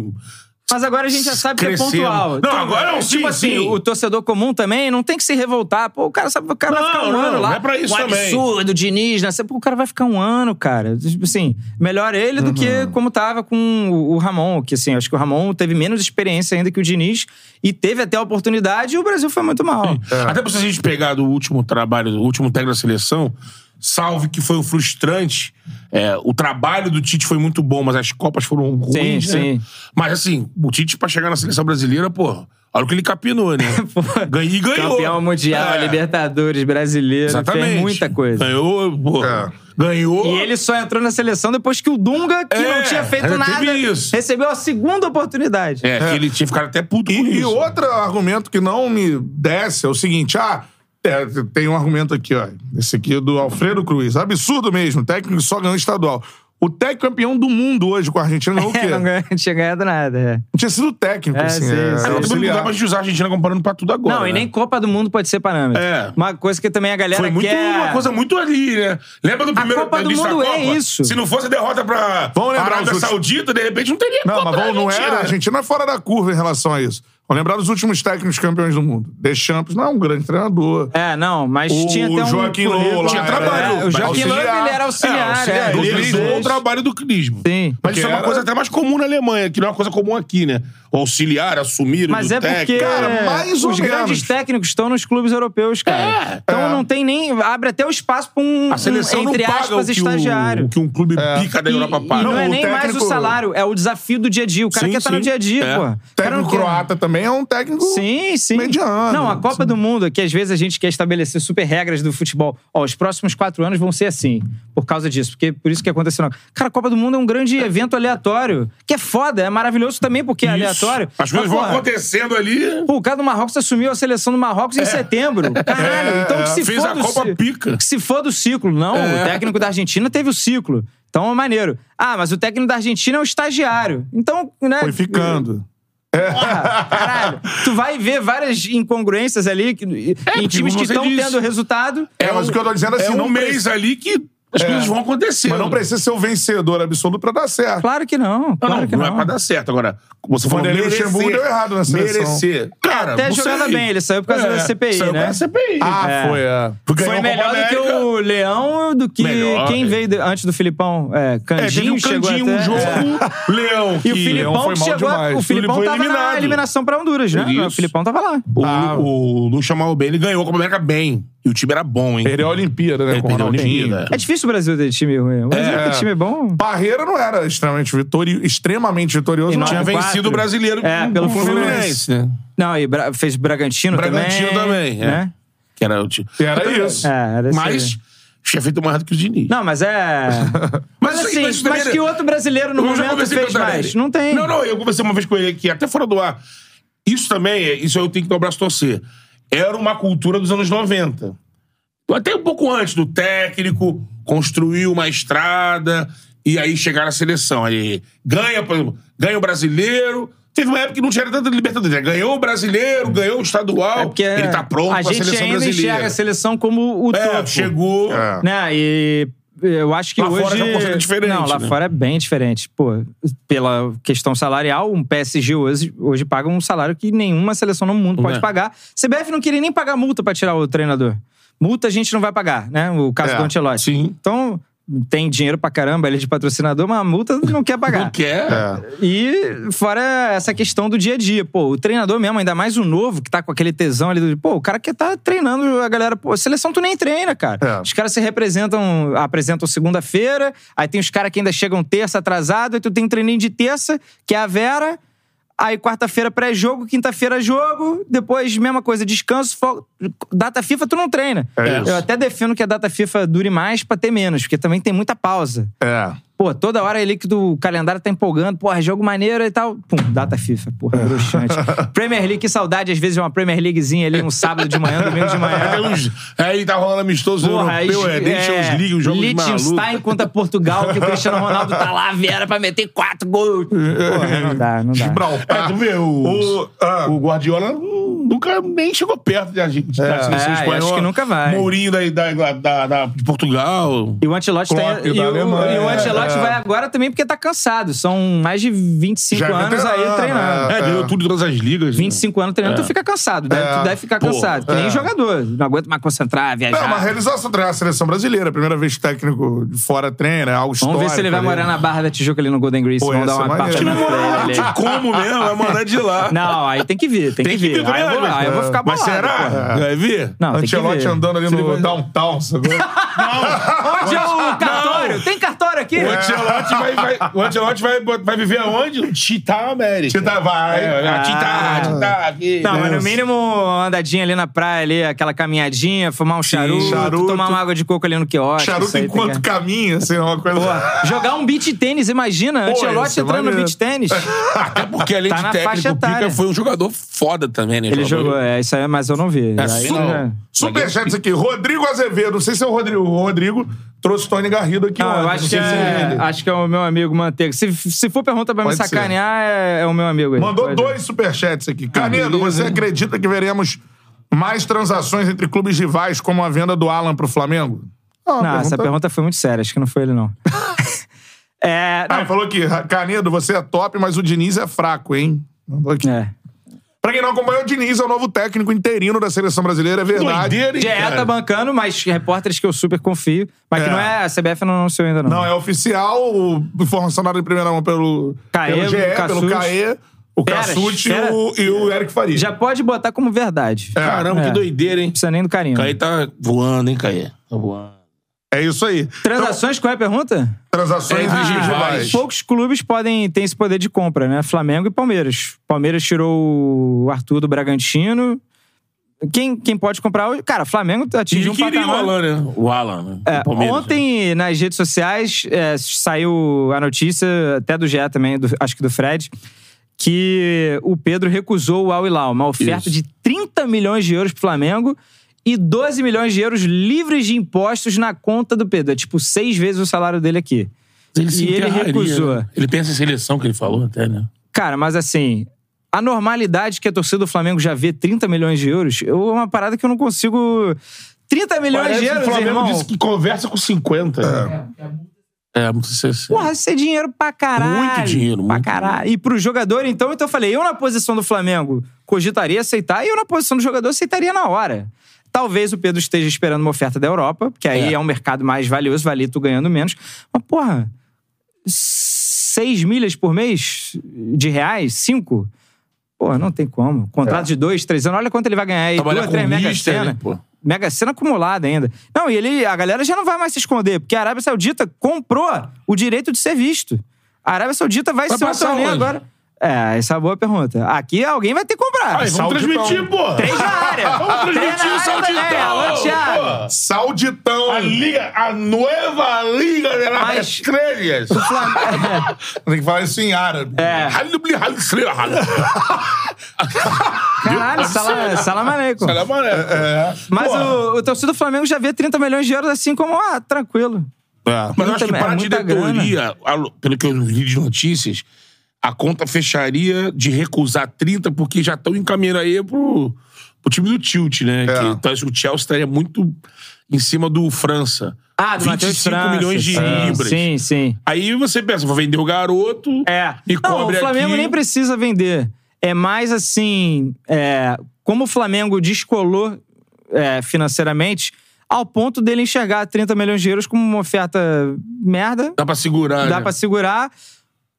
Mas agora a gente já sabe que é pontual. Não, agora não, Tipo sim, assim, sim. o torcedor comum também não tem que se revoltar. Pô, o cara sabe, o cara vai Não, ficar um não, ano lá. não é pra isso um também. absurdo, Diniz, né? Pô, o cara vai ficar um ano, cara. Tipo assim, melhor ele do que Uhum. como tava com o o Ramon, que assim, acho que o Ramon teve menos experiência ainda que o Diniz e teve até a oportunidade e o Brasil foi muito mal. Até pra se a gente pegar do último trabalho, do último técnico da seleção, salve que foi um frustrante. é, o trabalho do Tite foi muito bom, mas as Copas foram ruins, Sim, né? sim. Mas assim, o Tite pra chegar na seleção brasileira, pô, olha o que ele capinou, né? *laughs* Ganhou e ganhou. Campeão mundial, É, Libertadores, brasileiro, Exatamente. fez muita coisa. Ganhou, pô. É. Ganhou. E ele só entrou na seleção depois que o Dunga, que É, não tinha feito nada, isso. recebeu a segunda oportunidade. É, que ele tinha ficado até puto com E, e isso. outro argumento que não me desce é o seguinte: ah, é, tem um argumento aqui, ó. Esse aqui é do Alfredo Cruz. Absurdo mesmo, técnico que só ganhou estadual. O técnico campeão do mundo hoje com a Argentina ganhou o *laughs* quê? É, não ganhou- não tinha ganhado nada. é. Não tinha sido técnico, É, assim. sim, é, sim. É, também não dá pra gente usar a Argentina comparando pra tudo agora. não, e né? nem Copa do Mundo pode ser parâmetro. É. Uma coisa que também a galera Foi muito, quer... uma coisa muito ali, né? Lembra do primeiro Copa do início da Mundo é Copa? isso. Se não fosse a derrota pra Vamos lembrar Arábia últimos- Saudita, de repente não teria Não, Copa mas vamos, não é. Argentina. A Argentina é fora da curva em relação a isso. Vamos lembrar dos últimos técnicos campeões do mundo. Deschamps não é um grande treinador. É, não, mas O tinha até um... Joaquim lá Tinha trabalho. É, o Joaquim. Löw, ele era auxiliar. auxiliar, é, ele liderou o trabalho do clismo. Sim. Mas isso é uma Porque coisa até mais comum na Alemanha, que não é uma coisa comum aqui, né? O auxiliar, assumir o Mas é porque técnico. Cara, mais os grandes técnicos estão nos clubes europeus, cara. É, então é. não tem nem... Abre até o espaço pra um, A seleção um, entre não paga aspas, o que, estagiário. o, que um clube pica da Europa e paga. não, é nem mais técnico- o salário, é o desafio do dia a dia. O cara Sim, quer estar no sim. dia a dia, É. pô. O não Técnico croata também é um técnico. Sim, sim. mediano. Não, a Copa do Mundo, é que às vezes a gente quer estabelecer super regras do futebol. Ó, os próximos quatro anos vão ser assim, por causa disso. Porque por isso que aconteceu. não. Cara, a Copa do Mundo é um grande evento aleatório. Que é foda, é maravilhoso também porque é Isso. Aleatório. As coisas vão acontecendo ali. Pô, o cara do Marrocos assumiu a seleção do Marrocos em setembro. Caralho, então que se É. Fez for a do Copa ci- pica. Que se for do ciclo. Não, É. o técnico da Argentina teve o ciclo. Então é maneiro. Ah, mas o técnico da Argentina é o estagiário. Então, né? Foi ficando. Porra, caralho. Tu vai ver várias incongruências ali que- em times que estão tendo resultado. É, mas o que eu tô dizendo é assim, é um não mês ali que as coisas vão acontecendo. Mas não precisa ser o vencedor absoluto pra dar certo. Claro que não. Não, Claro não, que não não. é pra dar certo. Agora, você falou merecer. Luxemburgo deu errado na seleção. Merecer. Cara, Até jogava bem, ele saiu por causa da CPI, saiu né? pela CPI. Ah, É. foi, é. Porque Foi melhor do que o Leão, do que Melhor, quem é. veio de- antes do Filipão. É, É, teve Candinho um chegou Candinho, até... um jogo. É. Leão. E o Filipão foi chegou. demais. O Filipão tava na eliminação pra Honduras, né? O Filipão tava lá. O, Ah. o Lu chamava bem, ele ganhou a Copa América bem. E o time era bom, hein? Perdeu a Olimpíada, né? Ele com o perdeu a Ronaldinho. Olimpíada. É difícil o Brasil ter time ruim. O Brasil É. ter time bom. Parreira não era extremamente vitorioso, extremamente vitorioso. E não. Tinha Quatro. vencido o brasileiro É, com- pelo com o Fluminense. né? Não, e Bra- fez Bragantino, Bragantino também, é. Né? Que era o time. Era isso. É, era isso Mas tinha feito mais do que o Diniz. Não, mas é. *laughs* mas aí- assim, mas mas, também- que outro brasileiro no Eu momento fez mais? Não tem. Não, não, eu conversei uma vez com ele aqui, até fora do ar. Isso também, é- isso eu tenho que dar o braço torcer. Era uma cultura dos anos 90. Até um pouco antes do técnico, construir uma estrada e aí chegar na seleção. Aí ganha, por exemplo, ganha o brasileiro, Teve uma época que não tinha tanta Libertadores. né? Ganhou o brasileiro, ganhou o estadual. É ele tá pronto a pra gente seleção ainda brasileira. enxerga a seleção como o É, topo. chegou. É. Né? E eu acho que Lá hoje... fora já é um diferente, Não, lá né? fora é bem diferente. Pô, pela questão salarial, um PSG hoje, hoje paga um salário que nenhuma seleção no mundo pode É. pagar. CBF não queria nem pagar multa pra tirar o treinador. Multa a gente não vai pagar, né? O caso É, do Ancelotti. sim. Então, tem dinheiro pra caramba ele de patrocinador, mas a multa não quer pagar. Não quer. É. E fora essa questão do dia a dia. Pô, o treinador mesmo, ainda mais o novo, que tá com aquele tesão ali do. Pô, o cara que tá treinando a galera. Pô, seleção tu nem treina, cara. É. Os caras se representam, apresentam segunda-feira, aí tem os caras que ainda chegam terça atrasado, aí tu tem treininho de terça, que é a Vera. Aí quarta-feira pré-jogo, quinta-feira jogo, depois mesma coisa, descanso, fo- data FIFA tu não treina. É. Eu até defendo que a data FIFA dure mais pra ter menos, porque também tem muita pausa. É. Pô, toda hora ali que do calendário tá empolgando, porra, jogo maneiro e tal. Pum, data FIFA, porra, bruxante. Premier League, que saudade, às vezes, de uma Premier Leaguezinha ali, um sábado de manhã, domingo de manhã. uns- aí tá rolando amistoso Porra, europeu, é, League, um jogo de maluco. Liechtenstein contra Portugal, que o Cristiano Ronaldo tá lá, Vera, pra meter quatro gols. Porra, não dá, não dá. Gibraltar. É, tu vê, o, O, ah, o Guardiola nunca nem chegou perto de, de, da seleção É, espanhola. acho que nunca vai. Mourinho da, da, da, da- de Portugal. E o Ancelotti tem, Klopp e, da o, e o Ancelotti é. vai agora também porque tá cansado. São mais de 25 Já é anos aí treinando. é. É, ganhou tudo em todas as ligas. né? 25 anos treinando, tu fica cansado. Deve, É. Tu deve ficar Pô, cansado. Que nem é. jogador. Não aguenta mais concentrar, viajar. É uma realização treinar a seleção brasileira. Primeira vez que técnico de fora treina, é algo histórico. Vamos ver se ele vai morar na Barra da Tijuca ali no Golden Grease. Vamos dar um apartamento pra ele ali. De como mesmo? Vai mandar de lá. *laughs* Não, aí tem que vir, tem, Tem que que vir. vir Aí eu vou, aí eu vou ficar Mas bolado. será? porra. Vai vir? Não, tem que Ancelotti ver. andando ali no downtown, sacou? *laughs* Onde é o cartório? Tem cartório aqui? O Ancelotti vai, vai, o Ancelotti vai, vai viver aonde? No Tita América. Tita vai. É, a Tita, Ah. Tita, aqui. Não, mas no Isso. mínimo andadinha ali na praia, ali, aquela caminhadinha, fumar um charuto, charuto. tomar uma água de coco ali no quiosque. Charuto isso aí tem enquanto que- caminha, assim, uma coisa... Jogar um beat tênis, imagina. Pô, Ancelotti isso é entrando no beat tênis. *laughs* Até porque, além Tá de técnico, Pica etária. foi um jogador foda também, né? Ele jogou, é, isso aí, mas eu não vi. É, su- não- é. Superchats aqui. Rodrigo Azevedo. Não sei se é o Rodrigo. O Rodrigo trouxe Tony Garrido aqui ontem. eu acho que, é, acho que é o meu amigo Manteiga. Se, se for pergunta pra me Pode ser. sacanear, é, é o meu amigo aí. Mandou Pode. dois superchats aqui. Canedo, beleza, você acredita que veremos mais transações entre clubes rivais, como a venda do Alan pro Flamengo? Ah, Não, essa pergunta foi muito séria. Acho que não foi ele, não. *laughs* é, Ah, não, ele falou aqui, Canedo, você é top, mas o Diniz é fraco, hein? Mandou aqui. é. Pra quem não acompanha, o Diniz é o novo técnico interino da seleção brasileira, é verdade. Doideira, hein, Dieta cara? bancando, mas repórteres que eu super confio. Mas que É. não é. A CBF não anunciou ainda, não. Não, é oficial, o- informação dada em primeira mão pelo, Caê, pelo GE, pelo. CAE, o Cassucci e o, e o Eric Faria. Já pode botar como verdade. É. Caramba, É. que doideira, hein? Não precisa nem do carinho. Caí tá voando, hein, Caí? Tá voando. É isso aí. Transações, qual é a pergunta? Então, transações os rivais. rivais. Poucos clubes podem ter esse poder de compra, né? Flamengo e Palmeiras. Palmeiras tirou o Arthur do Bragantino. Quem, quem pode comprar hoje? Cara, Flamengo E atingiu um queria o patamar... Alan, né? O Alan, né? É, Palmeiras, né? ontem, nas redes sociais, é, saiu a notícia, até do GE também, do- acho que do Fred, que o Pedro recusou o Al Hilal, uma oferta Isso. de 30 milhões de euros pro Flamengo e 12 milhões de euros livres de impostos na conta do Pedro. É tipo seis vezes o salário dele aqui. Ele se e ele recusou. né? Ele pensa em seleção, que ele falou até, né? Cara, mas assim, a normalidade que a torcida do Flamengo já vê 30 milhões de euros, eu, é uma parada que eu não consigo. 30 milhões Parece de euros, o Flamengo irmão. disse que conversa com 50. É, é muito CC. Porra, isso é dinheiro pra caralho. Muito dinheiro, Pra muito caralho. E pro jogador, então, então eu falei, eu na posição do Flamengo cogitaria aceitar e eu na posição do jogador aceitaria na hora. Talvez o Pedro esteja esperando uma oferta da Europa, porque aí é, É. um mercado mais valioso, valia tu ganhando menos. Mas, porra, seis milhas por mês de reais? Cinco? Porra, não tem como. Contrato de dois, três anos. Olha quanto ele vai ganhar aí. Trabalhar Duas, três Mega pô? Mega Sena acumulada ainda. Não, e ele, a galera já não vai mais se esconder, porque a Arábia Saudita comprou o direito de ser visto. A Arábia Saudita vai, Vai ser um torneio agora. É, essa é uma boa pergunta. Aqui alguém vai ter que comprar. Aí, vamos Sauditão. transmitir, pô. Três na área. Vamos transmitir o Sauditão. pô. Sauditão. A liga, a nova liga de las Mas- estrelas. *laughs* Tem que falar isso em árabe. É. Caralho, sala, salam aleikum. É. Mas o, o torcedor do Flamengo já vê 30 milhões de euros assim como, ah, tranquilo. Mas eu acho que para é a diretoria, a- pelo que eu vi de notícias, a conta fecharia de recusar 30 porque já estão encaminhando aí pro, pro time do Tilt, né? É. Que, então, o Chelsea estaria muito em cima do França. Ah, do Matheus 25 França, milhões de sim, libras. Sim, sim. Aí você pensa, vou vender o garoto É. e não, cobre o Flamengo aqui. nem precisa vender. É mais assim, é, como o Flamengo descolou é, financeiramente, ao ponto dele enxergar 30 milhões de euros como uma oferta merda, Dá pra segurar, dá né? pra segurar.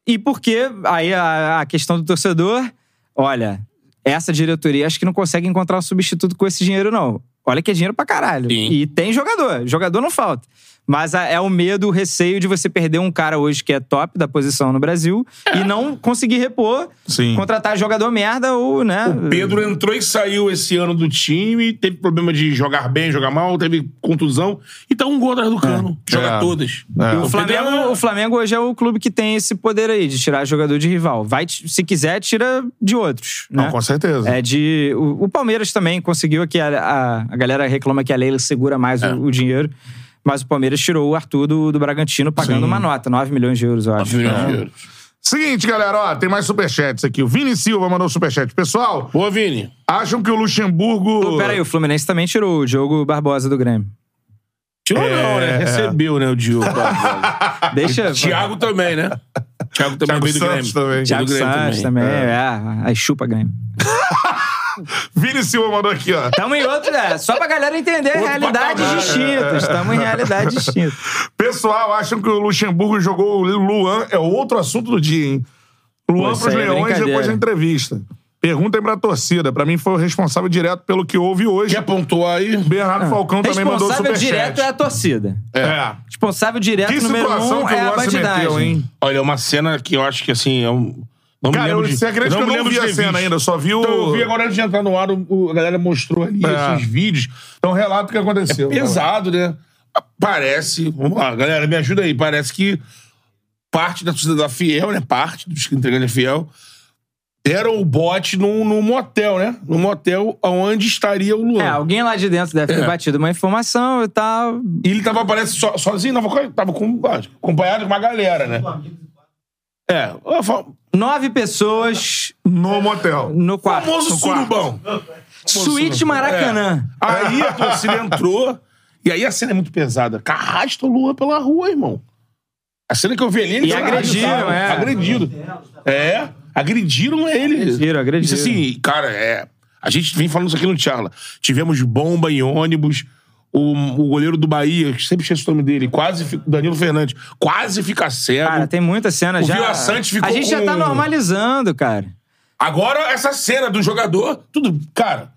E porque aí a, a questão do torcedor, olha, essa diretoria acho que não consegue encontrar um substituto com esse dinheiro, não. Olha que é dinheiro pra caralho. Sim. E tem jogador. Jogador não falta. Mas é o medo, o receio de você perder um cara hoje que é top da posição no Brasil e não conseguir repor, Sim. contratar jogador merda ou, né? O Pedro entrou e saiu esse ano do time, teve problema de jogar bem, jogar mal, teve contusão. E tá um gol atrás do cano, que joga É. todas. É. O Flamengo, Pedro o Flamengo hoje é o clube que tem esse poder aí de tirar jogador de rival. Vai, se quiser, tira de outros. Né? Não, com certeza. É de. O, o Palmeiras também conseguiu aqui. A, a, a galera reclama que a Leila segura mais É. o, o dinheiro. Mas o Palmeiras tirou o Arthur do, do Bragantino pagando Sim. uma nota, 9 milhões de euros, eu acho. milhões É. de euros. Seguinte, galera, ó, tem mais superchats aqui. O Vini Silva mandou superchat. Pessoal, Boa, Vini. acham que o Luxemburgo. Pô, Peraí, o Fluminense também tirou o Diogo Barbosa do Grêmio. Tirou não, né? é. Recebeu, né, o Diogo. *laughs* Barbosa. Deixa. Thiago também, né? Thiago também Thiago veio do Santos Grêmio. também. Thiago do Grêmio Santos também. É, aí chupa Grêmio. *laughs* Vini Silva mandou aqui, ó. Tamo em outro. É, só pra galera entender Outro realidades patamar, distintas. Tamo em realidades distintas. Pessoal, acham que o Luxemburgo jogou o Luan. É outro assunto do dia, hein? Luan Pô, pros aí é Leões brincadeira. depois da entrevista. Perguntem pra torcida. Pra mim foi o responsável direto pelo que houve hoje. Quer pontuar aí? Bernardo Falcão também mandou Responsável superchat. direto é a torcida. É. Responsável direto Que número um que o é a bandidagem. meteu, hein? Olha, é uma cena que eu acho que, assim, é um... Não Cara, me eu, lembro de... você acredita que eu me não lembro vi de a cena ainda, eu só vi o... Então, eu vi agora antes de entrar no ar, o- o- a galera mostrou ali É. esses vídeos. Então relata o que aconteceu. Pesado, né? Parece... Vamos lá, galera, me ajuda aí. Parece que parte da torcida da Fiel, né? Parte dos que entregam Fiel deram o bote num, num motel, né? Num motel onde estaria o Luan. É, alguém lá de dentro deve ter É. batido uma informação e tal. E ele tava, parece, so- sozinho, tava, com- tava com, acompanhado de uma galera, né? É, Nove pessoas No motel. no quarto. famoso no quarto. surubão. Suíte Maracanã. É. Aí a torcida entrou, e aí a cena é muito pesada. Arrasta o Luan pela rua, irmão. A cena que eu vi ali, ele E tá agrediram, é. Agredido. É, agrediram ele. Agrediram, agrediram. Isso assim, cara, é... A gente vem falando isso aqui no Charla. Tivemos bomba em ônibus. O, o goleiro do Bahia, sempre esqueço o nome dele, quase fi- Danilo Fernandes, quase fica cego. Cara, tem muita cena O já. Vila Sante ficou a gente já tá com- normalizando, cara. Agora, essa cena do jogador, tudo. Cara,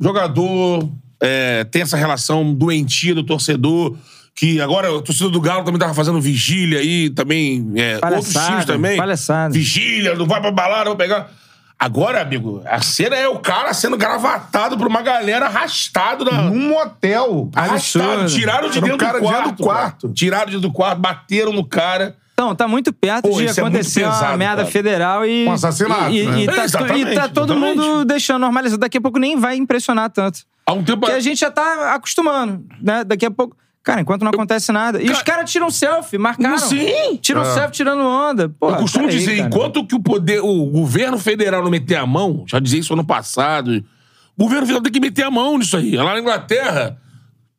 jogador é, tem essa relação doentia do torcedor. Que agora o torcedor do Galo também tava fazendo vigília aí, também. É, outros times também. palhaçada. Vigília, não vai pra balada, vou pegar. Agora, amigo, a cena é o cara sendo gravatado por uma galera arrastado na. Num motel. Arrastado, absurdo. tiraram de Era dentro cara do quarto. do quarto. Tiraram de dentro do quarto, bateram no cara. Então, tá muito perto Pô, de isso é muito acontecer uma pesado, merda cara. federal e. Um assassinato, E, né? e, É, tá, exatamente, e tá todo exatamente. mundo deixando normalizado. Daqui a pouco nem vai impressionar tanto. Há um tempo. Porque a gente já tá acostumando, né? Daqui a pouco. Cara, enquanto não acontece nada. E os caras tiram selfie, marcaram. Sim. Tiram selfie tirando onda. Pô, Eu costumo dizer, cara. enquanto que o poder, o governo federal não meter a mão, já dizia isso ano passado, o governo federal tem que meter a mão nisso aí. Lá na Inglaterra,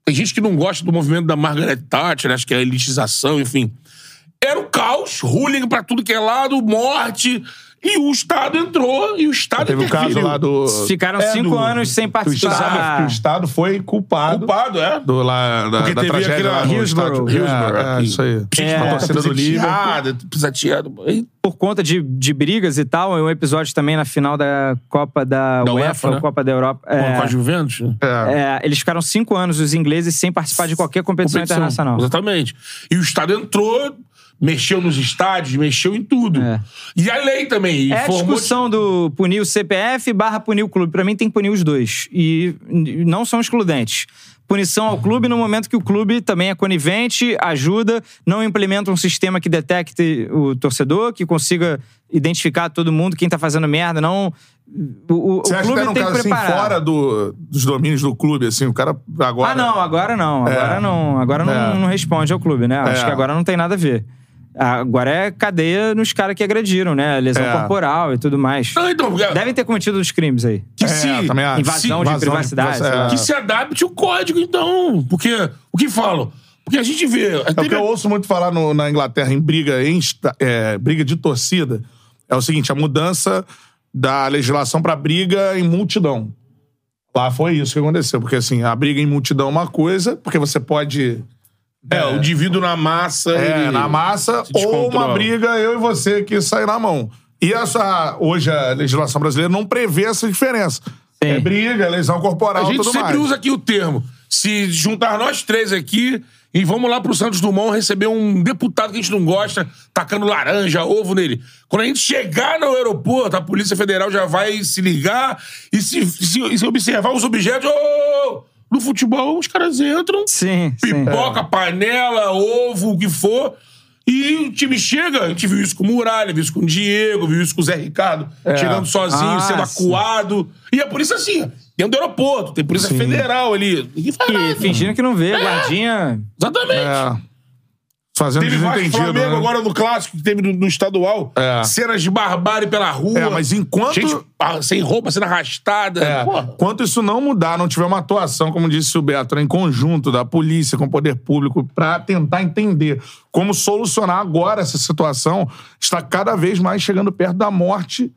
tem gente que não gosta do movimento da Margaret Thatcher, acho que é a elitização, enfim. Era o caos, ruling pra tudo que é lado, morte, e o Estado entrou, e o Estado Teve o caso lá do. Ficaram É, cinco do- anos sem que o Estado, participar. que o Estado foi culpado. Culpado, é? Do, lá, da, Porque da teve tragédia lá no estádio. É, é, isso aí. É. a torcida do Liverpool. Pisateado, por conta de, de brigas e tal, é um episódio também na final da Copa da, Da UEFA, UEFA, né? Copa da Europa. É, Com a Juventus? É. é, eles ficaram cinco anos, os ingleses, sem participar de qualquer competição, competição. internacional. Exatamente. E o Estado entrou, mexeu nos estádios, mexeu em tudo. É. E a lei também. É a discussão do punir o CPF barra punir o clube. Pra mim tem que punir os dois. E não são excludentes. Punição ao clube no momento que o clube também é conivente, ajuda, não implementa um sistema que detecte o torcedor, que consiga identificar todo mundo, quem tá fazendo merda, não... O, o- Você acha que clube era um tem que caso assim, fora do, dos domínios do clube, assim, o cara agora... Ah, não, agora não. Agora É. não. Agora não, É. não responde ao clube, né? Acho É. que agora não tem nada a ver. Agora é cadeia nos caras que agrediram, né? Lesão É. corporal e tudo mais. Não, então, porque- Devem ter cometido os crimes aí. que É, se, também. Invasão Sim, de privacidade, lá. é. que se adapte o código, então. Porque, o que falam? Porque a gente vê... É o que eu ouço muito falar no- na Inglaterra em briga, em é, briga de torcida. É o seguinte: a mudança da legislação pra briga em multidão. Lá foi isso que aconteceu. Porque assim, a briga em multidão é uma coisa, porque você pode. É, o indivíduo na massa... É, ele- na massa, ou uma briga, eu e você, que sai na mão. E essa, hoje a legislação brasileira não prevê essa diferença. É briga, é lesão corporal A gente sempre mais. usa aqui o termo. Se juntar nós três aqui e vamos lá pro Santos Dumont receber um deputado que a gente não gosta, tacando laranja, ovo nele. Quando a gente chegar no aeroporto, a Polícia Federal já vai se ligar e se, se- se observar os objetos. ô, no futebol, os caras entram, Sim, sim. pipoca, panela, ovo, o que for. E o time chega, a gente viu isso com o Muralha, viu isso com o Diego, viu isso com o Zé Ricardo, chegando sozinho, Ah, sendo sim. acuado. E a polícia assim, dentro do aeroporto, tem polícia federal ali. Ninguém faz E nada. fingindo que não vê, guardinha. Exatamente. É. Fazendo Teve Vasco desentendido. Flamengo né? agora no clássico, que teve no, no estadual. É. Cenas de barbárie pela rua. É, mas enquanto- Gente ah, sem roupa, sendo arrastada. É, Porra. Enquanto isso não mudar, não tiver uma atuação, como disse o Beto, né, em conjunto da polícia com o poder público pra tentar entender como solucionar agora essa situação, está cada vez mais chegando perto da morte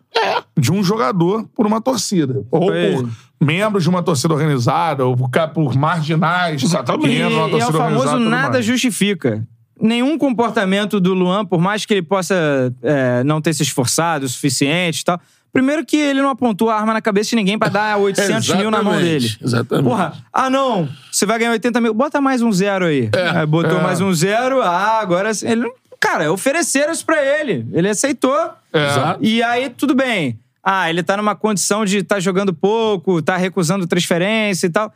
de um jogador por uma torcida. Ou Foi. por membros de uma torcida organizada, ou por, por marginais. Exatamente. E, e é o famoso nada mais. justifica. Nenhum comportamento do Luan, por mais que ele possa é, não ter se esforçado o suficiente e tal. Primeiro que ele não apontou a arma na cabeça de ninguém pra dar *laughs* 800 mil na mão dele. Exatamente. Porra, ah não, você vai ganhar 80 mil, bota mais um zero aí. Aí botou é. mais um zero, ah, agora... sim. Ele, cara, ofereceram isso pra ele. Ele aceitou. É. E aí, tudo bem. Ah, ele tá numa condição de tá jogando pouco, tá recusando transferência e tal.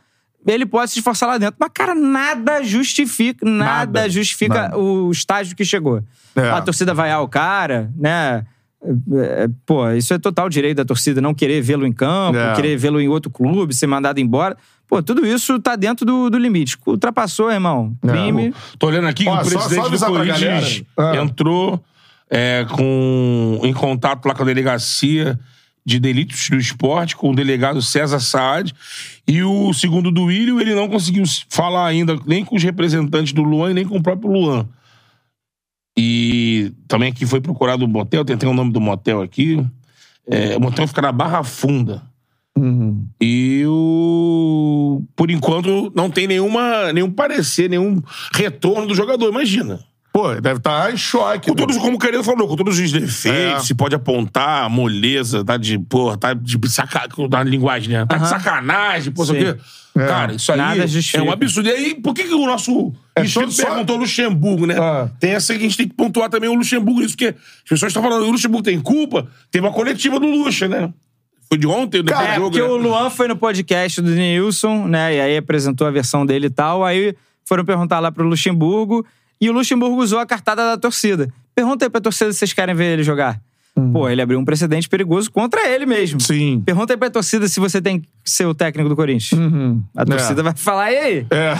Ele pode se esforçar lá dentro. Mas, cara, nada justifica, nada, Nada, justifica nada. o estágio que chegou. É. A torcida vaiar o cara, né? É, é, Pô, isso é total direito da torcida não querer vê-lo em campo, É. querer vê-lo em outro clube, ser mandado embora. Pô, tudo isso tá dentro do, do limite. Ultrapassou, irmão. Crime. Tô olhando aqui que o só- só presidente do Corinthians entrou é, com, em contato lá com a delegacia de delitos do esporte, com o delegado César Saad. E o segundo do William, ele não conseguiu falar ainda nem com os representantes do Luan e nem com o próprio Luan. E também aqui foi procurado o motel, tentei o nome do motel aqui. É, o motel fica na Barra Funda. E o. Por enquanto, não tem nenhuma, nenhum parecer, nenhum retorno do jogador. Imagina. Pô, deve estar em choque. Com todos, como o Querido falou, com todos os defeitos, É. se pode apontar, a moleza, tá de, porra, tá de saca, na linguagem, né? Tá de Aham. sacanagem, pô, sei o quê. Cara, isso aí Nada é um absurdo. E aí, por que, que o nosso É inscrito só- perguntou Luxemburgo, né? Ah. Tem essa que a gente tem que pontuar também o Luxemburgo nisso, porque as pessoas estão falando, o Luxemburgo tem culpa, teve uma coletiva do Luxa, né? Foi de ontem, depois É, do jogo, porque né? o Luan foi no podcast do Nilson, né? E aí apresentou a versão dele e tal. Aí foram perguntar lá pro Luxemburgo. E o Luxemburgo usou a cartada da torcida. Pergunta aí pra torcida se vocês querem ver ele jogar. Pô, ele abriu um precedente perigoso contra ele mesmo. Sim. Pergunta aí pra torcida se você tem que ser o técnico do Corinthians. A torcida É. vai falar, e aí? É.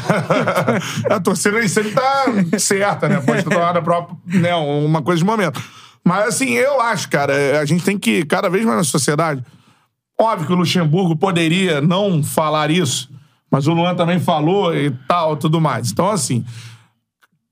*laughs* a torcida nem sempre tá certa, né? Pode ter tomado a própria, né, uma coisa de momento. Mas, assim, eu acho, cara, a gente tem que, cada vez mais na sociedade. Óbvio que o Luxemburgo poderia não falar isso, mas o Luan também falou e tal, tudo mais. Então, assim,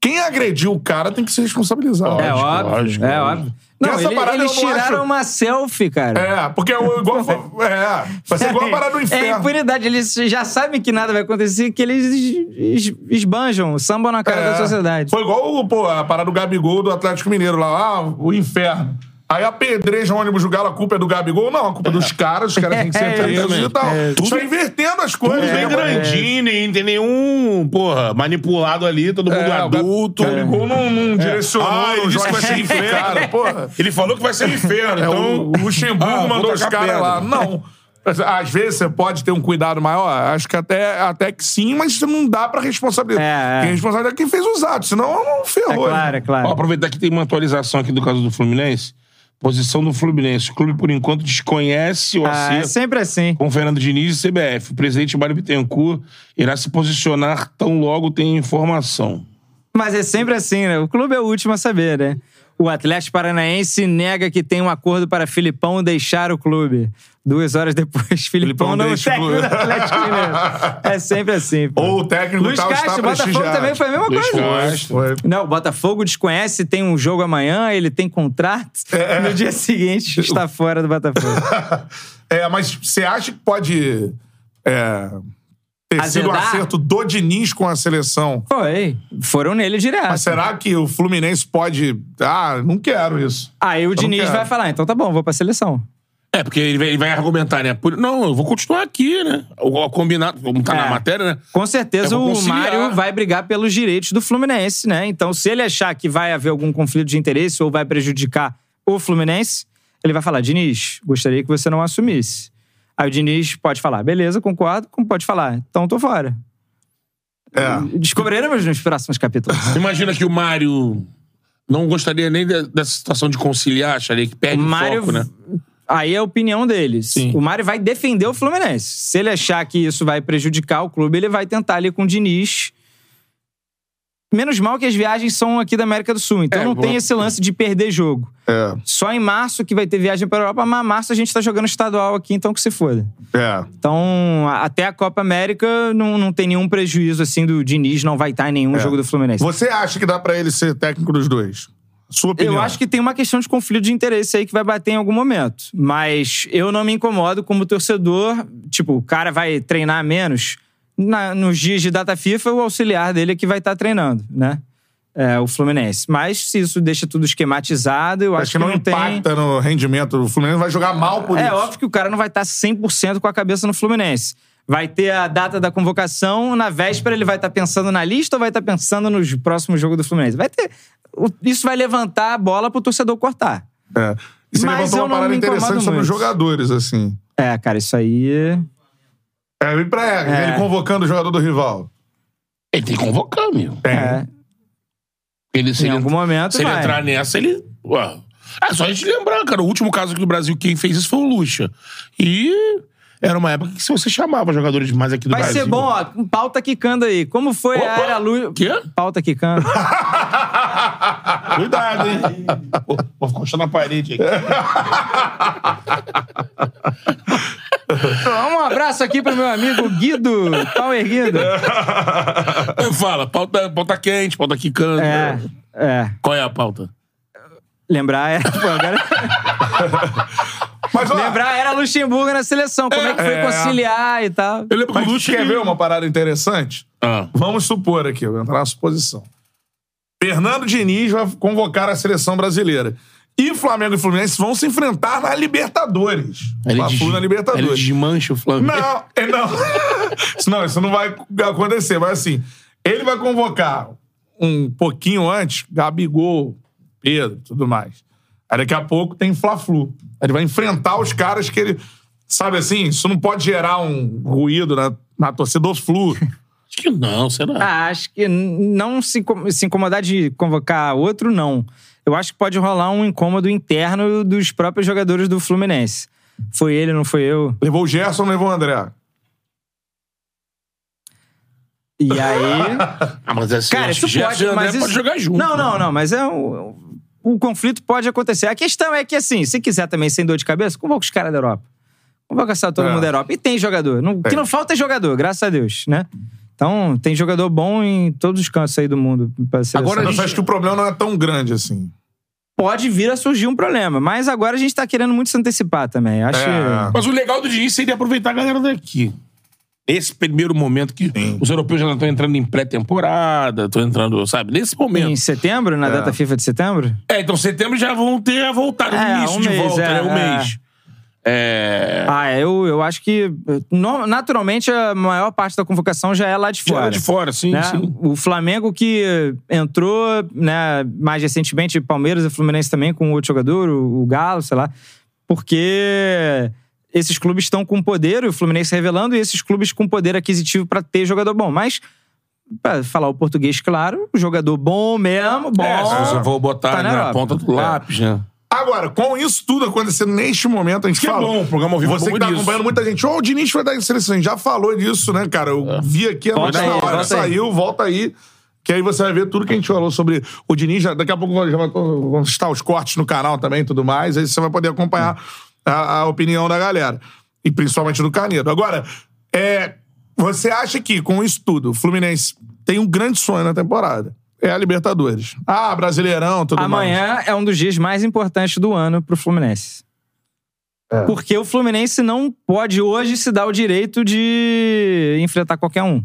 quem agrediu o cara tem que ser responsabilizado. é óbvio, lógico, é lógico. óbvio. Não, Essa ele- parada eles tiraram acho- uma selfie, cara. É, porque é igual. *laughs* É, vai ser igual a parada do É inferno. impunidade. Eles já sabem que nada vai acontecer, que eles es- es- esbanjam, sambam na cara É. da sociedade. Foi igual pô, a parada do Gabigol do Atlético Mineiro lá, ah, o inferno. Aí apedrejam o ônibus do Galo, a culpa é do Gabigol? Não, a culpa é dos caras, os caras têm que ser *laughs* É, presos e tal. É, Tudo tudo- invertendo as Tudo coisas. bem né, grandinho, nem tem nenhum, porra, manipulado ali, todo mundo É, o Ga- adulto. Gabigol não, não direcionou, Ah, ele não disse que vai ser inferno. cara, porra. Ele falou que vai ser inferno, *laughs* É, então... o Luxemburgo Ah, mandou os caras lá. Não. Às vezes você pode ter um cuidado maior, acho que até, até que sim, mas não dá pra responsabilizar. É, é. Quem é responsável é quem fez os atos, senão É ferrou. claro, é claro. Ó, aproveitar que tem uma atualização aqui do caso do Fluminense. Posição do Fluminense. O clube, por enquanto, desconhece o Ah, é sempre assim. com Fernando Diniz e CBF. O presidente Mário Bittencourt irá se posicionar tão logo tem informação. Mas é sempre assim, né? O clube é o último a saber, né? O Atlético Paranaense nega que tem um acordo para Filipão deixar o clube. Duas horas depois, *laughs* Filipão, Filipão não o técnico do Atlético Mineiro. É sempre assim. pô. Ou o técnico Luiz tal Castro, está o Botafogo também foi a mesma Luiz coisa. Castro. Não, o Botafogo desconhece, tem um jogo amanhã, ele tem contrato. É, *laughs* No dia seguinte, está fora do Botafogo. *laughs* É, mas você acha que pode é, ter sido o Azedar? acerto do Diniz com a seleção? Foi. Foram nele direto. Mas será que o Fluminense pode. Ah, não quero isso. Aí o não Diniz vai falar, então tá bom, vou pra seleção. É, porque ele vai, ele vai argumentar, né? Por- não, eu vou continuar aqui, né? O, o combinado, como tá na É. matéria, né? Com certeza Eu o. Mário vai brigar pelos direitos do Fluminense, né? Então, se ele achar que vai haver algum conflito de interesse ou vai prejudicar o Fluminense, ele vai falar: Diniz, gostaria que você não assumisse. Aí o Diniz pode falar: beleza, concordo, como pode falar? Então tô fora. É. Descobriremos nos próximos capítulos. *laughs* Imagina que o Mário não gostaria nem de- dessa situação de conciliar, acharia que perde O o Mário. foco, né? Aí é a opinião deles. Sim. O Mário vai defender o Fluminense. Se ele achar que isso vai prejudicar o clube, ele vai tentar ali com o Diniz. Menos mal que as viagens são aqui da América do Sul. Então É, não tem esse lance de perder jogo. É. Só em março que vai ter viagem para Europa, mas março a gente tá jogando estadual aqui, então que se foda. É. Então, a- até a Copa América não, não tem nenhum prejuízo assim do Diniz não vai estar em nenhum É. jogo do Fluminense. Você acha que dá pra ele ser técnico dos dois? Sua opinião. Eu acho que tem uma questão de conflito de interesse aí que vai bater em algum momento. Mas eu não me incomodo como torcedor. Tipo, o cara vai treinar menos. Na- nos dias de data FIFA, o auxiliar dele é que vai estar treinando, né? É, o Fluminense. Mas se isso deixa tudo esquematizado, eu acho, Acho que não, tem. impacta no rendimento. O Fluminense vai jogar mal por É isso. óbvio que o cara não vai estar 100% com a cabeça no Fluminense. Vai ter a data da convocação, na véspera ele vai estar pensando na lista ou vai estar pensando nos próximos jogos do Fluminense? Vai ter. Isso vai levantar a bola pro torcedor cortar. É. E você Mas levantou uma não parada interessante sobre os jogadores, assim. É, cara, isso aí. É, e pra É. ele convocando o jogador do rival. Ele tem que convocar, meu. É, Ele, se em ele, algum momento se ele vai. entrar nessa, ele. Ué. É só a gente lembrar, cara. O último caso aqui do Brasil, quem fez isso foi o Lucha. E era uma época que se você chamava jogadores mais aqui do Vai Brasil. ser bom, ó. Um pau tá quicando aí. Como foi a Opa! área luz. Quê? Pau tá quicando. *laughs* Cuidado, hein? Pô, Vou encostar na parede aqui. *laughs* um abraço aqui pro meu amigo Guido. Pau erguido. Fala, pauta, pauta quente, pauta quicando. É, é. Qual é a pauta? Lembrar era. Pô, agora... Mas, ó, Lembrar era Luxemburgo na seleção. Como é que foi É. conciliar e tal. Eu lembro que o Lucha. quer ver uma parada interessante? Ah. Vamos supor aqui, eu vou entrar na suposição. Fernando Diniz vai convocar a seleção brasileira. E Flamengo e Fluminense vão se enfrentar na Libertadores. Ele Fla-Flu des- na Ele Libertadores. desmancha o Flamengo. Não, é, não. Isso *laughs* não, isso não vai acontecer. Mas assim, ele vai convocar um pouquinho antes, Gabigol, Pedro, tudo mais. Aí daqui a pouco tem Fla-Flu. Ele vai enfrentar os caras que ele. Sabe assim, isso não pode gerar um ruído na, na torcida do Flu. *laughs* Acho que não, será? Ah, acho que não se, se incomodar de convocar outro, não. Eu acho que pode rolar um incômodo interno dos próprios jogadores do Fluminense. Foi ele, não foi eu. Levou o Gerson, levou o André. E aí. *laughs* Ah, mas assim, Cara, isso que pode, Gerson e mas André isso... pode jogar junto. Não, não, né? não, mas é um, o conflito pode acontecer. A questão é que, assim, se quiser também sem dor de cabeça, convoca os caras da Europa. Convoca todo É. mundo da Europa. E tem jogador. Não, O que não falta é jogador, graças a Deus, né? Então, tem jogador bom em todos os cantos aí do mundo. Agora, gente- eu acho que o problema não é tão grande assim. Pode vir a surgir um problema. Mas agora a gente tá querendo muito se antecipar também. Acho É. Mas o legal do Diniz seria aproveitar a galera daqui. Esse primeiro momento que Sim. os europeus já estão entrando em pré-temporada, estão entrando, sabe? Nesse momento. em setembro, na data FIFA de setembro. É, então setembro já vão ter no É, início um de mês, volta, é, né? Um é. mês. É. Ah, eu, eu acho que naturalmente a maior parte da convocação já é lá de Já fora. era de fora, sim, né? sim. O Flamengo que entrou, né, mais recentemente, Palmeiras e Fluminense também com outro jogador, o, Galo, sei lá, porque esses clubes estão com poder, o Fluminense revelando, e esses clubes com poder aquisitivo pra ter jogador bom. Mas, pra falar o português claro, jogador bom mesmo, bom. É, eu vou botar tá na na, ponta do lápis, né? Agora, com isso tudo acontecendo neste momento, a gente Que é fala. bom, o programa ao vivo é Você bom que tá disso. acompanhando muita gente. Ô, o Diniz vai dar em seleção. A gente já falou disso, né, cara? Eu vi aqui a Volta notícia aí, na hora volta aí. saiu, volta aí. Que aí você vai ver tudo que a gente falou sobre o Diniz. Já- Daqui a pouco já vai- vão estar os cortes no canal também e tudo mais. Aí você vai poder acompanhar a, a opinião da galera. E principalmente do Canedo. Agora, é, você acha que com isso tudo, o Fluminense tem um grande sonho na temporada? É a Libertadores. Ah, Brasileirão, tudo mais. Amanhã é um dos dias mais importantes do ano pro Fluminense. É. Porque o Fluminense não pode hoje se dar o direito de enfrentar qualquer um.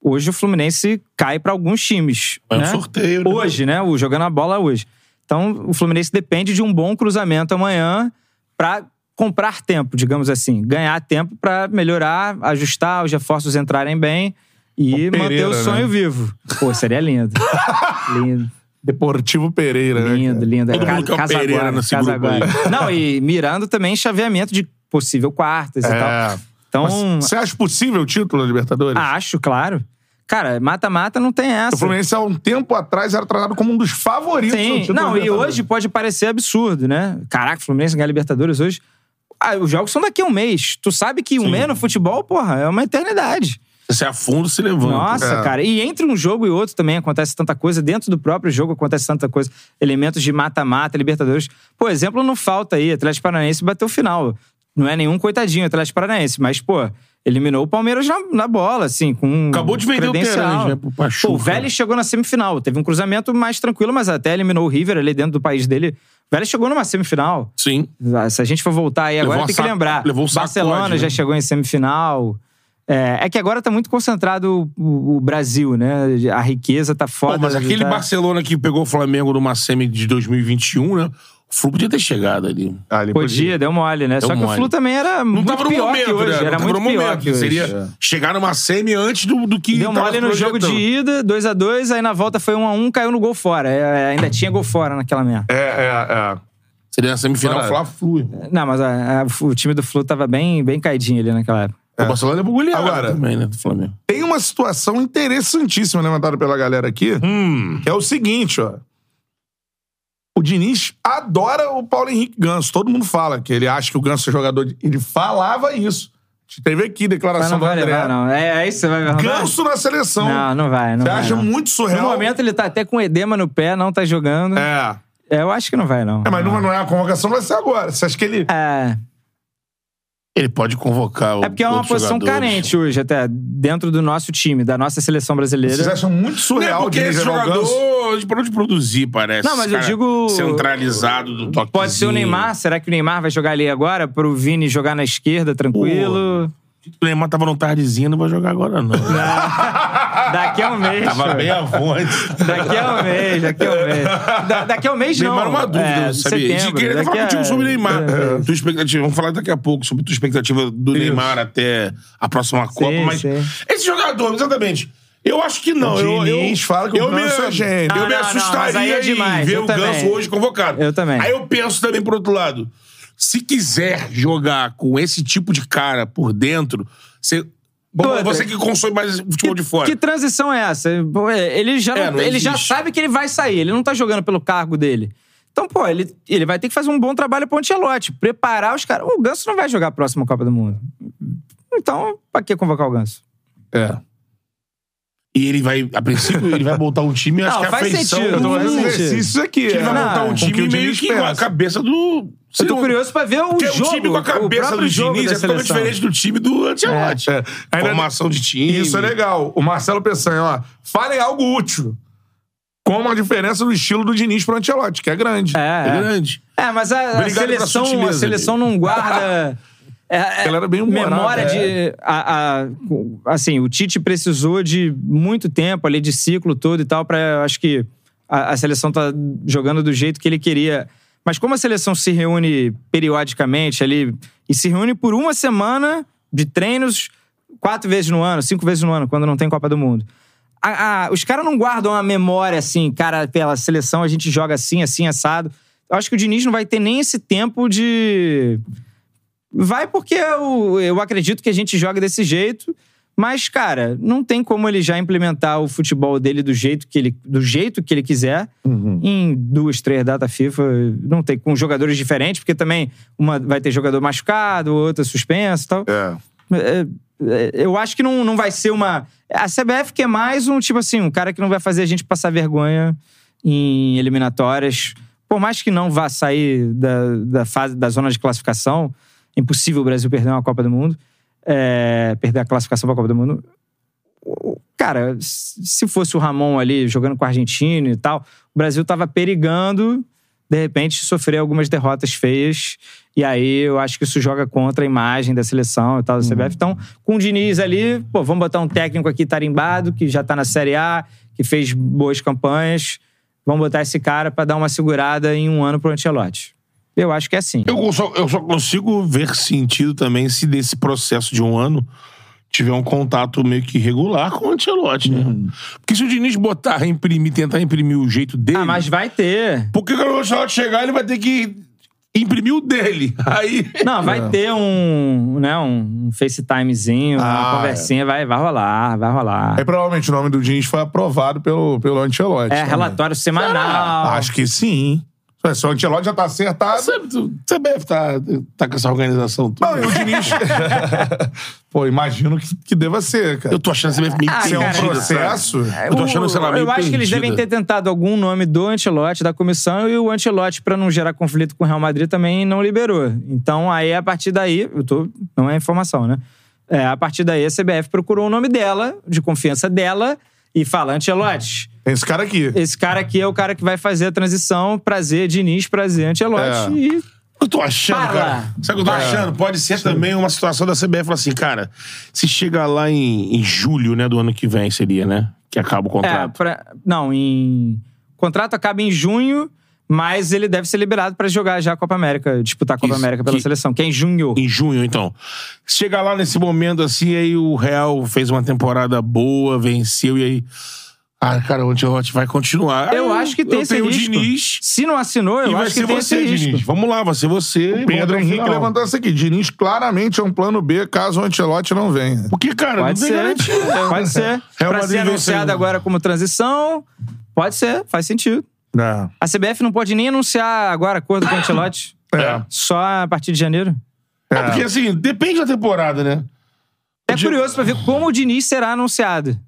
Hoje o Fluminense cai pra alguns times. É um né? sorteio, né? Hoje, né? O jogando a bola hoje. Então o Fluminense depende de um bom cruzamento amanhã pra comprar tempo, digamos assim, ganhar tempo pra melhorar, ajustar, os reforços entrarem bem e O Pereira, manter o sonho né? vivo. Pô, seria lindo. *laughs* lindo. Deportivo Pereira, né? Lindo, lindo. Todo Ca- mundo quer o casa Pereira agora, nesse casa grupo aí. agora. Não, e mirando também chaveamento de possível quartas e tal. É. Então, Você acha possível o título da Libertadores? acho, claro. Cara, mata-mata não tem O essa. Fluminense, há um tempo atrás, era tratado como um dos favoritos Sim, título da não, e hoje pode parecer absurdo, né? Caraca, o Fluminense ganhar Libertadores hoje. Ah, os jogos são daqui a um mês. Tu sabe que um mês no futebol, porra, é uma eternidade. Você afunda, se levanta. Nossa, É. cara. E entre um jogo e outro também acontece tanta coisa. Dentro do próprio jogo acontece tanta coisa. Elementos de mata-mata, Libertadores. Pô, exemplo não falta aí. Atlético Paranaense bateu final. Não é nenhum coitadinho Atlético Paranaense, mas, pô, eliminou o Palmeiras na, na bola, assim, com Acabou de vender o. Terãs, né, pro. Pô, o Vélez chegou na semifinal. Teve um cruzamento mais tranquilo, mas até eliminou o River ali dentro do país dele. O Vélez chegou numa semifinal. Sim. Se a gente for voltar aí agora, tem que lembrar. levou o sacode, Barcelona né? já chegou em semifinal. É, é que agora tá muito concentrado o, o Brasil, né? A riqueza tá Pô, foda. mas aquele tá... Barcelona que pegou o Flamengo numa semi de 2021, né? O Flu podia ter chegado ali. Ah, ele Podia, deu mole, né? Deu Só que o. Flu também era Não muito tava no pior momento, que hoje. né? Não Era muito no pior momento. que hoje. Seria chegar numa semi antes do, do que Deu mole no jogo de ida, 2x2, aí na volta foi 1x1, caiu no gol fora. É, ainda tinha gol fora naquela merda. É, é, é. Seria na semifinal Fla-Flu. Não, mas a- a- o time do Flu tava bem, bem caidinho ali naquela época. O Barcelona levou goleada Agora- também, né? Do Flamengo. Tem uma situação interessantíssima levantada pela galera aqui, Hum. que é o seguinte, ó. O Diniz adora o Paulo Henrique Ganso. Todo mundo fala que ele acha que o Ganso é jogador. De... Ele falava isso. Teve aqui Mas declaração não do vai André. levar, não. É, é isso que você vai levar. Ganso na seleção. Não, não vai, não Você vai. acha não. muito surreal? No momento ele tá até com edema no pé, não tá jogando. É. É, Eu acho que não vai, não. É, mas não, não é a convocação, vai ser agora. Você acha que ele. É, Ele pode convocar o é porque é uma posição jogadores. carente hoje, até dentro do nosso time, da nossa seleção brasileira. Vocês acham muito Não é surreal porque o Diniz esse Ganso? jogador a gente parou de produzir, parece. Não, mas eu digo- Centralizado do toque. Pode ser o Neymar. Será que o Neymar vai jogar ali agora? Pro Vini jogar na esquerda, tranquilo? O Neymar tava no tardezinho, não vai jogar agora, não. *laughs* *laughs* Daqui a um mês. tava bem avante. Daqui a um mês, daqui a um mês. Da- daqui a um mês não. Neymar é uma dúvida, é, sabia? Setembro, queria daqui falar contigo sobre o Neymar. É. Tua expectativa, vamos falar daqui a pouco sobre tua expectativa do Neymar até a próxima Copa. Mas sim. esse jogador, exatamente. Eu acho que não. O Diniz eu, fala que o eu Ganso me, é gênio. Eu Não, me não, assustaria é demais, em ver eu o também. Ganso hoje convocado. Eu também. Aí eu penso também, por outro lado, se quiser jogar com esse tipo de cara por dentro, você, Bom, você que consome mais futebol de fora. Que transição é essa? É, Ele já, É, não- ele já sabe que ele vai sair, ele não tá jogando pelo cargo dele. Então, pô, ele, ele vai ter que fazer um bom trabalho pro Ancelotti, preparar os caras. O Ganso não vai jogar a próxima Copa do Mundo. Então, pra que convocar o Ganso? É. E ele vai, a princípio, ele vai montar um time, acho Não, que a faz feição sentido, Eu tô do... fazendo Não, exercícios aqui. Ele vai é. montar um time meio que com a cabeça do... Eu tô curioso pra ver o Porque jogo. o time com a cabeça do Diniz é totalmente diferente do time do Ancelotti. É. Ainda- Formação de time. Isso é legal. O Marcelo Peçanha, ó. Falem algo útil. Como a diferença do estilo do Diniz pro Ancelotti, que é grande. É É, é. grande. É, mas a, a seleção, a seleção não guarda. *laughs* É, é, Ela era bem humorada, memória é. de. A, a- assim, o Tite precisou de muito tempo ali, de ciclo todo e tal, pra. Acho que a, a seleção tá jogando do jeito que ele queria. Mas como a seleção se reúne periodicamente ali, e se reúne por uma semana de treinos, quatro vezes no ano, cinco vezes no ano, quando não tem Copa do Mundo. A- os caras não guardam a memória assim, cara, pela seleção a gente joga assim, assim, assado. Eu acho que o Diniz não vai ter nem esse tempo de. Vai porque eu, eu acredito que a gente joga desse jeito. Mas, cara, não tem como ele já implementar o futebol dele do jeito que ele, do jeito que ele quiser em duas, três datas FIFA. Não tem, com jogadores diferentes, porque também uma vai ter jogador machucado, outra suspenso e tal. É. É, é, eu acho que não, não vai ser uma. A CBF que é mais um, tipo assim, um cara que não vai fazer a gente passar vergonha em eliminatórias. Por mais que não vá sair da, da fase da zona de classificação, impossível o Brasil perder uma Copa do Mundo, é, perder a classificação para a Copa do Mundo. Cara, se fosse o Ramon ali jogando com a Argentina e tal, o Brasil tava perigando, de repente, sofrer algumas derrotas feias. E aí eu acho que isso joga contra a imagem da seleção e tal, da CBF. Então, com o Diniz ali, pô, vamos botar um técnico aqui tarimbado, que já tá na Série A, que fez boas campanhas. Vamos botar esse cara pra dar uma segurada em um ano pro Ancelotti. Eu acho que é assim. Eu só, eu só consigo ver sentido também se desse processo de um ano tiver um contato meio que regular com o Ancelotti, né? Porque se o Diniz botar, imprimir, tentar imprimir o jeito dele. Ah, mas vai ter. Porque quando o Ancelotti chegar, ele vai ter que imprimir o dele. *laughs* Aí. Não, vai ter um, né, um FaceTimezinho, uma Ah, conversinha, vai, vai rolar, vai rolar. Aí provavelmente o nome do Diniz foi aprovado pelo, pelo Ancelotti. É, também. relatório semanal. Acho que sim. Se o Ancelotti já tá acertado. Sabe, tu- CBF tá, tá com essa organização toda. Não, e o Diniz. *laughs* Pô, imagino que, que deva ser, cara. Eu tô achando a CBF meio Ah, é um processo. Eu tô achando, sei lá, meio Eu acho que eles devem ter tentado algum nome do Ancelotti, da comissão, e o Ancelotti, pra não gerar conflito com o Real Madrid, também não liberou. Então, aí, a partir daí, eu tô. Não é informação, né? É, a partir daí, a CBF procurou o nome dela, de confiança dela, e fala: Ancelotti, Tem esse cara aqui. esse cara aqui é o cara que vai fazer a transição, prazer, Diniz, prazer, Ancelotti. É. E Eu tô achando, Fala. cara. Sabe o que eu tô achando? Pode ser também uma situação da CBF falar assim, cara, se chegar lá em, em julho, né, do ano que vem, seria, né? Que acaba o É, contrato. pra- não, em. O contrato acaba em junho, mas ele deve ser liberado pra jogar já a Copa América, disputar a Copa Isso, América pela que- seleção, que é em junho. Em junho, então. Chegar lá nesse momento assim, aí o Real fez uma temporada boa, venceu, e aí. Ah, cara, o Ancelotti vai continuar. Eu acho que tem eu esse tenho risco. o Diniz. Se não assinou, eu e vai acho que ser tem você, esse risco. Diniz. Vamos lá, vai ser você. O Pedro Henrique levantou essa aqui. Diniz claramente é um plano B caso o Ancelotti não venha. Porque, cara, Pode não tem ser. garantia. Pode ser. Real pra ser anunciado agora como transição, pode ser, faz sentido. É. A CBF não pode nem anunciar agora acordo com o Ancelotti. É. Só a partir de janeiro. É porque, assim, depende da temporada, né? É curioso pra ver como o Diniz será anunciado.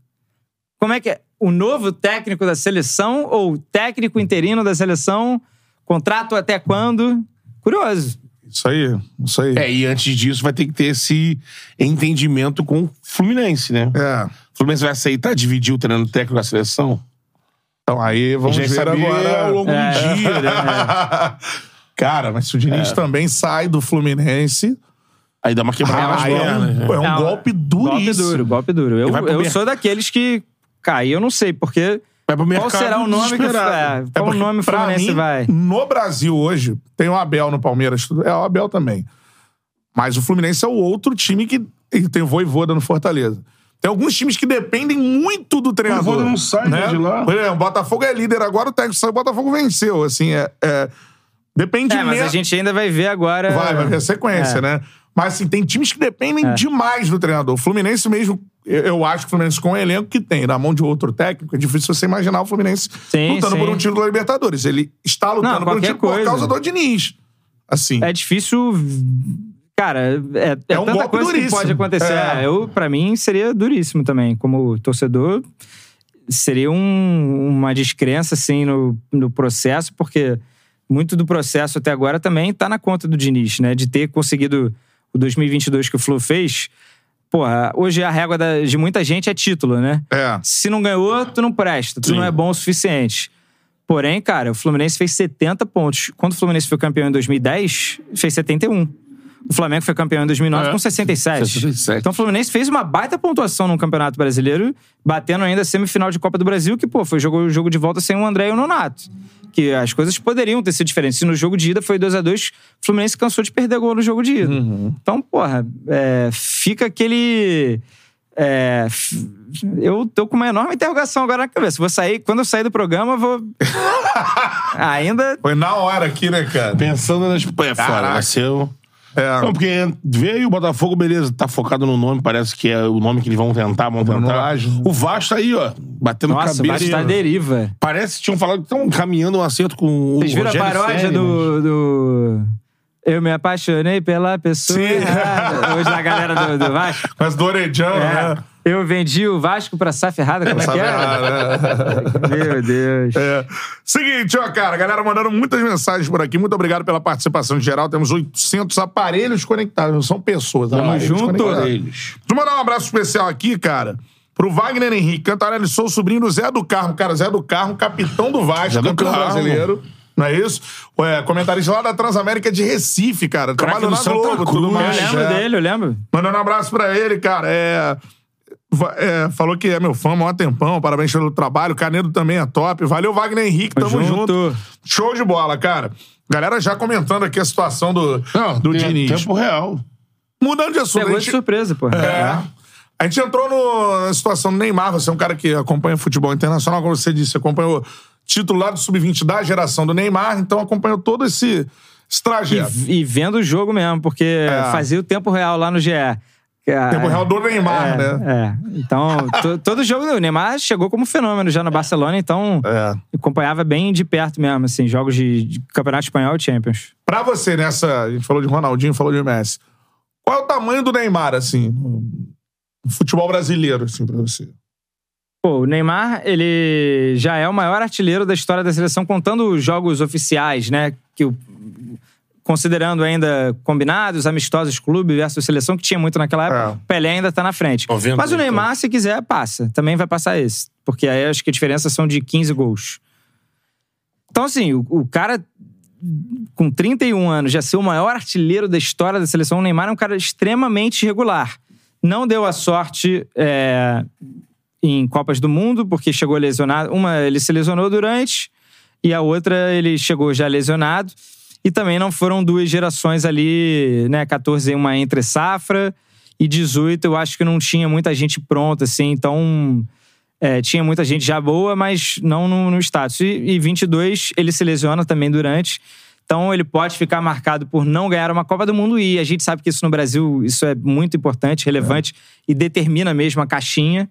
Como é que é? O novo técnico da seleção ou o técnico interino da seleção? Contrato até quando? Curioso. Isso aí. Isso aí. É, e antes disso vai ter que ter esse entendimento com o Fluminense, né? É. O Fluminense vai aceitar dividir o treino técnico da seleção? Então aí vamos Já ver saber agora. ao longo É. do dia, né? *laughs* Cara, mas se o Diniz também sai do Fluminense. Aí dá uma quebrada aí é pernas. né? um, é um Não, golpe duríssimo. Golpe duro, golpe duro. Eu, eu sou daqueles que. Cara, eu não sei, porque. Vai pro Qual mercado será o nome que. É, É qual o porque, nome pra Fluminense mim, vai? No Brasil hoje, tem o Abel no Palmeiras. É o Abel também. Mas o Fluminense é o outro time que e tem o Voivoda no Fortaleza. Tem alguns times que dependem muito do treinador. Voivoda não sai, né, de lá. Por exemplo, o Botafogo é líder agora, o técnico saiu, o Botafogo venceu. Assim, é, é- depende É, mas a gente ainda vai ver agora. Vai, vai ver a sequência, É. né? Mas assim, tem times que dependem demais do treinador. O Fluminense mesmo, eu, eu acho que o Fluminense com o elenco que tem, na mão de outro técnico, é difícil você imaginar o Fluminense Sim, lutando sim. por um título da Libertadores. Ele está lutando Não, por um título por coisa. causa do Diniz. Assim. É difícil. Cara, é, é, É um tanta coisa que duríssimo. pode acontecer. É. É, Eu, pra mim, seria duríssimo também. Como torcedor, seria um- uma descrença, assim, no, no processo, porque muito do processo até agora também tá na conta do Diniz, né? De ter conseguido o 2022 que o Flu fez. Porra, hoje a régua da- de muita gente é título, né? É. Se não ganhou, tu não presta, tu Sim. não é bom o suficiente. Porém, cara, o Fluminense fez 70 pontos. Quando o Fluminense foi campeão em 2010, fez 71. O Flamengo foi campeão em 2009 É. com 67. 67. Então o Fluminense fez uma baita pontuação no Campeonato Brasileiro, batendo ainda a semifinal de Copa do Brasil, que, pô, foi jogo, jogo de volta sem o André e o Nonato. Que as coisas poderiam ter sido diferentes. Se no jogo de ida foi 2 a 2 o Fluminense cansou de perder gol no jogo de ida. Então, porra, é, fica aquele. é, f- eu tô com uma enorme interrogação agora na cabeça. Vou sair, quando eu sair do programa, eu vou. *laughs* Ainda. Foi na hora aqui, né, cara? Pensando nas. É fora, nasceu. É. Não, porque veio o Botafogo, beleza, tá focado no nome, parece que é o nome que eles vão tentar, vão Bruno tentar. O Vasco tá aí, ó, batendo Nossa, cabeça. vai estar deriva. Parece que tinham falado que estão caminhando um acerto com o Vocês viram a Rogério paródia Ceni, do, do. Eu me apaixonei pela pessoa Sim. errada. Hoje na galera do, do Vasco. Mas do Orejão, É. né? Eu vendi o Vasco pra SAF errada, como é que é? errado, né? *laughs* Meu Deus. É. Seguinte, ó, cara, a galera mandando muitas mensagens por aqui. Muito obrigado pela participação geral. Temos 800 aparelhos conectados, não são pessoas. Tamo aparelhos junto. Eles. Deixa eu mandar um abraço especial aqui, cara, pro Wagner Henrique. Cantarelli sou sobrinho do Zé do Carmo. Cara, Zé do Carmo, capitão do Vasco, Zé do campeão Carmo. brasileiro. Não é isso? É, comentarista lá da Transamérica de Recife, cara. Trabalha do na Globo, tudo mais. Eu lembro é. dele, eu lembro. Mandando um abraço pra ele, cara. É, é, falou que é meu fã, maior tempão. Parabéns pelo trabalho. Canedo também é top. Valeu, Wagner Henrique. Tamo Tamo junto. junto. Show de bola, cara. Galera já comentando aqui a situação do, Não, do tem- Diniz. Tempo real. Mudando de assunto. Pegou a de gente- surpresa, pô. é. A gente entrou no- na situação do Neymar. Você é um cara que acompanha futebol internacional, como você disse. Você acompanhou título lá do Sub-20 da geração do Neymar, então acompanhou todo esse, esse trajeto. E, e vendo o jogo mesmo, porque fazia o tempo real lá no GE. É. Tempo real do Neymar, é, né? É. Então, *laughs* to- todo jogo o Neymar chegou como fenômeno já no Barcelona, então É. acompanhava bem de perto mesmo, assim, jogos de, de Campeonato Espanhol e Champions. Pra você, nessa. A gente falou de Ronaldinho, falou de Messi. Qual é o tamanho do Neymar, assim, no no futebol brasileiro, assim, pra você? Pô, o Neymar, ele já é o maior artilheiro da história da seleção, contando os jogos oficiais, né? Que o- considerando ainda combinados, amistosos, clube versus seleção, que tinha muito naquela época, É. o Pelé ainda tá na frente. 90, Mas o então. Neymar, se quiser, passa. Também vai passar esse. Porque aí acho que a diferença são de 15 gols. Então, assim, o, o cara com 31 anos já ser o maior artilheiro da história da seleção, o Neymar é um cara extremamente regular. Não deu a sorte é, em Copas do Mundo, porque chegou lesionado. Uma ele se lesionou durante, e a outra ele chegou já lesionado. E também não foram duas gerações ali, né? 14 uma entre safra e 18 eu acho que não tinha muita gente pronta, assim. Então, é, tinha muita gente já boa, mas não no, no status. E, e 22 ele se lesiona também durante. Então ele pode ficar marcado por não ganhar uma Copa do Mundo e a gente sabe que isso no Brasil isso é muito importante, relevante e determina mesmo a caixinha.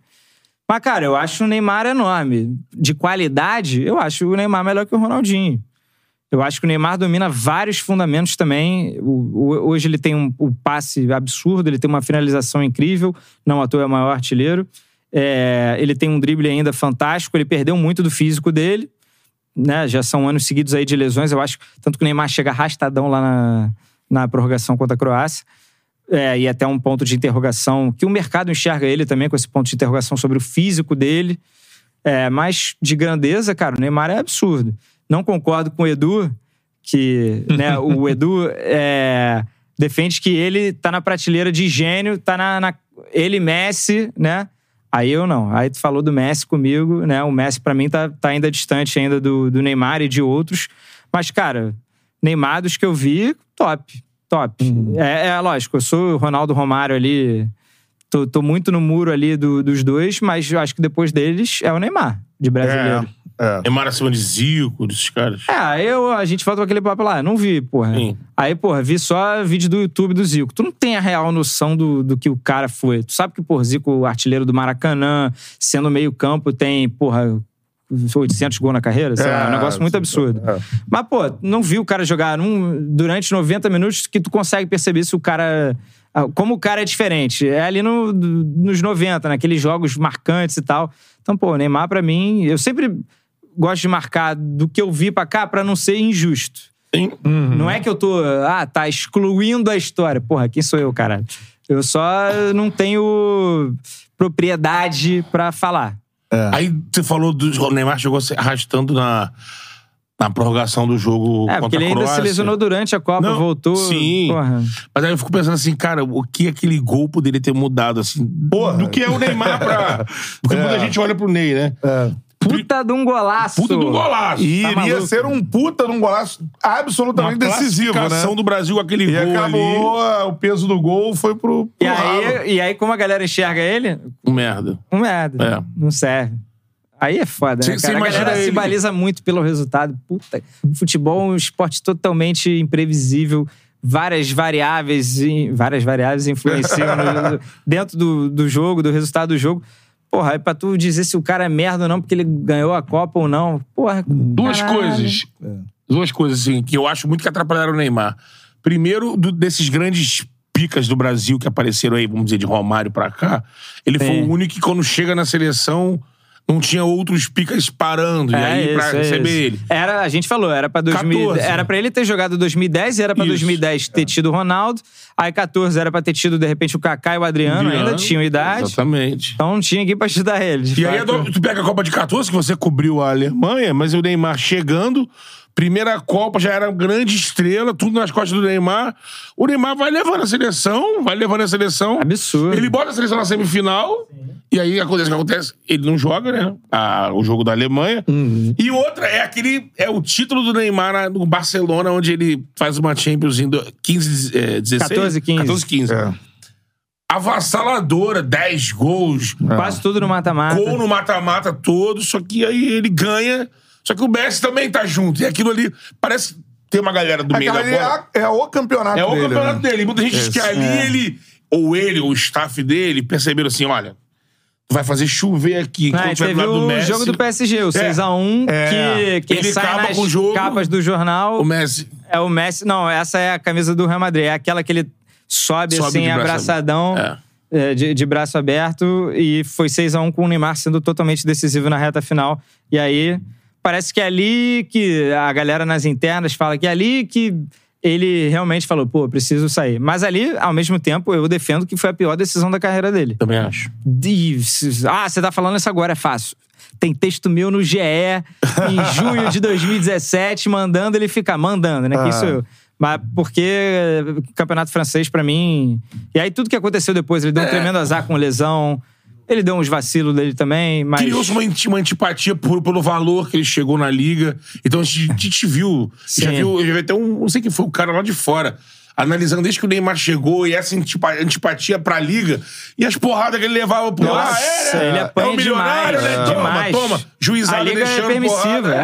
Mas cara, eu acho o Neymar enorme. De qualidade, eu acho o Neymar melhor que o Ronaldinho. Eu acho que o Neymar domina vários fundamentos também. O- o- hoje ele tem um, um passe absurdo, ele tem uma finalização incrível, não à toa é o maior artilheiro. É, ele tem um drible ainda fantástico, ele perdeu muito do físico dele. Né? Já são anos seguidos aí de lesões, eu acho. Tanto que o Neymar chega arrastadão lá na, na prorrogação contra a Croácia. É, e até um ponto de interrogação, que o mercado enxerga ele também com esse ponto de interrogação sobre o físico dele. É, mas de grandeza, cara, o Neymar é absurdo. Não concordo com o Edu, que né, o *laughs* Edu é, defende que ele tá na prateleira de gênio, tá na, na- ele Messi, né? Aí eu não. Aí tu falou do Messi comigo, né? O Messi pra mim tá, tá ainda distante ainda do, do Neymar e de outros. Mas, cara, Neymar dos que eu vi, top. Top. É, é lógico, eu sou o Ronaldo Romário ali. Tô, tô muito no muro ali do- dos dois, mas eu acho que depois deles é o Neymar, de brasileiro. É. Neymar acima de Zico, desses caras. É, aí eu, a gente volta com aquele papo lá. Não vi, porra. Sim. Aí, porra, vi só vídeo do YouTube do Zico. Tu não tem a real noção do, do que o cara foi. Tu sabe que, porra, Zico, artilheiro do Maracanã, sendo meio campo, tem, porra, 800 gols na carreira? Sei lá, é um negócio muito absurdo. Mas, pô, não vi o cara jogar num- durante 90 minutos que tu consegue perceber se o cara... ah, Como o cara é diferente. É ali no- nos 90, naqueles jogos marcantes e tal. Então, pô, o Neymar, pra mim, eu sempre gosto de marcar do que eu vi pra cá pra não ser injusto. Sim. Não é que eu tô, ah, tá excluindo a história. Porra, quem sou eu, caralho? Eu só não tenho propriedade pra falar. Aí você falou do o Neymar chegou se arrastando na, na prorrogação do jogo É, contra porque ele a ainda se Croácia. lesionou durante a Copa, Não, voltou. sim. Porra. Mas aí eu fico pensando assim, cara, o que aquele gol poderia ter mudado, assim, Porra. do que é o Neymar pra... *laughs* Porque muita gente olha pro Ney, né? Puta de um golaço. Puta do golaço. E Tá iria maluco. ser um puta num golaço absolutamente Uma decisivo, né? classificação do Brasil com aquele E gol acabou, ali. ah, o peso do gol foi pro, E pro ralo. aí, e aí, como a galera enxerga ele, Um merda. um merda. É. Não serve. Aí é foda, né, cara? A imagina galera se ele- baliza muito pelo resultado. Puta, futebol é um esporte totalmente imprevisível. Várias variáveis, in- várias variáveis influenciam no- *laughs* dentro do, do jogo, do resultado do jogo. Porra, aí pra tu dizer se o cara é merda ou não, porque ele ganhou a Copa ou não. Porra, Duas caralho. coisas. Duas coisas, assim, que eu acho muito que atrapalharam o Neymar. primeiro do- desses grandes picas do Brasil que apareceram aí, vamos dizer, de Romário pra cá, ele foi Sim. o único que quando chega na seleção não tinha outros picas parando. e aí pra é receber isso. ele. Era, a gente falou, era pra 2000, 14. era pra ele ter jogado 2010 e era pra Isso. 2010 ter tido o Ronaldo. Aí 14 era pra ter tido, de repente, o Kaká e o Adriano, ainda tinham idade. Exatamente. Então não tinha ninguém pra ajudar ele. E aí, fato. tu pega a Copa de 14, que você cobriu a Alemanha, mas o Neymar chegando, primeira Copa já era grande estrela, tudo nas costas do Neymar. O Neymar vai levando a seleção, vai levando a seleção. Absurdo. Ele bota a seleção na semifinal, e aí acontece o que acontece. Ele não joga, né? A- o jogo da Alemanha. Uhum. E outra é aquele. É o título do Neymar na- no Barcelona, onde ele faz uma Champions em do- 15, é, 16? 14, 15. 14, 15. É. Avassaladora, 10 gols. Quase tudo no mata-mata. Gol no mata-mata todo, só que aí ele ganha. Só que o Messi também tá junto. E aquilo ali parece que tem uma galera do meio Aquela da ali bola. é, a- é o campeonato É o dele. campeonato né? dele. Muita gente diz que ali ele, ou ele, ou o staff dele, perceberam assim: olha, tu vai fazer chover aqui. Ah, teve o Messi, jogo do PSG, o 6x1, É. que quem Ele sai acaba nas com o jogo. capas do jornal O Messi. é o Messi. Não, essa é a camisa do Real Madrid. É aquela que ele sobe, Sobe assim, abraçadão, é, de, de braço aberto. E foi 6x1 com o Neymar sendo totalmente decisivo na reta final. E aí, parece que é ali que a galera nas internas fala que é ali que ele realmente falou, pô, preciso sair. Mas ali, ao mesmo tempo, eu defendo que foi a pior decisão da carreira dele. Também acho. De- Ah, você tá falando isso agora, é fácil. Tem texto meu no GE em *laughs* junho de 2017, mandando ele ficar. Mandando, né? Que isso eu. Mas porque o campeonato francês, pra mim. E aí, tudo que aconteceu depois, ele deu um tremendo azar com lesão. Ele deu uns vacilos dele também, mas. Criou-se uma, uma antipatia por- pelo valor que ele chegou na liga. Então a gente, a gente viu. Já viu, já viu até um. Não sei quem foi o cara lá de fora. Analisando desde que o Neymar chegou e essa antipa- antipatia pra liga e as porradas que ele levava por lá. Nossa, É, né? ele é apanha um milionário, demais. né? é, Toma, demais. toma. Juizada A liga é deixando permissiva, porrada,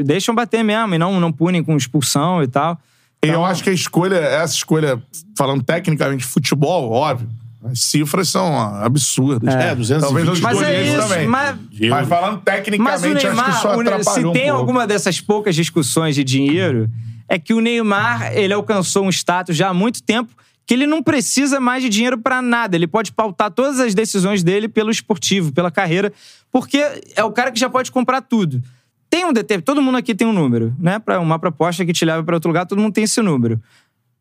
é. Deixam bater mesmo e não, não punem com expulsão e tal. E eu acho que a escolha, essa escolha, falando tecnicamente de futebol, óbvio, as cifras são absurdas. É, 220 Talvez os Mas é isso, também. mas- Mas falando tecnicamente, Mas o acho que Neymar, o Ne- se tem um pouco. alguma dessas poucas discussões de dinheiro, é que o Neymar, ele alcançou um status já há muito tempo que ele não precisa mais de dinheiro pra nada. Ele pode pautar todas as decisões dele pelo esportivo, pela carreira, porque é o cara que já pode comprar tudo. Tem um deter... Todo mundo aqui tem um número, né? Pra uma proposta que te leva pra outro lugar, todo mundo tem esse número.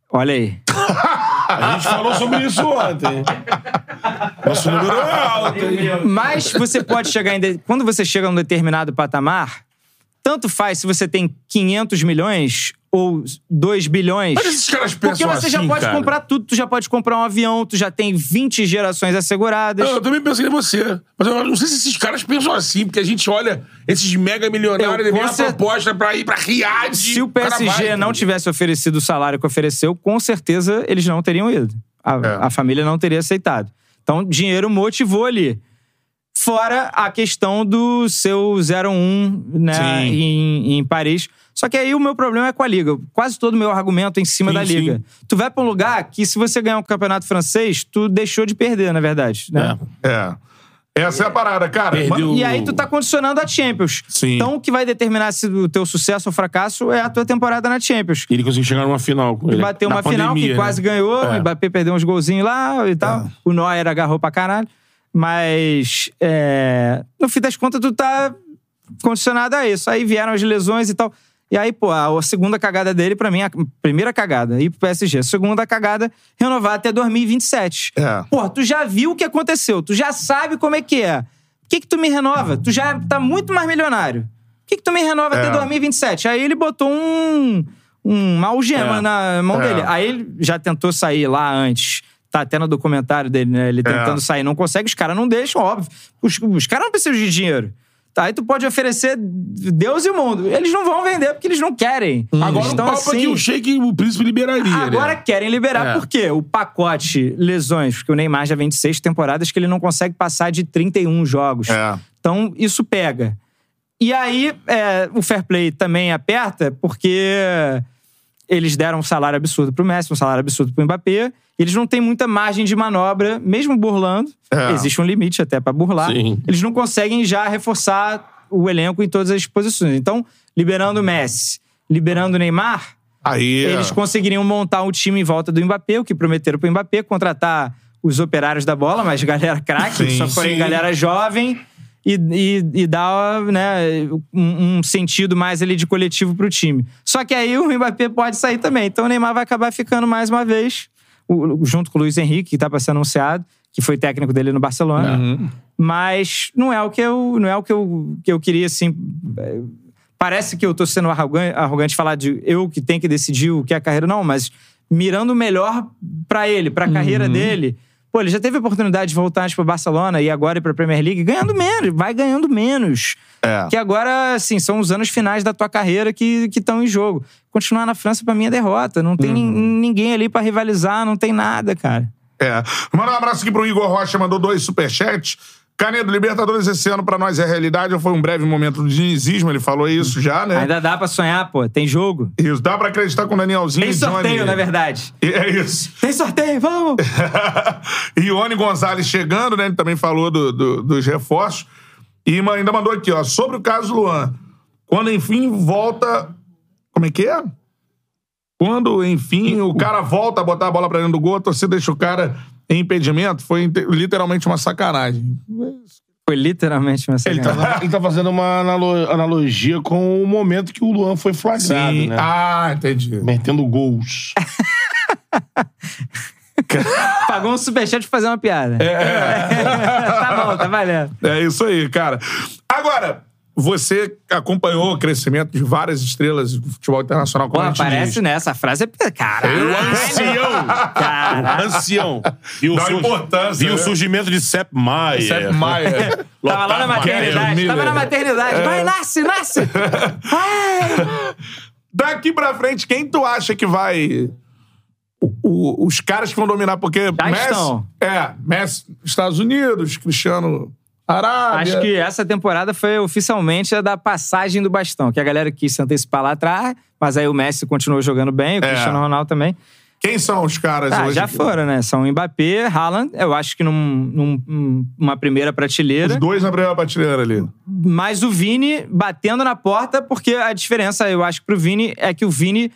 Olha aí. *laughs* A gente falou sobre isso ontem. Nosso número é alto. Mas você pode chegar em. de- Quando você chega num determinado patamar, tanto faz se você tem 500 milhões ou 2 bilhões. Mas esses caras Porque pensam você já assim, pode cara. comprar tudo. Tu já pode comprar um avião, tu já tem 20 gerações asseguradas. Eu, eu também pensei em você. Mas eu não sei se esses caras pensam assim, porque a gente olha esses mega milionários, Eu, ele vem com uma cer- proposta pra ir pra Riad. Se o PSG não tivesse oferecido o salário que ofereceu, com certeza eles não teriam ido. A, É. a família não teria aceitado. Então, dinheiro motivou ali. Fora a questão do seu 0-1 né, em, em Paris. Só que aí o meu problema é com a Liga. Quase todo o meu argumento é em cima Sim, da Liga. sim. Tu vai pra um lugar que, se você ganhar um campeonato francês, tu deixou de perder, na verdade. Né? É. Essa é a parada, cara. Perdeu- E aí tu tá condicionando a Champions. Sim. Então o que vai determinar se o teu sucesso ou fracasso é a tua temporada na Champions. Ele conseguiu chegar numa final ele. Bateu Na uma final pandemia, que né? quase ganhou, É. o Mbappé perdeu uns golzinhos lá e tal. O Neuer agarrou pra caralho. Mas, é, no fim das contas, tu tá condicionado a isso. Aí vieram as lesões e tal. E aí, pô, a segunda cagada dele, pra mim, a primeira cagada, ir pro PSG. A segunda cagada, renovar até 2027. É. Pô, tu já viu o que aconteceu, tu já sabe como é que é. Por que que tu me renova? Tu já tá muito mais milionário. Por que que tu me renova até É. 2027? Aí ele botou um, um algema É. na mão É. dele. Aí ele já tentou sair lá antes. Tá até no documentário dele, né? Ele tentando sair, não consegue, os caras não deixam, óbvio. Os, os caras não precisam de dinheiro. Tá, aí tu pode oferecer Deus e o mundo. Eles não vão vender porque eles não querem. Agora Eles o papo é que assim. o Sheik, o príncipe liberaria, Agora né? querem liberar, É. por quê? O pacote lesões, porque o Neymar já vem de seis temporadas que ele não consegue passar de 31 jogos. É. Então, isso pega. E aí, é, o fair play também aperta, porque eles deram um salário absurdo pro Messi, um salário absurdo pro Mbappé. Eles não têm muita margem de manobra, mesmo burlando. É. Existe um limite até pra burlar. Sim. Eles não conseguem já reforçar o elenco em todas as posições. Então, liberando o Messi, liberando o Neymar, Aí. eles conseguiriam montar um time em volta do Mbappé, o que prometeram pro Mbappé, contratar os operários da bola, mas galera craque, só forem sim. galera jovem e, e, e dar né, um, um sentido mais ali de coletivo pro time. Só que aí o Mbappé pode sair também. Então o Neymar vai acabar ficando mais uma vez, o- junto com o Luiz Henrique, que tá pra ser anunciado, que foi técnico dele no Barcelona. Mas não é o que eu, não é o que eu, que eu queria, assim. é, Parece que eu tô sendo arrogante, arrogante falar de eu que tenho que decidir o que é a carreira. Não, mas mirando o melhor pra ele, pra carreira dele. Pô, ele já teve a oportunidade de voltar pro Barcelona e agora ir pra Premier League ganhando menos, vai ganhando menos. É. Que agora, assim, são os anos finais da tua carreira que estão em jogo. Continuar na França, pra mim, é derrota. Não tem nin- ninguém ali pra rivalizar, não tem nada, cara. É. Manda um abraço aqui pro Igor Rocha, mandou dois superchats. Canedo, Libertadores esse ano pra nós é realidade ou foi um breve momento de dinizismo? Ele falou isso já, né? Ainda dá pra sonhar, pô. Tem jogo. Isso, dá pra acreditar com o Danielzinho Tem e Johnny. sorteio, na verdade. *laughs* É isso. Tem sorteio, vamos! *laughs* e Ione Gonzalez chegando, né? Ele também falou do- do- dos reforços. E ainda mandou aqui, ó. Sobre o caso Luan. Quando, enfim, volta... Como é que é? Quando, enfim, o cara volta a botar a bola pra dentro do gol, a torcida deixa o cara em impedimento. Foi literalmente uma sacanagem. Foi literalmente uma Ele sacanagem. tá, ele tá fazendo uma analo- analogia com o momento que o Luan foi flagrado, Sim. né? Ah, entendi. Metendo gols. *laughs* Pagou um superchat pra fazer uma piada. *laughs* tá bom, tá valendo. É isso aí, cara. Agora, você acompanhou o crescimento de várias estrelas do futebol internacional. Pô, como a gente aparece diz. nessa frase. É... Caralho. O ancião! Caralho. ancião. E o, Dá sur- importância, e o né? surgimento de Sepp Maier. Sepp Maier. *laughs* Tava lá na maternidade. Tava na maternidade. Vai, nasce, nasce. *laughs* Daqui pra frente, quem tu acha que vai. o- o- os caras que vão dominar, porque. Já Messi, estão. É, Messi, Estados Unidos, Cristiano Arábia. Acho que essa temporada foi oficialmente a da passagem do bastão, que a galera quis se antecipar lá atrás, mas aí o Messi continuou jogando bem, o É. Cristiano Ronaldo também. Quem são os caras Ah, hoje? já foram, né? São Mbappé, Haaland, eu acho que num, num- num- uma primeira prateleira. Os dois na primeira prateleira ali. Mas o Vini batendo na porta, porque a diferença, eu acho, pro Vini é que o Vini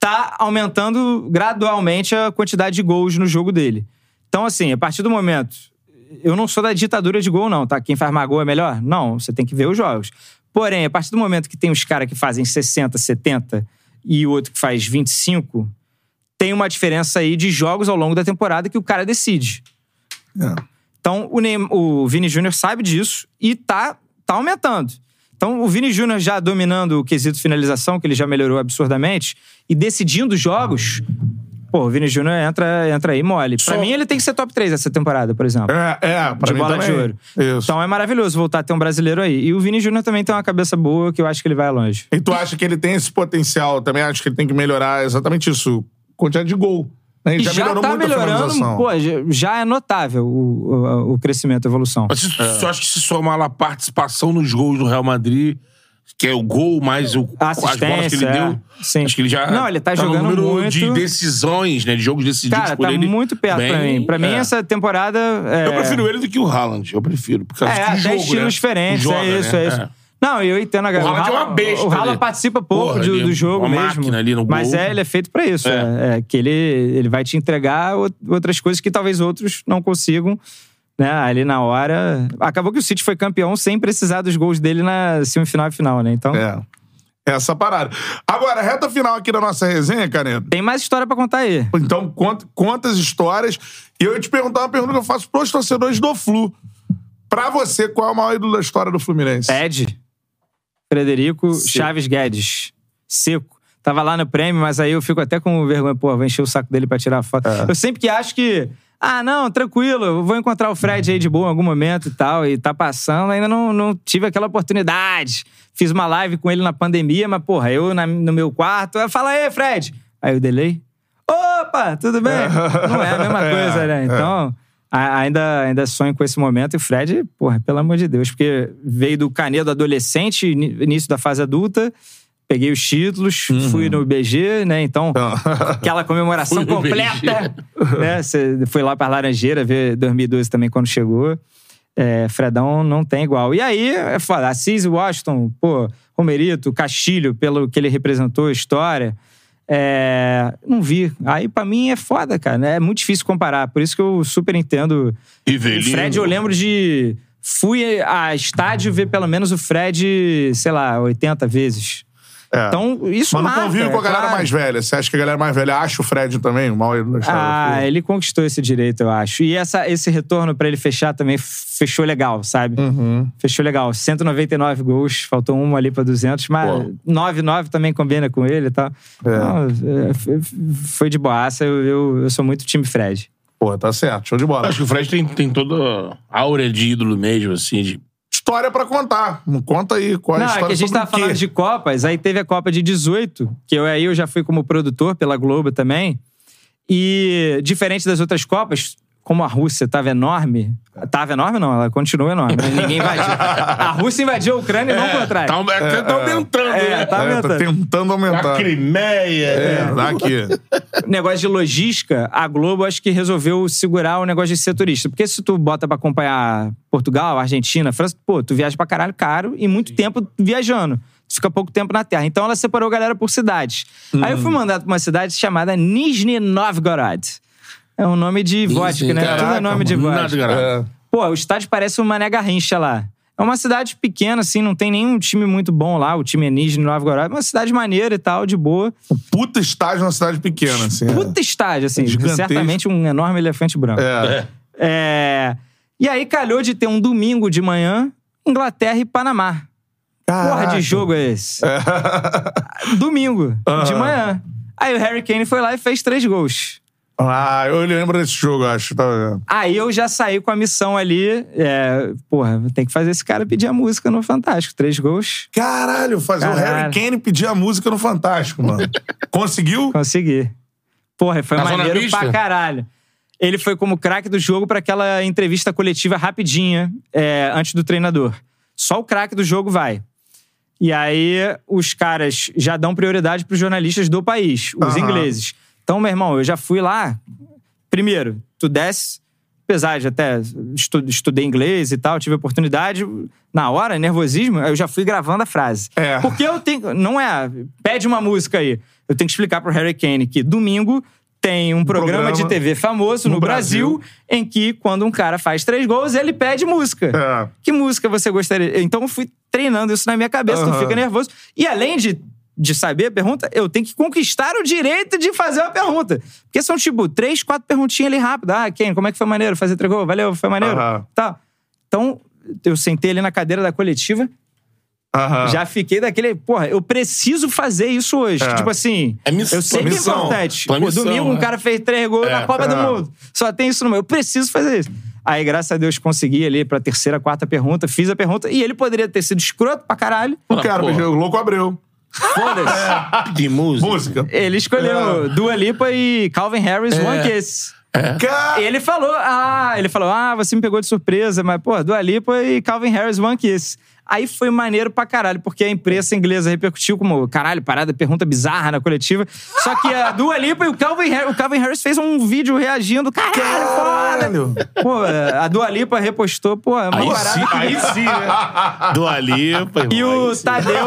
tá aumentando gradualmente a quantidade de gols no jogo dele. Então, assim, a partir do momento. Eu não sou da ditadura de gol, não, tá? Quem faz mais gol é melhor? Não, você tem que ver os jogos. Porém, a partir do momento que tem os caras que fazem 60, 70 e o outro que faz 25, tem uma diferença aí de jogos ao longo da temporada que o cara decide. É. Então, o, Neym- o Vini Júnior sabe disso e tá, tá aumentando. Então, o Vini Júnior já dominando o quesito finalização, que ele já melhorou absurdamente, e decidindo jogos, pô, o Vini Júnior entra, entra aí mole. Pra Só- mim, ele tem que ser top 3 essa temporada, por exemplo. É, é, pra de mim bola também. de ouro. Isso. Então é maravilhoso voltar a ter um brasileiro aí. E o Vini Júnior também tem uma cabeça boa, que eu acho que ele vai longe. E tu acha que ele tem esse potencial? Também acho que ele tem que melhorar exatamente isso. Quantidade de gol. né? E já, já, melhorou tá muito a melhorando, finalização. pô, já- é notável o, o, o crescimento, a evolução. Mas se, se eu acho que se somar lá a participação nos gols do Real Madrid, que é o gol mais o, as bolas que ele assistência, deu, é. Sim. acho que ele já Não, ele tá no jogando número muito. de decisões, né? De jogos decididos Cara, por tá ele. muito perto bem, pra mim. Pra mim, é. essa temporada. É... Eu prefiro ele do que o Haaland, eu prefiro. Porque É, o até jogo, estilos né? diferentes, Joga, é isso, né? é isso. Não, eu entendo a galera. Haaland é uma besta, O Haaland né? participa pouco Porra, do, é do jogo uma mesmo. máquina ali no mas é, ele é feito pra isso. É. é que ele, ele vai te entregar o- outras coisas que talvez outros não consigam. Né, ali na hora. Acabou que o City foi campeão sem precisar dos gols dele na semifinal e final, né? Então, É. Essa parada. Agora, reta final aqui da nossa resenha, Canedo. tem mais história pra contar aí. Então, quant- quantas histórias. E eu ia te perguntar uma pergunta que eu faço pros torcedores do Flu. Pra você, qual é o maior ídolo da história do Fluminense? Ed, Frederico Chaves Guedes. Seco. Tava lá no prêmio, mas aí eu fico até com vergonha. Pô, vou encher o saco dele pra tirar a foto. É. Eu sempre que acho que. Ah, não, tranquilo, eu vou encontrar o Fred aí de boa em algum momento e tal, e tá passando, ainda não, não tive aquela oportunidade. Fiz uma live com ele na pandemia, mas, porra, eu na- no meu quarto, eu falo, aí, Fred. Aí o delay. Opa, tudo bem? *laughs* Não é a mesma É, coisa, né? é. Então, a- ainda, ainda sonho com esse momento. E o Fred, porra, pelo amor de Deus, porque veio do Canedo adolescente, início da fase adulta, peguei os títulos, Uhum. *laughs* fui no BG, né? Então, aquela comemoração completa. né? Você foi lá pra Laranjeira ver 2012 também quando chegou. É, Fredão não tem igual. E aí, é foda. Assis e Washington, pô, Romerito, Castilho, pelo que ele representou, história. É, não vi. Aí, pra mim, é foda, cara. né? É muito difícil comparar. Por isso que eu super entendo. O Rivelino. Fred, eu lembro de. Fui a estádio ver pelo menos o Fred, sei lá, 80 vezes. É. Então, isso Mas não marca, convive com a é galera claro. mais velha. Você acha que a galera mais velha acha o Fred também, o história? Ah, ele conquistou esse direito, eu acho. E essa, esse retorno pra ele fechar também fechou legal, sabe? Uhum. Fechou legal. 199 gols, faltou um ali pra 200, mas Pô. 9-9 também combina com ele e tal. Não, é, foi- foi de boaça. Eu, eu, eu sou muito time Fred. Pô, tá certo. Show de bola. Acho que o Fred tem, tem toda a aura de ídolo mesmo, assim, de História pra contar. Conta aí qual é a Não, é história que a gente tava quê? falando de Copas, aí teve a Copa de 18, que eu, aí eu já fui como produtor pela Globo também. E diferente das outras Copas, como a Rússia tava enorme. Tava enorme, não, ela continua enorme. Ninguém invadiu. A Rússia invadiu a Ucrânia e não o contrário. Tá, até tá aumentando, É, né? tá É, tá aumentando. tentando aumentar. A Crimeia. É, né? dá aqui. negócio de logística, a Globo acho que resolveu segurar o negócio de ser turista. Porque se tu bota pra acompanhar Portugal, Argentina, França, pô, tu viaja pra caralho caro e muito tempo viajando. Tu fica pouco tempo na Terra. Então ela separou a galera por cidades. Aí eu fui mandado pra uma cidade chamada Nizhny Novgorod. É um nome de vodka, né? Tudo é nome de Nada, vodka. cara. É. Pô, o estádio parece uma Mané Garrincha lá. É uma cidade pequena, assim, não tem nenhum time muito bom lá. O time é Nizhny Novgorod. É uma cidade maneira e tal, de boa. Puta estágio numa cidade pequena, assim. é. Puta estádio, assim. Gigantesco. Certamente um enorme elefante branco. É. É, E aí calhou de ter um domingo de manhã, Inglaterra e Panamá. Porra Caraca. de jogo é esse? Domingo, de manhã. Aí o Harry Kane foi lá e fez três gols. Ah, eu lembro desse jogo, acho. Tá? Aí eu já saí com a missão ali. É, porra, tem que fazer esse cara pedir a música no Fantástico. Três gols, Caralho, fazer o Caralho. Harry Kane pedir a música no Fantástico, mano. *laughs* Conseguiu? consegui. Porra, foi Na maneiro pra caralho. Ele foi como craque do jogo pra aquela entrevista coletiva rapidinha, é, antes do treinador. Só o craque do jogo vai. E aí os caras já dão prioridade pros jornalistas do país, os Aham. ingleses. Então, meu irmão, eu já fui lá. Primeiro, tu desce, apesar de até estu- estudei inglês e tal, tive oportunidade. Na hora, nervosismo, eu já fui gravando a frase. É. Porque eu tenho. Não é. Pede uma música aí. Eu tenho que explicar pro Harry Kane que domingo tem um programa, programa de TV famoso no, no Brasil, Brasil. em que, quando um cara faz três gols, ele pede música. É. Que música você gostaria? Então eu fui treinando isso na minha cabeça, tu Aham. fica nervoso. E além de, de saber a pergunta, eu tenho que conquistar o direito de fazer uma pergunta. Porque são, tipo, três, quatro perguntinhas ali rápido. Ah, Ken, como é que foi maneiro fazer três gols? Valeu, foi maneiro? Aham. Tá. Então, eu sentei ali na cadeira da coletiva, Aham. já fiquei daquele. Porra, eu preciso fazer isso hoje. É. Tipo assim. É missão, eu sei que é missão. importante. Pô, missão, domingo um né? cara fez três gols na Copa do é. Mundo. Só tem isso no meu. Eu preciso fazer isso. Aí, graças a Deus, consegui ali pra terceira, quarta pergunta, fiz a pergunta. E ele poderia ter sido escroto pra caralho. Não quero, porra. mas o louco abriu. Foda-se. De música. Música. Ele escolheu É. Dua Lipa e Calvin Harris, One Kiss. Cara, Ele falou, ah, ele falou, ah, você me pegou de surpresa, mas, pô, Dua Lipa e Calvin Harris, One Kiss. Aí foi maneiro pra caralho, porque a imprensa inglesa repercutiu como, caralho, parada, pergunta bizarra na coletiva. Só que a Dua Lipa e o Calvin Harris, o Calvin Harris fez um vídeo reagindo, caralho, foda. Caralho. Pô, a Dua Lipa repostou, pô, é uma Aí parada sim, aí sim, né? *laughs* Do Alipa, E o sim. Tadeu,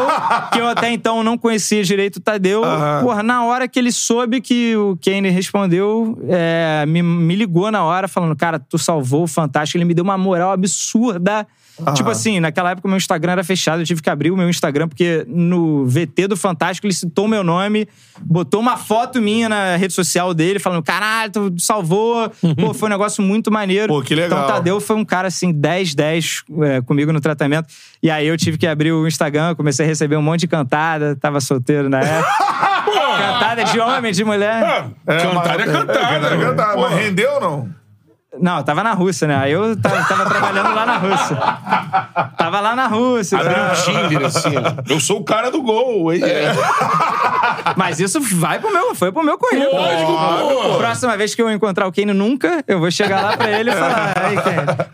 que eu até então não conhecia direito o Tadeu, Aham. porra, na hora que ele soube que o Kane respondeu, é, me, me ligou na hora falando, cara, tu salvou o Fantástico. Ele me deu uma moral absurda. Tipo assim, naquela época o meu Instagram era fechado, eu tive que abrir o meu Instagram, porque no VT do Fantástico ele citou meu nome, botou uma foto minha na rede social dele, falando, caralho, tu salvou. Pô, foi um *laughs* negócio muito maneiro. Pô, que legal. Então, Tadeu foi um cara assim, 10-10 é, comigo no tratamento. E aí eu tive que abrir o Instagram, comecei a receber um monte de cantada, tava solteiro na época. *laughs* cantada de homem, de mulher. É mas- cantar, cantar é né? cantar. Pô. Mas rendeu ou não? Não, eu tava na Rússia, né? Aí eu tava, tava trabalhando lá na Rússia. Tava lá na Rússia. Abriu tá? um Tinder, assim. Eu sou o cara do gol. Aí, é. Mas isso vai pro meu, foi pro meu currículo. Lógico, pô. Próxima vez que eu encontrar o Kane nunca, eu vou chegar lá pra ele e falar.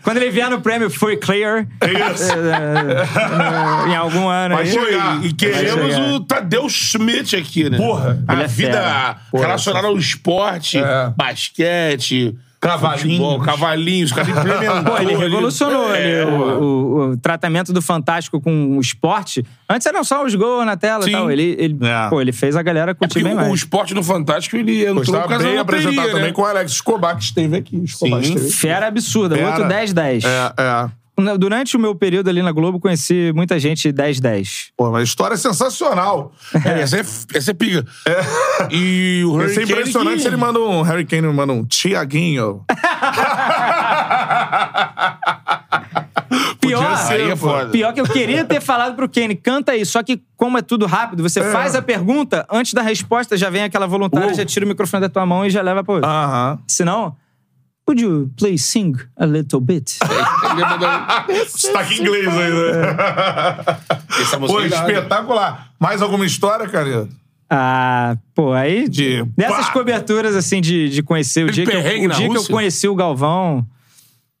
Quando ele vier no prêmio Foi Clear. Isso. eh, em algum ano Vai aí. chegar. E queremos chegar. o Tadeu Schmidt aqui, né? Porra. A Ele é vida fera. Porra, relacionada ao esporte, É. basquete, Cavalinhos. Futebol, cavalinhos, *laughs* implementou. Pô, ele revolucionou É, ali o, o- o tratamento do Fantástico com o esporte. Antes eram só os gols na tela Sim. e tal. Ele, ele, É. pô, ele fez a galera É curtir porque bem o, mais. o esporte no Fantástico, ele entrou por Estava causa bem da loteria, apresentado né? também com o Alex Escobar, que esteve aqui. Escobar Sim. esteve aqui. Fera absurda, Fera. outro 10-10. É, é. Durante o meu período ali na Globo, conheci muita gente 10-10. Pô, mas a história é sensacional. É, essa é, essa é pica. E o Ia Harry ser Kane impressionante se ele manda um Harry Kane manda um Tiaguinho. *laughs* Pior, ser, Aí é pior que eu queria ter falado pro Kane, canta aí. Só que, como é tudo rápido, você faz a pergunta, antes da resposta já vem aquela voluntária, Uou. já tira o microfone da tua mão e já leva pro outro. Aham. Senão, would you please sing a little bit? *laughs* Sotaque inglês aí, né? *laughs* Essa música Pô, é espetacular. Mais alguma história, cara? Ah, pô, aí. De Dessas pá. coberturas, assim, de, de conhecer. O dia, que eu, perrengue o na dia que eu Rússia? conheci o Galvão.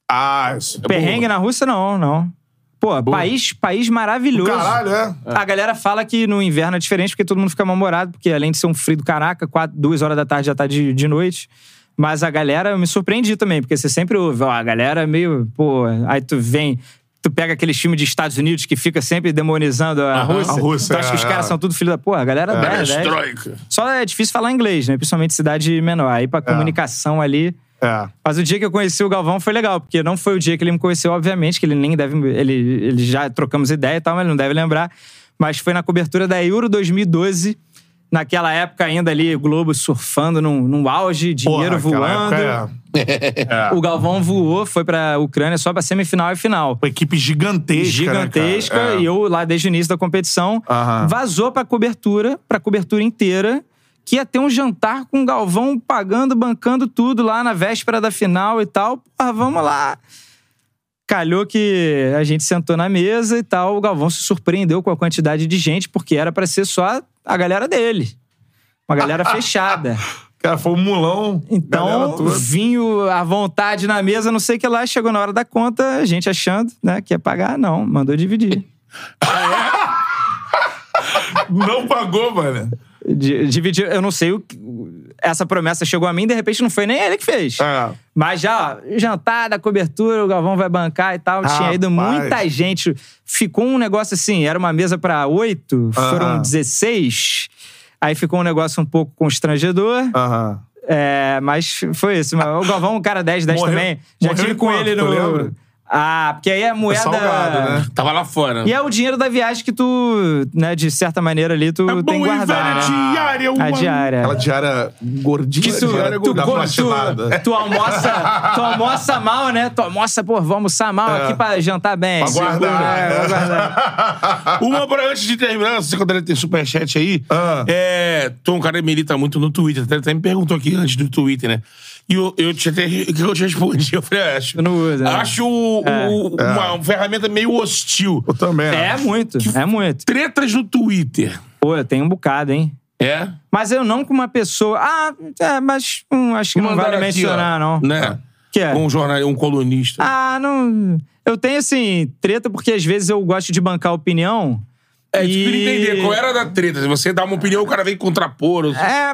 Ah, isso. perrengue na Rússia, não, não. Pô, país, país maravilhoso. Caralho, é. A galera fala que no inverno é diferente porque todo mundo fica mal-humorado, porque além de ser um frio do caraca, quatro, duas horas da tarde já tá de, de noite. Mas a galera, eu me surpreendi também, porque você sempre ouve, ó, a galera é meio, pô, aí tu vem, tu pega aqueles filmes de Estados Unidos que fica sempre demonizando a Rússia. a Rússia, tu acha que os é, caras é. são tudo filho da porra, a galera é, 10, 10. Perestroika. Só é difícil falar inglês, né? Principalmente cidade menor. Aí pra comunicação ali. É. Mas o dia que eu conheci o Galvão foi legal, porque não foi o dia que ele me conheceu, obviamente, que ele nem deve. Ele, ele já trocamos ideia e tal, mas ele não deve lembrar. Mas foi na cobertura da Euro 2012. Naquela época ainda ali, o Globo surfando num, num auge, dinheiro Porra, voando. época *laughs* é. O Galvão voou, foi pra Ucrânia só pra semifinal e final. Uma equipe gigantesca. Gigantesca, né? É. e eu lá desde o início da competição. Aham. Vazou pra cobertura, pra cobertura inteira, que ia ter um jantar com o Galvão pagando, bancando tudo lá na véspera da final e tal. Porra, vamos lá. Calhou que a gente sentou na mesa e tal. O Galvão se surpreendeu com a quantidade de gente, porque era pra ser só a galera dele. Uma galera *laughs* fechada. Cara, foi um mulão. Então, vinho à vontade na mesa, não sei o que lá. Chegou na hora da conta, a gente achando né, que ia pagar. Não, mandou dividir. *laughs* Não pagou, mano. Di- Dividir, eu não sei o que- Essa promessa chegou a mim, de repente não foi nem ele que fez. É. Mas já, ó, jantar da cobertura, o Galvão vai bancar e tal. Tinha ido muita gente. Ficou um negócio assim, era uma mesa pra oito, foram Aham. 16. Aí ficou um negócio um pouco constrangedor. Aham. É, mas foi isso. O Galvão, um cara 10, 10 Morreu- também. Já tive com ele no. Ah, porque aí é moeda. salgado, né? Tava lá fora. E é o dinheiro da viagem que tu, né, de certa maneira ali, tu É tem bom que guardar. velha né? diária, A uma- diária. Aquela diária gordinha. Que tu, diária tu, da tu, tu almoça, tu almoça mal, né? Tu almoça, pô, vou almoçar mal É. aqui pra jantar bem. Pra guardar. É, guardar. Uma pra antes de terminar, não sei quando ele tem superchat aí. Ah. É, tu é um cara que milita muito no Twitter. Até, até me perguntou aqui antes do Twitter, né? E eu, eu te até o *laughs* que eu te respondi, eu falei, ah, acho. Tu não usa, né? Acho o- o- uma ferramenta meio hostil. Eu também. É muito, é muito. Tretas no Twitter. Pô, eu tenho um bocado, hein? É? Mas eu não com uma pessoa. Ah, é, mas hum, acho que não vale aqui, mencionar, ó, não. Né? Que é? Com um jornalista, um colunista. Ah, não. Eu tenho, assim, treta porque às vezes eu gosto de bancar opinião. é, tipo, e- entender qual era da treta. Se você dá uma opinião, o cara vem contrapor. ou- É.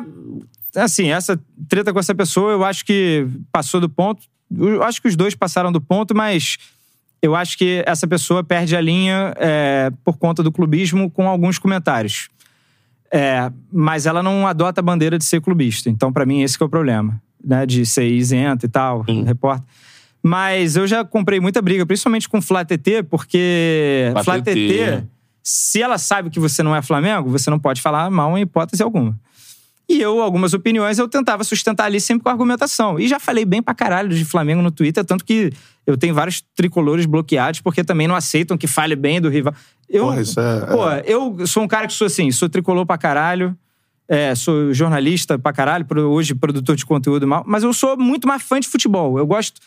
Assim, essa treta com essa pessoa, eu acho que passou do ponto. Eu acho que os dois passaram do ponto, mas eu acho que essa pessoa perde a linha é, por conta do clubismo com alguns comentários. É, mas ela não adota a bandeira de ser clubista. Então, pra mim, esse é o problema. Né? De ser isento e tal, repórter. Mas eu já comprei muita briga, principalmente com o Flá TT, porque Flá. TT, se ela sabe que você não é Flamengo, você não pode falar mal em hipótese alguma. E eu, algumas opiniões, eu tentava sustentar ali sempre com argumentação. E já falei bem pra caralho de Flamengo no Twitter, tanto que eu tenho vários tricolores bloqueados porque também não aceitam que fale bem do rival. Eu, Porra, isso é- Pô, eu sou um cara que sou assim, sou tricolor pra caralho, é, sou jornalista pra caralho, hoje produtor de conteúdo mal, mas eu sou muito mais fã de futebol. Eu gosto,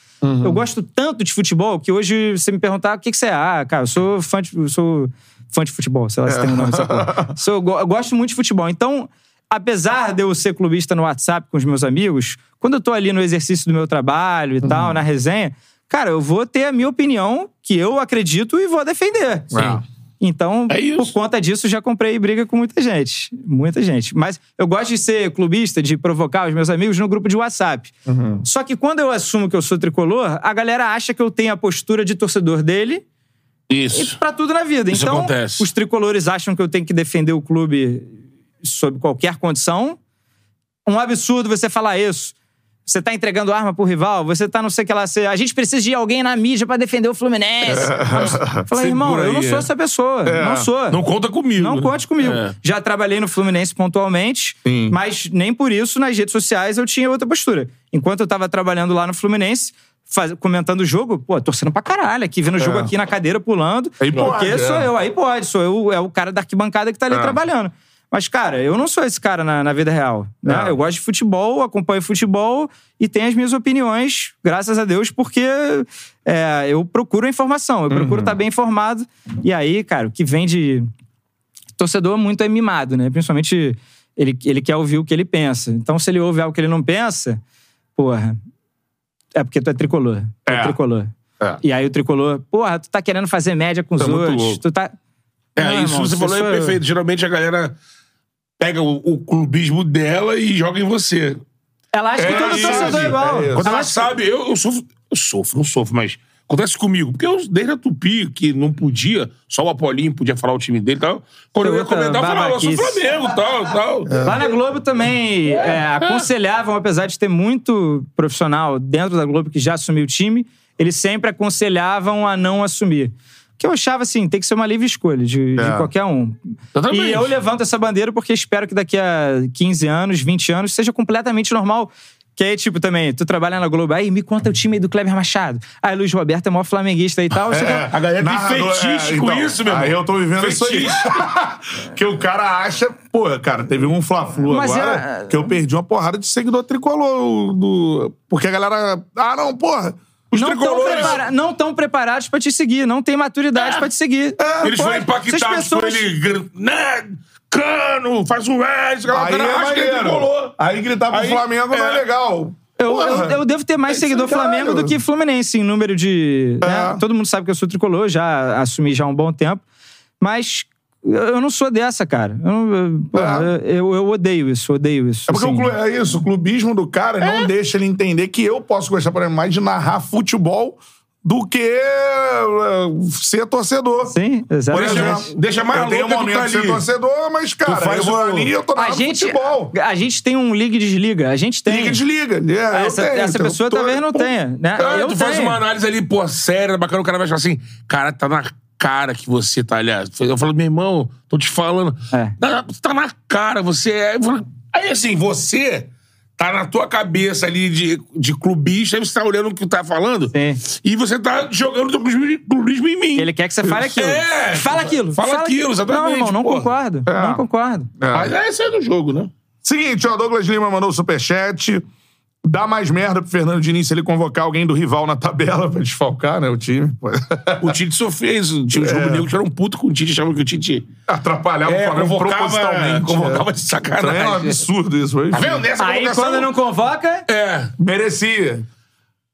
eu gosto tanto de futebol que hoje você me perguntar o que, que você é. Ah, cara, eu sou fã de, eu sou fã de futebol, sei lá se tem um nome dessa porra. *laughs* Sou, eu gosto muito de futebol. Então, apesar de eu ser clubista no WhatsApp com os meus amigos, quando eu tô ali no exercício do meu trabalho e tal, na resenha, cara, eu vou ter a minha opinião, que eu acredito, e vou defender. Sim. Então, É por conta disso, já comprei briga com muita gente. Muita gente. Mas eu gosto de ser clubista, de provocar os meus amigos no grupo de WhatsApp. Uhum. Só que quando eu assumo que eu sou tricolor, a galera acha que eu tenho a postura de torcedor dele e Isso. pra tudo na vida. Isso então, acontece. os tricolores acham que eu tenho que defender o clube sob qualquer condição. Um absurdo você falar isso. Você tá entregando arma pro rival, você tá não sei o que lá. Você... A gente precisa de alguém na mídia pra defender o Fluminense. Eu *laughs* Falei, irmão, Segura eu não aí, sou é. essa pessoa. Não sou. Não conta comigo. Não conte comigo. É. Já trabalhei no Fluminense pontualmente, Sim. mas nem por isso nas redes sociais eu tinha outra postura. Enquanto eu tava trabalhando lá no Fluminense, faz- comentando o jogo, pô, torcendo pra caralho, aqui vendo o jogo aqui na cadeira pulando. Aí porque pode, sou é. eu, aí pode, sou eu, é o cara da arquibancada que tá ali É. trabalhando. Mas, cara, eu não sou esse cara na, na vida real. Né? É. Eu gosto de futebol, acompanho futebol e tenho as minhas opiniões, graças a Deus, porque é, eu procuro a informação, eu Uhum. procuro estar bem informado. E aí, cara, o que vem de torcedor muito é mimado, né? Principalmente ele, ele quer ouvir o que ele pensa. Então, se ele ouve algo que ele não pensa, porra, é porque tu é tricolor. Tu é, É. tricolor. É. E aí o tricolor, porra, tu tá querendo fazer média com os Tá muito outros. Tu tá. É, Não, isso irmão, você falou é perfeito. Geralmente a galera pega o, o clubismo dela e joga em você. Ela acha que É todo isso, torcedor é igual. é. Quando ela que- sabe, eu, eu sofro. Eu sofro, não sofro, mas acontece comigo. Porque eu, desde a Tupi, que não podia, só o Apolinho podia falar o time dele e tal. Quando eu ia comentar, eu falava, eu sou. Flamengo e tal, tal. Lá na Globo também é, aconselhavam, apesar de ter muito profissional dentro da Globo que já assumiu o time, eles sempre aconselhavam a não assumir. Que eu achava assim, tem que ser uma livre escolha de, de É. qualquer um. Exatamente. E eu levanto essa bandeira porque espero que daqui a 15 anos, 20 anos, seja completamente normal. Que aí, tipo, também, tu trabalha na Globo, aí me conta o time aí do Kleber Machado. Aí Luiz Roberto é maior flamenguista e tal. quer- A galera tem Narrador- fetiche com isso, meu irmão. Aí eu tô vivendo isso aí. *laughs* que o cara acha. Pô, cara, teve um Fla-Flu agora é- que eu perdi uma porrada de seguidor tricolor. Do... Porque a galera. Ah, não, porra. Os não tão, tricolores. prepara- não tão preparados pra te seguir, não tem maturidade pra te seguir. Eles foram impactados Essas por pessoas- ele. Né? Cano, faz um S, aquela Aí cara é que ele. Aí gritar pro Aí, Flamengo não é é. legal. Eu, Porra. eu, eu devo ter mais É seguidor. Flamengo do que Fluminense em número de. né? É. Todo mundo sabe que eu sou tricolor, já assumi já há um bom tempo. Mas eu não sou dessa, cara. Eu, não- eu, porra, eu, eu odeio isso, odeio isso. É porque assim. é isso, o clubismo do cara não deixa ele entender que eu posso gostar, por exemplo, mais de narrar futebol do que eh, ser torcedor. Sim, Por exatamente. exemplo, Deixa mais eu tenho um tu momento tá de ser torcedor, mas, cara, faz eu vou o- ali eu tô A narrando gente, futebol. a gente tem um liga e desliga. A gente tem. Liga e desliga. É, Essa, tenho, essa então, pessoa tô- talvez não tenha, né? Ah, eu tu faz tenho. uma análise ali, pô, séria, bacana, o cara vai achar assim, cara, tá na cara que você tá, aliás. Eu falo, meu irmão, tô te falando. É. Tá, tá na cara, você é. falo, Aí assim, você tá na tua cabeça ali de, de clubista, aí você tá olhando o que tá falando Sim. e você tá jogando teu clubismo, em mim. Ele quer que você fale aquilo. É. Fala aquilo. Fala aquilo, exatamente, Não, irmão, não porra. concordo. É. Não concordo. Mas é isso aí do jogo, né? Seguinte, ó, Douglas Lima mandou o superchat. Dá mais merda pro Fernando Diniz se ele convocar alguém do rival na tabela pra desfalcar, né, o time. Pô. O Tite só fez. O time É. Jogo Negro era um puto com o Tite, achava que o Tite. Atrapalhar É, o Flamengo convocava- propositalmente. convocava é. de sacanagem. Também é um absurdo isso. Mas, Tá vendo? Nessa Aí convocação- quando não convoca. É. Merecia.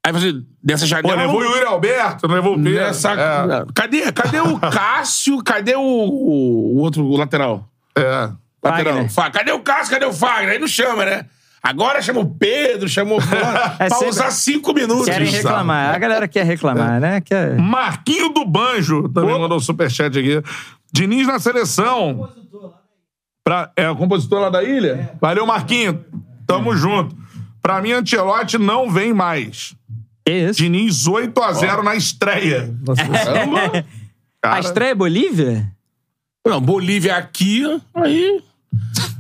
Aí você, dessa Pô, janela. levou o Yuri Alberto, não levou o Pedro. Nessa, É. cadê, cadê o Cássio? Cadê o, o outro o lateral? É. Lateral. Fagner. Fa- Cadê o Cássio? Cadê o Fagner? Aí não chama, né? Agora chama o Pedro, chamou *laughs* o Fulano, É pra sempre- usar cinco minutos. Querem sabe? reclamar. A galera quer reclamar, né? Quer... Marquinho do Banjo também mandou um superchat aqui. Diniz na seleção. Pra, é o compositor lá da ilha? Valeu, Marquinho. Tamo junto. Pra mim, Ancelotti não vem mais. Que isso? Diniz 8x0 na estreia. Caramba. *laughs* A estreia é Bolívia? Não, Bolívia aqui, aí.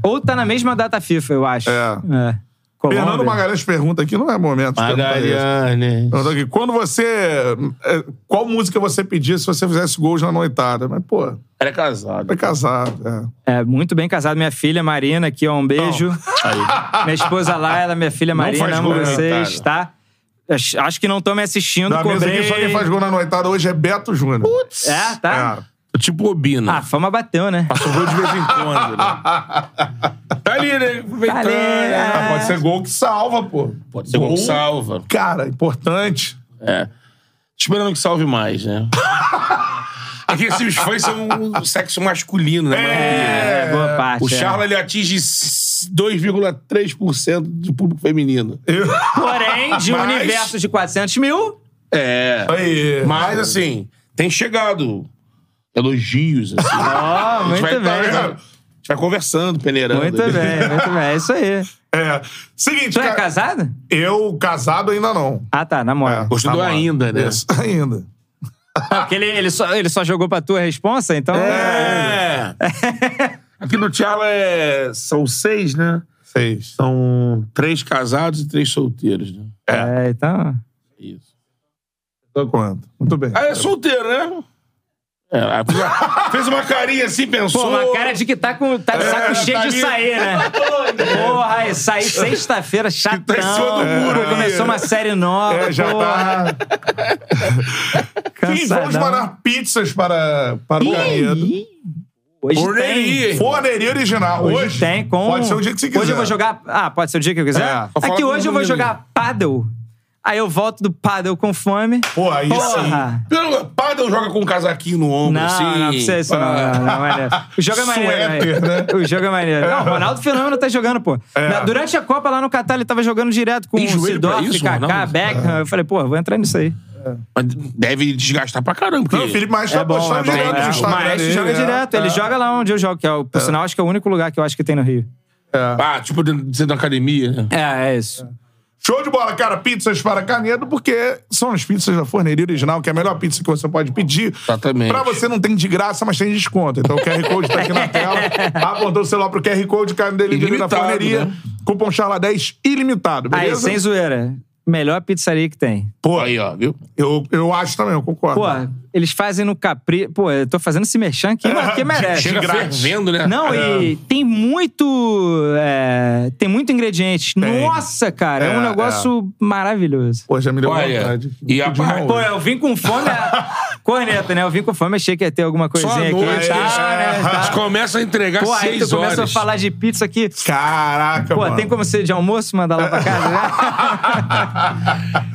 Ou tá na mesma data FIFA, eu acho. É. é. Colômbia. Fernando Magalhães pergunta aqui, não é momento. Perguntou aqui, quando você. é, Qual música você pedia se você fizesse gols na noitada? Mas, pô, Era casado. é casado. É. É, muito bem casado. Minha filha Marina, aqui, ó, um beijo. *laughs* Minha esposa Laila, minha filha Marina, faz amo na vocês, tá? Acho que não estão me assistindo, mesa cobrei... aqui, só quem faz gol na noitada hoje é Beto Júnior. É, tá? É. Tipo Obina. A fama bateu, né? Passou gol de vez em quando. Né? *laughs* Tá ali, né? Aproveitando. Tá ali, é. Ah, pode ser gol que salva, pô. Pode ser gol que salva. Cara, importante. É. Esperando que salve mais, né? É que assim, os fãs são um sexo masculino, né? É, boa parte. O é. Charles ele atinge 2,3% do público feminino. Porém, de um Mas- universo de 400 mil, É. Aí. Mas, assim, tem chegado elogios, assim. Ó, *laughs* a gente muito vai, tá bem. ligado? a gente vai conversando, peneirando. muito bem, muito bem. É isso aí. *laughs* É. Seguinte, Tu é casado? eu casado ainda não. Ah, tá, namora. Gostou do Namoro. ainda, né? Isso, *laughs* ainda. Porque ele, ele, só, ele só jogou pra tua responsa, então. É. Aqui no Tchala é... são seis, né? Seis. São três casados e três solteiros, né? É, então. Isso. Tô quanto? Muito bem. Ah, é solteiro, né? É, *laughs* fez uma- carinha assim, pensou. Pô, uma cara de que tá, com, tá de saco É, cheio tá de sair, né? Porra, e sair sexta-feira, *laughs* chatão. tá em cima do muro ali. Começou uma série nova, É, já porra. tá. *laughs* Sim, vamos mandar pizzas para, para o Canedo. Hoje Forneria, tem. Forneria original. Hoje, Hoje tem com... Pode ser o dia que você quiser. Hoje eu vou jogar... Ah, pode ser o dia que eu quiser? É. É, que com hoje eu vou jogar paddle. Aí eu volto do paddle com fome. Pô, aí sim. Porra. Pelo Padel joga com um casaquinho no ombro, Não, assim. não precisa isso não. Ah. não, não, maneiro. O jogo é maneiro. Suéter, né? O jogo é maneiro. Não, o Ronaldo Fenômeno tá jogando, pô. É. Na- Durante a Copa lá no Catar, ele tava jogando direto com o Sidorf, isso, Kaká? Beckham. Eu falei, pô, vou entrar nisso aí. Mas deve desgastar pra caramba. Porque... Não, o Felipe Maestro tá É bom, postando é direto É, o Maestro dele, joga é. direto. Ele É. joga lá onde eu jogo, que é, o, por sinal, acho que é o único lugar que eu acho que tem no Rio. Ah, tipo dentro dentro da academia, né? É, é isso. Show de bola, cara. Pizzas para Canedo, porque são as pizzas da Forneria Original, que é a melhor pizza que você pode pedir. Exatamente. Pra você não tem de graça, mas tem desconto. Então o QR Code tá aqui na tela. *laughs* Apontou o celular pro QR Code, cara dele da Forneria. né? Cupom Charla 10 ilimitado, Aí, beleza? sem zoeira. Melhor pizzaria que tem. Pô, Aí, ó, viu? eu, eu acho também, eu concordo. Pô, eles fazem no Capri... Pô, eu tô fazendo esse merchan aqui, mas porque merece. Chega fervendo, né? Não, e tem muito. é, tem muito ingrediente. Nossa, cara, é, um É, negócio maravilhoso. Pô, já me deu Olha, vontade. e a parte- Pô, eu vim com fome. a- *laughs* Corneta, né? Eu vim com fome, achei que ia ter alguma coisinha aqui. noite, tá, né, *laughs* tá. começam a entregar Pô, aí tu seis começa horas. a falar de pizza aqui. Caraca, Pô, mano. tem como ser de almoço, mandar lá pra casa? né?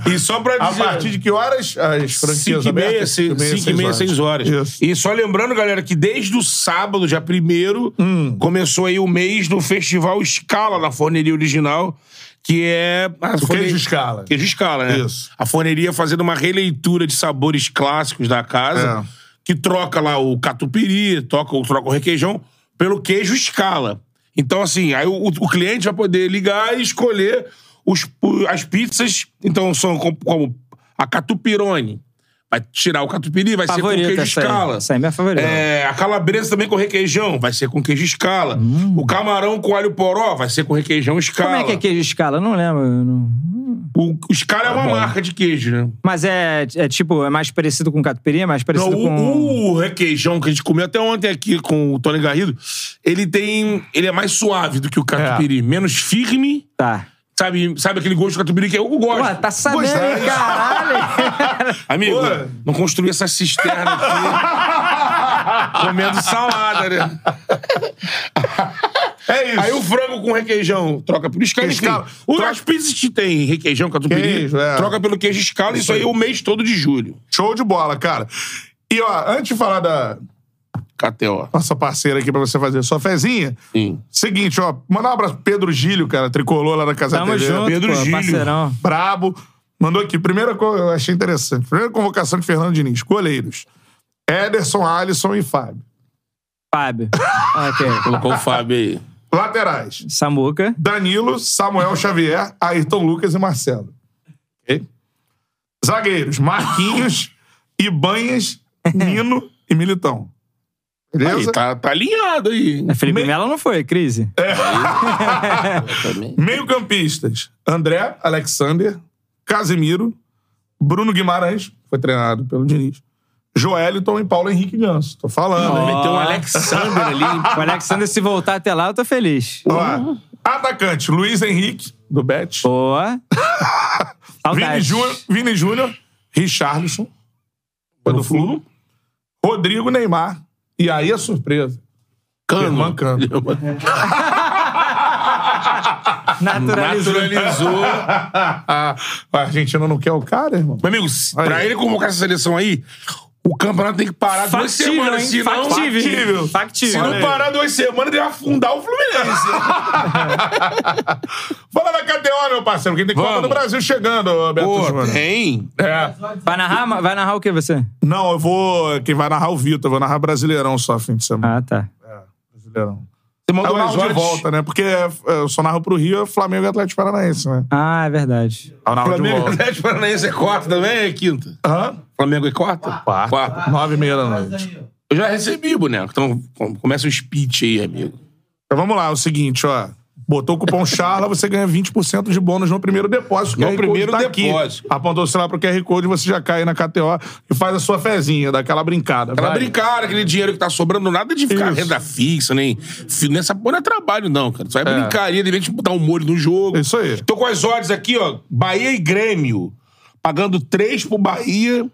*laughs* E só pra A dizer... partir de que horas as franquias 5 e meia, abertas? 5 e meia, 6 horas. Isso. E só lembrando, galera, que desde o sábado, dia 1 Hum. começou aí o mês do Festival Scala na Forneria Original, que é... A O queijo Scala. Queijo Scala, né? Isso. A forneria fazendo uma releitura de sabores clássicos da casa, É. que troca lá o catupiry, troca, troca o requeijão, pelo queijo Scala. Então, assim, aí o, o cliente vai poder ligar e escolher os, as pizzas. Então, são como, como a catupirone. Vai tirar o catupiry, vai ser com Favorita queijo essa aí. Scala. Essa aí é minha favorita. É, a calabresa também com requeijão, vai ser com queijo Scala. O camarão com alho poró vai ser com requeijão Scala. Hum. Como é que é queijo escala? Eu Não lembro. não- O, o Scala é uma marca de queijo, né? Mas é, é tipo, é mais parecido com catupiry? É mais parecido Não, com... o, o requeijão que a gente comeu até ontem aqui com o Tony Garrido, ele tem. Ele é mais suave do que o catupiry. Menos firme. Tá. Sabe, sabe aquele gosto do catupiry que eu gosto. Pô, tá sabendo, Pois é. hein, caralho? *laughs* Amigo, Pô. não construí essa cisterna aqui comendo salada, né? *laughs* É isso. Aí o frango com requeijão troca pelo escala. Enfim, Escala. o- Troca- as pizzas que tem requeijão, catupiry, Queijo, é. troca pelo queijo escala. Isso aí é o mês todo de julho. Show de bola, cara. E, ó, antes de falar da KTO. nossa parceira aqui pra você fazer sua fezinha, Sim. seguinte, ó, mandar um abraço pro Pedro Gílio, cara, tricolor lá da Casa Tamo TV. junto, Pedro pô, Gílio. parceirão. Brabo. Mandou aqui. Primeira coisa, eu achei interessante. Primeira convocação de Fernando Diniz. Goleiros. Ederson, Alisson e Fábio. Fábio. *laughs* ok. Colocou o Fábio aí. Laterais. Samuca. Danilo, Samuel Xavier, Ayrton Lucas e Marcelo. Ok? Zagueiros. Marquinhos, Ibanhas, *laughs* Nino e Militão. Beleza? Aí, tá, tá alinhado aí. É, Felipe Melo não foi, crise. Também. *laughs* Meio-campistas: André, Alexander, Casemiro, Bruno Guimarães, foi treinado pelo Diniz, Joeliton e Paulo Henrique Ganso. Tô falando, hein? Meteu um Alexander ali. *laughs* O Alexander, se voltar até lá, eu tô feliz. Ó, atacante: Luiz Henrique, do Bet. Boa. *laughs* Vini. Júnior, Vini Júnior, Richarlison, foi do Flu, Rodrigo Neymar. E aí a surpresa. Irmã Cano. *laughs* Naturalizou. Naturalizou. a Argentina não quer o cara, irmão? Meu amigo, pra ele convocar essa seleção aí, O campeonato tem que parar duas Factível, semanas, hein? senão... Factível. Se Factível. não parar duas semanas, ele vai afundar o Fluminense. *laughs* Fala da KTO, meu parceiro, que tem Copa Vamos. do Brasil chegando, Beto Pô, Júnior. tem. É. Vai narrar, vai narrar o que você? Não, eu vou. Quem vai narrar o Vitor, eu vou narrar Brasileirão só fim de semana. Ah, tá. Brasileirão. Você mandou narro umas de horas. volta, né? Porque é, eu só narro pro Rio, é Flamengo e Atlético Paranaense, né? Ah, é verdade. Eu narro Flamengo e volta. Atlético Paranaense é quarta também, é quinta? Hã? Flamengo é quarta? Quarta. Nove e meia da noite. Eu já recebi, boneco. Então com- começa o speech aí, amigo. Então vamos lá, é o seguinte, ó. Botou o cupom Charla, você ganha 20% de bônus no primeiro depósito. O No primeiro tá aqui. depósito. Apontou o celular pro QR Code, você já cai na KTO e faz a sua fezinha, daquela brincada. Aquela Vai. brincar, aquele dinheiro que tá sobrando, nada de ficar Isso. renda fixa, nem. Nessa porra não é trabalho, não, cara. Só é, brincaria, de repente botar um molho no jogo. Isso aí. Tô com as odds aqui, ó. Bahia e Grêmio. Pagando 3 pro Bahia.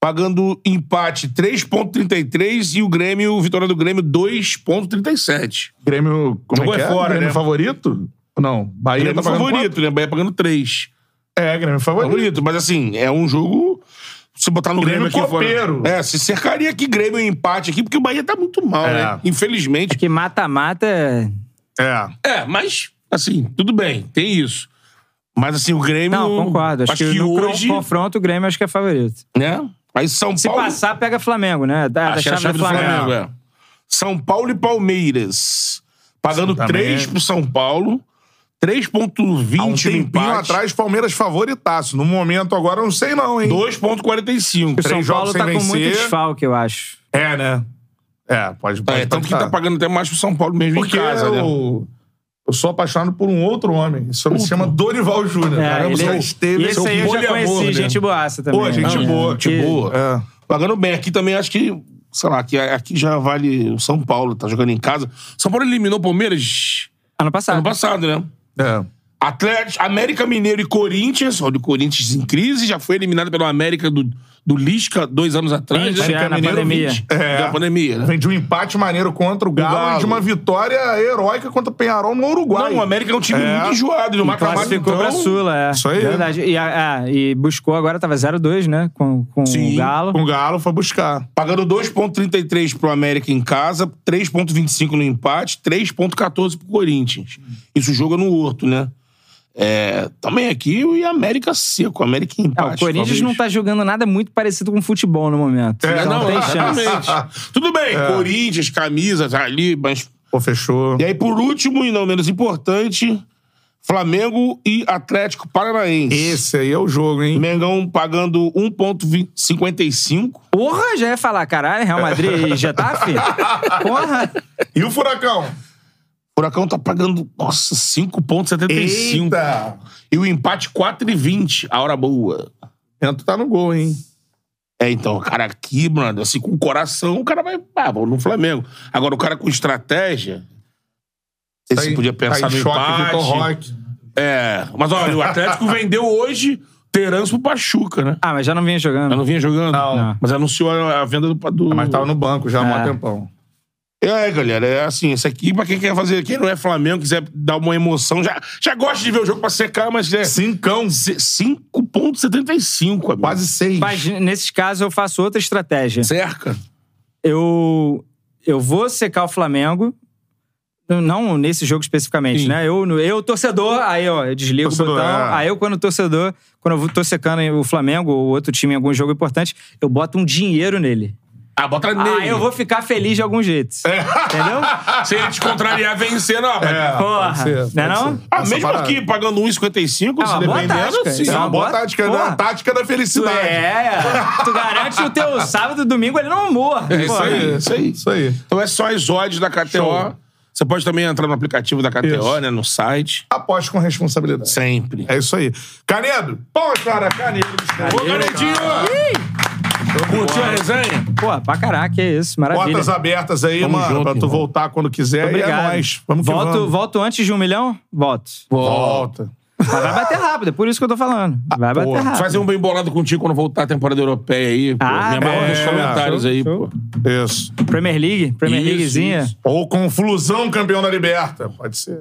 Pagando empate 3,33 e o Grêmio, vitória do Grêmio, 2,37. Grêmio, como Jogou é que é? é fora, Grêmio né? favorito? Não, Bahia Grêmio tá pagando favorito, né? Bahia pagando 3. quanto? É, Grêmio favorito. Favorito, mas assim, é um jogo. Se botar no Grêmio, Grêmio aqui fora. copeiro. É, se cercaria aqui Grêmio e empate aqui, porque o Bahia tá muito mal, É. né? Infelizmente. Que mata-mata é... É. É, mas, assim, tudo bem, tem isso. Mas, assim, o Grêmio. Não, concordo. Acho, que, no hoje. confronto o Grêmio acho que é favorito. Né? Aí São Se Paulo. passar, pega Flamengo, né? Da, da é chave, chave do Flamengo. é. São Paulo e Palmeiras. Pagando Sim, também 3 é. pro São Paulo. 3,20 Há um tempinho empate. atrás, Palmeiras favoritaço. No momento agora, eu não sei não, hein? 2,45. O São Paulo jogos tá sem com muito vencer. desfalque, eu acho. É, né? É, pode, pode É, tanto que tá pagando até mais pro São Paulo mesmo Porque em casa, né? Eu, sou apaixonado por um outro homem. Esse homem se chama Dorival Júnior. É, Caramba, ele- já esteve... e esse aí eu já conheci, né? gente boaça também. Pô, gente Não, boa, que- gente boa. É. Pagando bem. Aqui também acho que, sei lá, aqui, aqui já vale o São Paulo, tá jogando em casa. São Paulo eliminou o Palmeiras Ano passado. ano passado, né? É. Atlético, América Mineiro e Corinthians. Olha, o Corinthians em crise, já foi eliminado pelo América do, do Lisca dois anos atrás. Vinte, né? é, na Mineiro, pandemia. 20. É. Da pandemia, né? Vem de um empate maneiro contra o Galo, Galo. e de uma vitória heróica contra o Penharol no Uruguai. Não, o América é um time É. muito enjoado. Não E mais, classificou então... pra Sula, é. Isso aí. Verdade. E, a- e buscou agora, tava 0-2, né? Com, com Sim, o Galo. Com o Galo foi buscar. Pagando 2,33 pro América em casa, 3,25 no empate, 3,14 pro Corinthians. Isso joga no Horto, né? É, também aqui o América seco, América em É, empate. o Corinthians talvez. não tá jogando nada muito parecido com futebol no momento. É, Então Não, tem chance. exatamente. Tudo bem, Corinthians, camisas ali, mas. Pô, fechou. E aí, por último, e não menos importante, Flamengo e Atlético Paranaense. Esse aí é o jogo, hein? Mengão pagando 1,55. Porra, já ia falar, caralho, Real Madrid e *laughs* Getafe? Porra. E o Furacão? Furacão tá pagando, nossa, 5,75. Eita! E o empate 4,20. A hora boa. Bento tá no gol, hein? É, então, o cara aqui, mano, assim, com o coração, o cara vai, ah, vou no Flamengo. Agora, o cara com estratégia. Não sei Tá se podia pensar tá em no choque, empate. Roque. É, mas olha, o Atlético *laughs* vendeu hoje Terans pro Pachuca, né? Ah, mas já não vinha jogando. Eu não vinha jogando? Não. Não. Mas anunciou a venda do. do... Mas tava no banco já há É. um tempão. É, galera, é assim, esse aqui, pra quem quer fazer, quem não é Flamengo, quiser dar uma emoção, já, já gosta de ver o jogo pra secar, mas é. Cincão. C- 5,75, amigo. Quase seis. Mas nesses casos eu faço outra estratégia. cerca. Eu, eu vou secar o Flamengo. Não nesse jogo especificamente, Sim. né? Eu, eu, torcedor, aí, ó, eu desligo Torcedor, o botão. é. Aí eu, quando torcedor, quando eu tô secando o Flamengo ou outro time em algum jogo importante, eu boto um dinheiro nele. Ah, bota nele. Aí eu vou ficar feliz de algum jeito. Entendeu? *laughs* Se ele te contrariar, vencer, não. mas- É, Porra, ser, não é não? Ah, Essa mesmo parada. aqui, pagando 1,55, É se uma dependendo, tática, sim. isso É uma boa tática, né? Porra. A tática da felicidade. É, tu garante o teu sábado e domingo ele não morra. É isso Porra. aí, isso aí. Isso aí. Então é só as odds da KTO. Show. Você pode também entrar no aplicativo da KTO, Isso. né? No site. Aposte com responsabilidade. Sempre. É isso aí. Canedo. Pô, cara, Canedo. Ô, Canedinho! Curtiu a resenha? Pô, pra caraca, que isso. Maravilha. Portas abertas aí, Tamo mano, junto, pra tu irmão. voltar quando quiser. Obrigado. E é nóis. Vamos que volto, vamos. volto antes de um milhão? Volto. Volta. Mas vai bater rápido, é por isso que eu tô falando. Vai bater porra. rápido. Fazer um bem bolado contigo quando voltar a temporada europeia aí. Pô. Ah, Me amarra nos é, comentários show, aí, show. pô. Isso. Premier League? Premier Isso, Leaguezinha? isso. Ou com Flusão campeão da Liberta. Pode ser.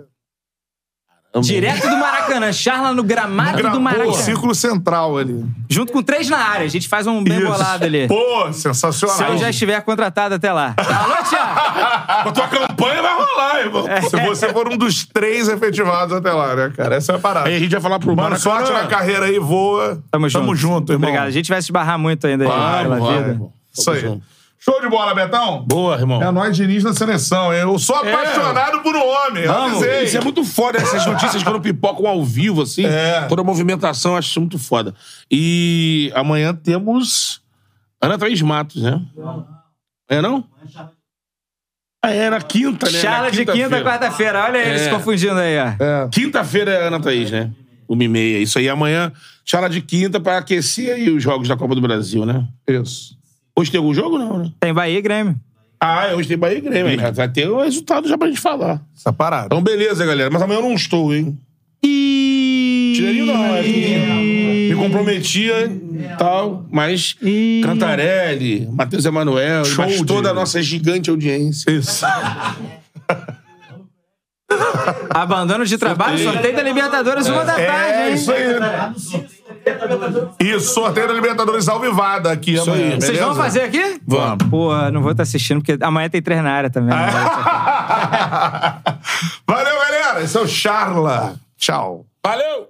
Direto do Maracanã. Charla no gramado do Pô, Maracanã. círculo central ali. Junto com três na área. A gente faz um bem bolado ali. Pô, sensacional. Se eu já estiver contratado até lá. *laughs* Alô, Thiago? Com *laughs* a tua campanha vai rolar, irmão. Se você for um dos três efetivados até lá, né, cara? Essa é a parada. Aí a gente vai falar pro Mano, Maracanã. sorte na carreira aí, voa. Tamo junto. Tamo junto, irmão. Obrigado. A gente vai se esbarrar muito ainda aí pela vai, vida. irmão. Isso aí. Show de bola, Betão. Boa, irmão. É nós Diniz na seleção. hein? Eu sou apaixonado por um homem. eu Vamos, avisei. isso é muito foda, essas notícias quando pipocam ao vivo, assim. É. Toda a movimentação, eu acho isso muito foda. E amanhã temos Ana Thaís Matos, né? É não? Ah, é na quinta, né? Charla Na de quinta, quinta-feira. quarta-feira. Olha ele É. se confundindo aí, ó. Quinta-feira é Ana Thaís, né? Uma e meia. Isso aí, amanhã, charla de quinta pra aquecer aí os jogos da Copa do Brasil, né? Isso. Hoje tem algum jogo, não, né? Tem Bahia e Grêmio. Ah, é, hoje tem Bahia e Grêmio. né? Vai ter o resultado já pra gente falar. Essa parada. Então, beleza, galera. Mas amanhã eu não estou, hein? Tirei não, é me comprometia e tal, mas Cantarelli, Matheus Emanuel, Show mas toda a nossa gigante audiência. Isso. Abandono de trabalho, sorteio da Libertadores, uma da tarde, É hein? isso aí. Isso, sorteio da Libertadores alvivada aqui Isso amanhã. aí. Vocês vão fazer aqui? Vamos. Porra, não vou estar assistindo, porque amanhã tem três na área também. né? *laughs* *laughs* Valeu, galera. Esse é o Charla. Tchau. Valeu!